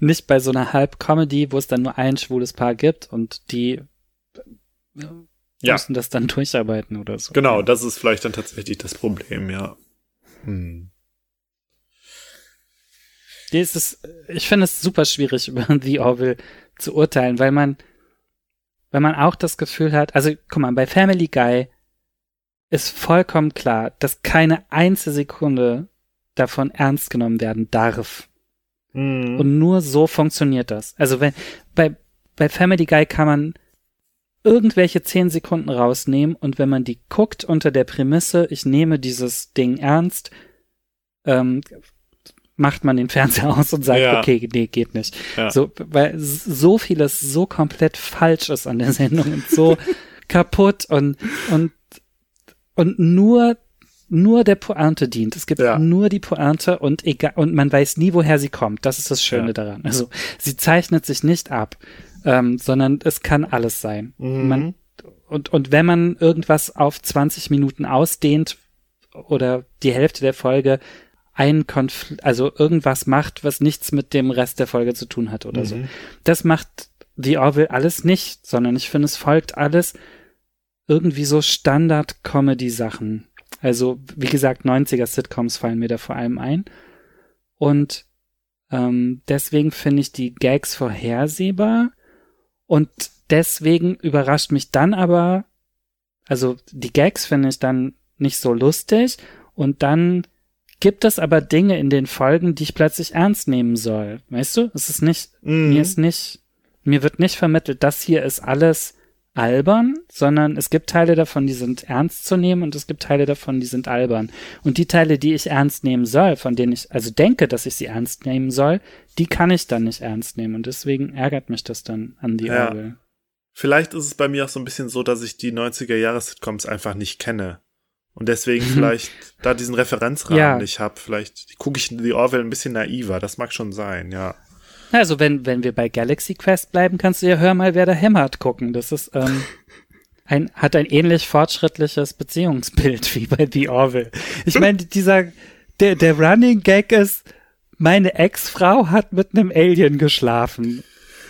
nicht bei so einer Halb-Comedy, wo es dann nur ein schwules Paar gibt und die ja. müssen das dann durcharbeiten oder so. Genau, das ist vielleicht dann tatsächlich das Problem, ja. Hm. Ist, ich finde es super schwierig, über The Orville zu urteilen, weil man, weil man auch das Gefühl hat, also guck mal, bei Family Guy ist vollkommen klar, dass keine einzige Sekunde davon ernst genommen werden darf. Mhm. Und nur so funktioniert das. Also wenn, bei, bei Family Guy kann man irgendwelche zehn Sekunden rausnehmen und wenn man die guckt unter der Prämisse, ich nehme dieses Ding ernst, ähm, macht man den Fernseher aus und sagt, ja. okay, nee, geht nicht. Ja. So, weil so vieles so komplett falsch ist an der Sendung und so kaputt und, und, und nur, nur der Pointe dient. Es gibt ja. nur die Pointe und egal, und man weiß nie, woher sie kommt. Das ist das Schöne daran. Also, sie zeichnet sich nicht ab ähm, sondern es kann alles sein. Mhm. Man, und, und wenn man irgendwas auf 20 Minuten ausdehnt oder die Hälfte der Folge ein Konflikt, also irgendwas macht, was nichts mit dem Rest der Folge zu tun hat oder mhm. so. Das macht The Orville alles nicht, sondern ich finde, es folgt alles irgendwie so Standard-Comedy-Sachen. Also, wie gesagt, 90er-Sitcoms fallen mir da vor allem ein. Und ähm, deswegen finde ich die Gags vorhersehbar. Und deswegen überrascht mich dann aber, also die Gags finde ich dann nicht so lustig und dann gibt es aber Dinge in den Folgen, die ich plötzlich ernst nehmen soll. Weißt du? Es ist nicht, mhm. mir ist nicht, mir wird nicht vermittelt, das hier ist alles albern, sondern es gibt Teile davon, die sind ernst zu nehmen und es gibt Teile davon, die sind albern. Und die Teile, die ich ernst nehmen soll, von denen ich also denke, dass ich sie ernst nehmen soll, die kann ich dann nicht ernst nehmen und deswegen ärgert mich das dann an die ja. Orgel. Vielleicht ist es bei mir auch so ein bisschen so, dass ich die 90er Jahre Sitcoms einfach nicht kenne. Und deswegen mhm. vielleicht da diesen Referenzrahmen ja. nicht habe. Vielleicht gucke ich die Orwell ein bisschen naiver. Das mag schon sein, ja. Also wenn, wenn wir bei Galaxy Quest bleiben, kannst du ja Hör mal, wer da hämmert gucken. Das ist, ähm, ein, hat ein ähnlich fortschrittliches Beziehungsbild wie bei The Orville. Ich meine, dieser, der, der Running Gag ist, meine Ex-Frau hat mit einem Alien geschlafen.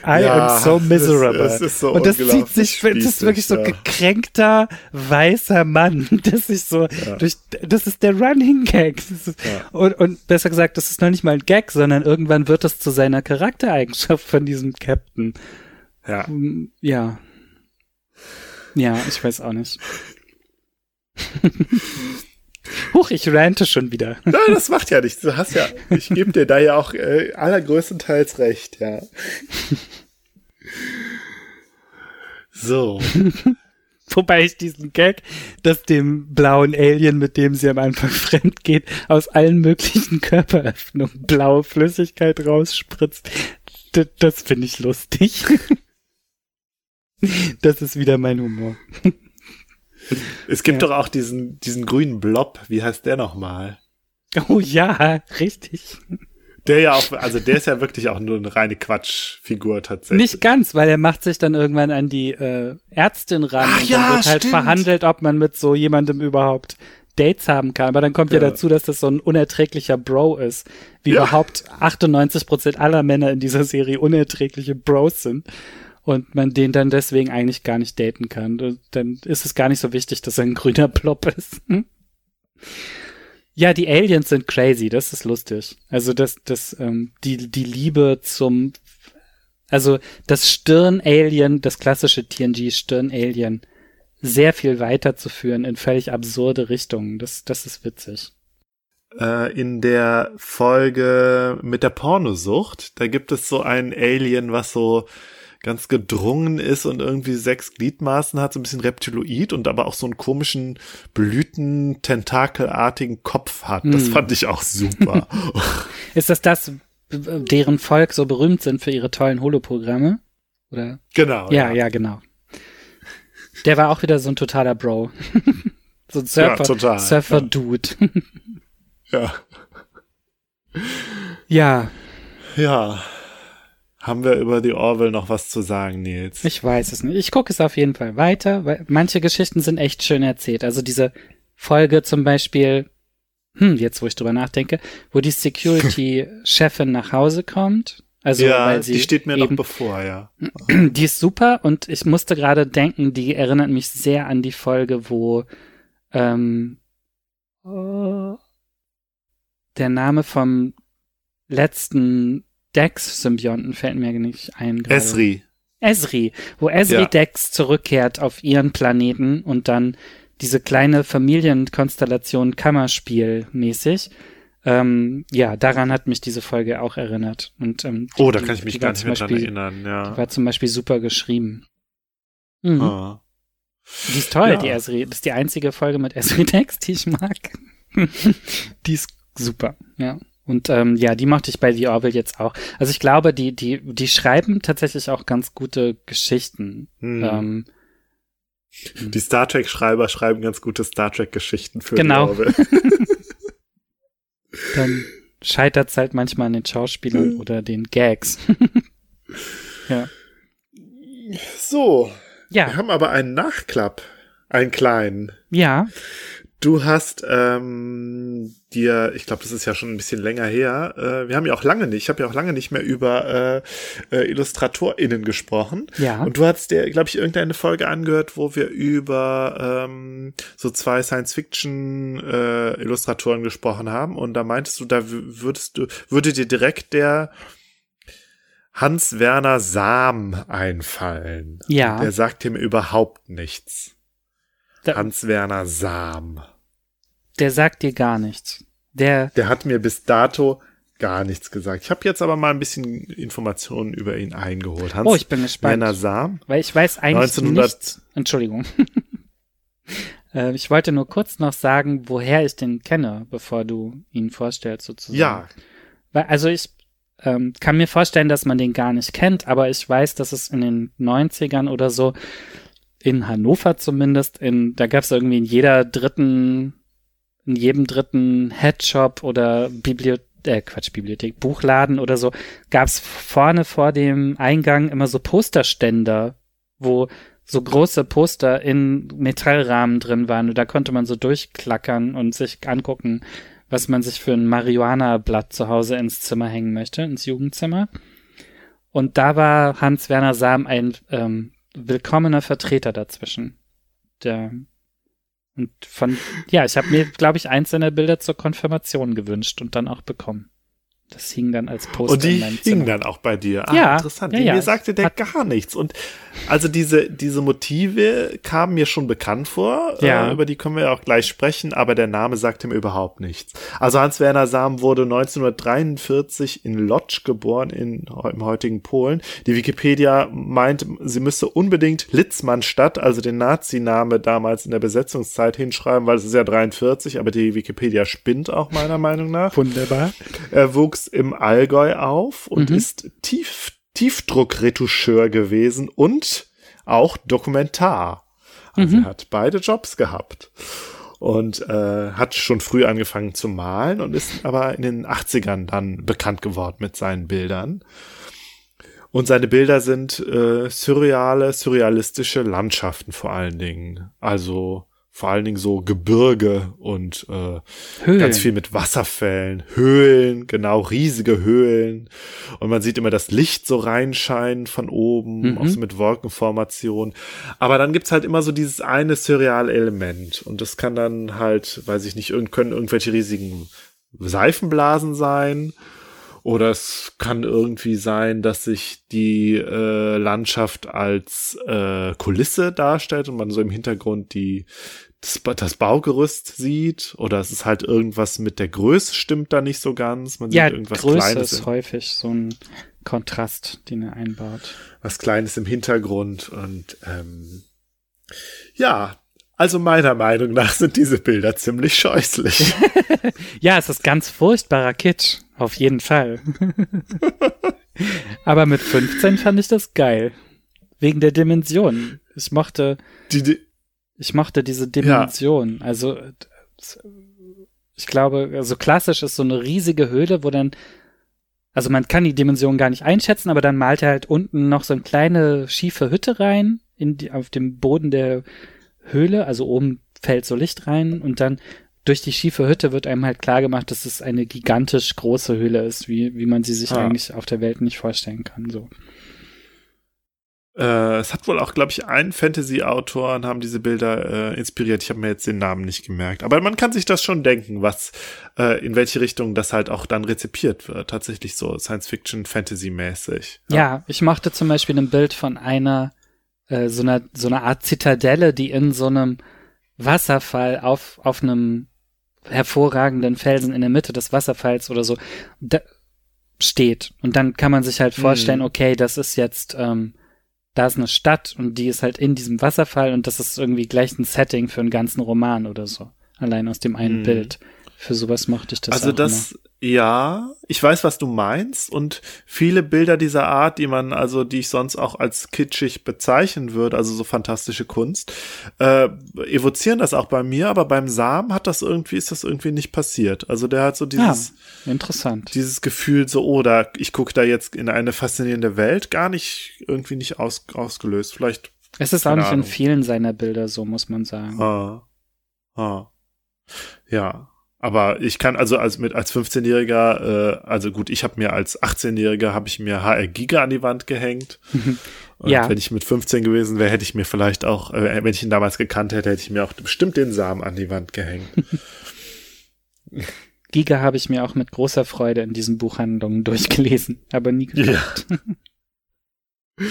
I ja, am so miserable. Es, es so und das zieht sich, das ist wirklich so ja. gekränkter weißer Mann, das sich so ja. durch, das ist der Running Gag. Ist, und, und besser gesagt, das ist noch nicht mal ein Gag, sondern irgendwann wird das zu seiner Charaktereigenschaft von diesem Captain. Ja. Mm, ja. Ja, ich weiß auch nicht. Huch, ich rante schon wieder. Nein, das macht ja nichts. Du hast ja, ich gebe dir da ja auch äh, allergrößtenteils recht, ja. So. Wobei ich diesen Gag, dass dem blauen Alien, mit dem sie am Anfang fremd geht, aus allen möglichen Körperöffnungen blaue Flüssigkeit rausspritzt, das finde ich lustig. das ist wieder mein Humor. Es gibt ja. doch auch diesen, diesen grünen Blob. Wie heißt der nochmal? Oh ja, richtig. Der ja auch, also der ist ja wirklich auch nur eine reine Quatschfigur tatsächlich. Nicht ganz, weil er macht sich dann irgendwann an die äh, Ärztin ran Ach und ja, wird halt stimmt. verhandelt, ob man mit so jemandem überhaupt Dates haben kann. Aber dann kommt ja, Ja. dazu, dass das so ein unerträglicher Bro ist. Wie Ja. überhaupt 98 Prozent aller Männer in dieser Serie unerträgliche Bros sind. Und man den dann deswegen eigentlich gar nicht daten kann. Dann ist es gar nicht so wichtig, dass er ein grüner Plop ist. Hm? Ja, die Aliens sind crazy, das ist lustig. Also das, das, ähm, die, die Liebe zum, also das Stirn-Alien, das klassische TNG-Stirn-Alien, sehr viel weiterzuführen in völlig absurde Richtungen. Das, das ist witzig. äh, in der Folge mit der Pornosucht, da gibt es so ein Alien, was so ganz gedrungen ist und irgendwie sechs Gliedmaßen hat, so ein bisschen Reptiloid und aber auch so einen komischen Blüten-tentakelartigen Kopf hat. Das Hm. fand ich auch super. Ist das das, deren Volk so berühmt sind für ihre tollen Holoprogramme? Oder? genau. Ja, ja, genau. Der war auch wieder so ein totaler Bro. so ein Ja, Surfer, Surfer-Dude. Ja. ja, ja. Haben wir über die Orville noch was zu sagen, Nils? ich weiß es nicht. Ich gucke es auf jeden Fall weiter, weil manche Geschichten sind echt schön erzählt. Also diese Folge zum Beispiel, hm, jetzt wo ich drüber nachdenke, wo die Security-Chefin nach Hause kommt. Also, ja, weil sie die steht mir noch eben bevor, ja. Die ist super und ich musste gerade denken, die erinnert mich sehr an die Folge, wo ähm, oh, der Name vom letzten Dex-Symbionten fällt mir nicht ein. gerade. Esri. Esri, wo Esri Ja. Dex zurückkehrt auf ihren Planeten und dann diese kleine Familienkonstellation Kammerspiel mäßig. Ähm, ja, daran hat mich diese Folge auch erinnert. Und, ähm, die- Oh, da kann ich mich die gar nicht mehr dran erinnern, ja. die war zum Beispiel super geschrieben. Mhm. Ah. Die ist toll, Ja. die Esri. Das ist die einzige Folge mit Esri Dex, die ich mag. die ist super, ja. Und ähm, ja, die mochte ich bei The Orville jetzt auch. Also ich glaube, die, die, die schreiben tatsächlich auch ganz gute Geschichten. Hm. Ähm, Die Star Trek-Schreiber schreiben ganz gute Star Trek-Geschichten für Genau. die Orville. dann scheitert es halt manchmal an den Schauspielern oder den Gags. ja. So, wir Ja, haben aber einen Nachklapp, einen kleinen. ja, Du hast ähm, dir, ich glaube, das ist ja schon ein bisschen länger her, äh, wir haben ja auch lange nicht, ich habe ja auch lange nicht mehr über äh, äh, IllustratorInnen gesprochen. ja. Und du hast dir, glaube ich, irgendeine Folge angehört, wo wir über ähm, so zwei Science-Fiction-Illustratoren gesprochen haben. Und da meintest du, da würdest du, würde dir direkt der Hans-Werner Sam einfallen. Ja. Der sagt ihm überhaupt nichts. Hans-Werner Sam. Der sagt dir gar nichts. Der, Der hat mir bis dato gar nichts gesagt. Ich habe jetzt aber mal ein bisschen Informationen über ihn eingeholt. Hans oh, ich bin gespannt. Werner Sam. Weil ich weiß eigentlich 1900 nicht. Entschuldigung. äh, ich wollte nur kurz noch sagen, woher ich den kenne, bevor du ihn vorstellst, sozusagen. Ja, Weil, also ich ähm, kann mir vorstellen, dass man den gar nicht kennt, aber ich weiß, dass es in den 90ern oder so, in Hannover zumindest, in, da gab es irgendwie in jeder dritten, in jedem dritten Headshop oder Bibliothek, äh, Quatsch, Bibliothek, Buchladen oder so, gab es vorne vor dem Eingang immer so Posterständer, wo so große Poster in Metallrahmen drin waren und da konnte man so durchklackern und sich angucken, was man sich für ein Marihuana-Blatt zu Hause ins Zimmer hängen möchte, ins Jugendzimmer. Und da war Hans-Werner Sam ein ähm, willkommener Vertreter dazwischen. Der und von, ja, ich habe mir, glaube ich, einzelne Bilder zur Konfirmation gewünscht und dann auch bekommen. Das hing dann als Poster Und die hing dann auch bei dir. Ah, Ja, interessant. ja, ja. Mir sagte der Hat- gar nichts. Und also diese, diese Motive kamen mir schon bekannt vor. Ja. Äh, über die können wir ja auch gleich sprechen, aber der Name sagte mir überhaupt nichts. Also Hans-Werner Sam wurde 1943 in Lodz geboren, in, im heutigen Polen. Die Wikipedia meint, sie müsste unbedingt Litzmannstadt, also den Nazi-Name damals in der Besetzungszeit hinschreiben, weil es ist ja 43, aber die Wikipedia spinnt auch meiner Meinung nach. Wunderbar. Er wuchs im Allgäu auf und Mhm. ist Tief Tiefdruckretoucheur gewesen und auch Dokumentar. Also Mhm. er hat beide Jobs gehabt. und äh, hat schon früh angefangen zu malen und ist aber in den 80ern dann bekannt geworden mit seinen Bildern. Und seine Bilder sind äh, surreale, surrealistische Landschaften vor allen Dingen. Also vor allen Dingen so Gebirge und äh, Höhlen. ganz viel mit Wasserfällen, Höhlen, genau, riesige Höhlen. Und man sieht immer das Licht so reinscheinen von oben, mhm. auch so mit Wolkenformation. Aber dann gibt's halt immer so dieses eine surreale Element. Und das kann dann halt, weiß ich nicht, können irgendwelche riesigen Seifenblasen sein oder es kann irgendwie sein, dass sich die äh, Landschaft als äh, Kulisse darstellt und man so im Hintergrund die das, das Baugerüst sieht. Oder es ist halt irgendwas mit der Größe stimmt da nicht so ganz. Man ja, sieht irgendwas Größe Kleines. ist häufig so ein Kontrast, den er einbaut. Was Kleines im Hintergrund und ähm, ja, also meiner Meinung nach sind diese Bilder ziemlich scheußlich. ja, es ist ganz furchtbarer Kitsch. Auf jeden Fall. Aber mit 15 fand ich das geil. Wegen der Dimension. Ich mochte, die, die, ich mochte diese Dimension. Ja. Also, ich glaube, so also klassisch ist so eine riesige Höhle, wo dann, also man kann die Dimension gar nicht einschätzen, aber dann malt er halt unten noch so eine kleine schiefe Hütte rein, in die, auf dem Boden der Höhle, also oben fällt so Licht rein und dann durch die schiefe Hütte wird einem halt klar gemacht, dass es eine gigantisch große Höhle ist, wie, wie man sie sich ah. eigentlich auf der Welt nicht vorstellen kann. So. Äh, es hat wohl auch, glaube ich, einen Fantasy-Autor haben diese Bilder äh, inspiriert. Ich habe mir jetzt den Namen nicht gemerkt. Aber man kann sich das schon denken, was, äh, in welche Richtung das halt auch dann rezipiert wird. Tatsächlich so Science-Fiction, Fantasy-mäßig. Ja. ja, ich mochte zum Beispiel ein Bild von einer äh, so einer so einer Art Zitadelle, die in so einem Wasserfall auf auf einem hervorragenden Felsen in der Mitte des Wasserfalls oder so da, steht. Und dann kann man sich halt vorstellen, mhm. okay, das ist jetzt, ähm, da ist eine Stadt und die ist halt in diesem Wasserfall und das ist irgendwie gleich ein Setting für einen ganzen Roman oder so. Allein aus dem einen mhm. Bild. Für sowas mochte ich das. Also das, immer. Ja, ich weiß, was du meinst. Und viele Bilder dieser Art, die man, also die ich sonst auch als kitschig bezeichnen würde, also so fantastische Kunst, äh, evozieren das auch bei mir, aber beim Samen hat das irgendwie, ist das irgendwie nicht passiert. Also der hat so dieses, ja, interessant. Dieses Gefühl, so, oh, da, ich gucke da jetzt in eine faszinierende Welt, gar nicht, irgendwie nicht aus, ausgelöst. Vielleicht. Es ist auch nicht Ahnung. in vielen seiner Bilder so, muss man sagen. Ah. Ah. Ja. Aber ich kann also als mit als 15-Jähriger, äh, also gut, ich habe mir als 18-Jähriger habe ich mir HR Giga an die Wand gehängt. Und ja. wenn ich mit 15 gewesen wäre, hätte ich mir vielleicht auch, äh, wenn ich ihn damals gekannt hätte, hätte ich mir auch bestimmt den Samen an die Wand gehängt. Giga habe ich mir auch mit großer Freude in diesen Buchhandlungen durchgelesen, aber nie gekauft. Ja.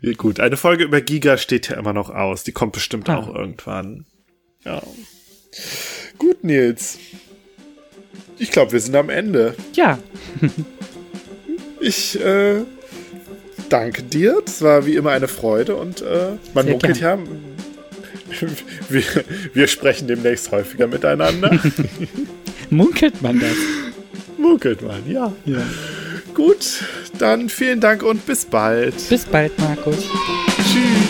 ja. gut, eine Folge über Giga steht ja immer noch aus. Die kommt bestimmt ah. auch irgendwann. Ja. Gut, Nils. Ich glaube, wir sind am Ende. Ja. ich äh, danke dir. Das war wie immer eine Freude und äh, man munkelt ja. Wir, wir sprechen demnächst häufiger miteinander. munkelt man das? Munkelt man, ja. ja. Gut, dann vielen Dank und bis bald. Bis bald, Markus. Tschüss.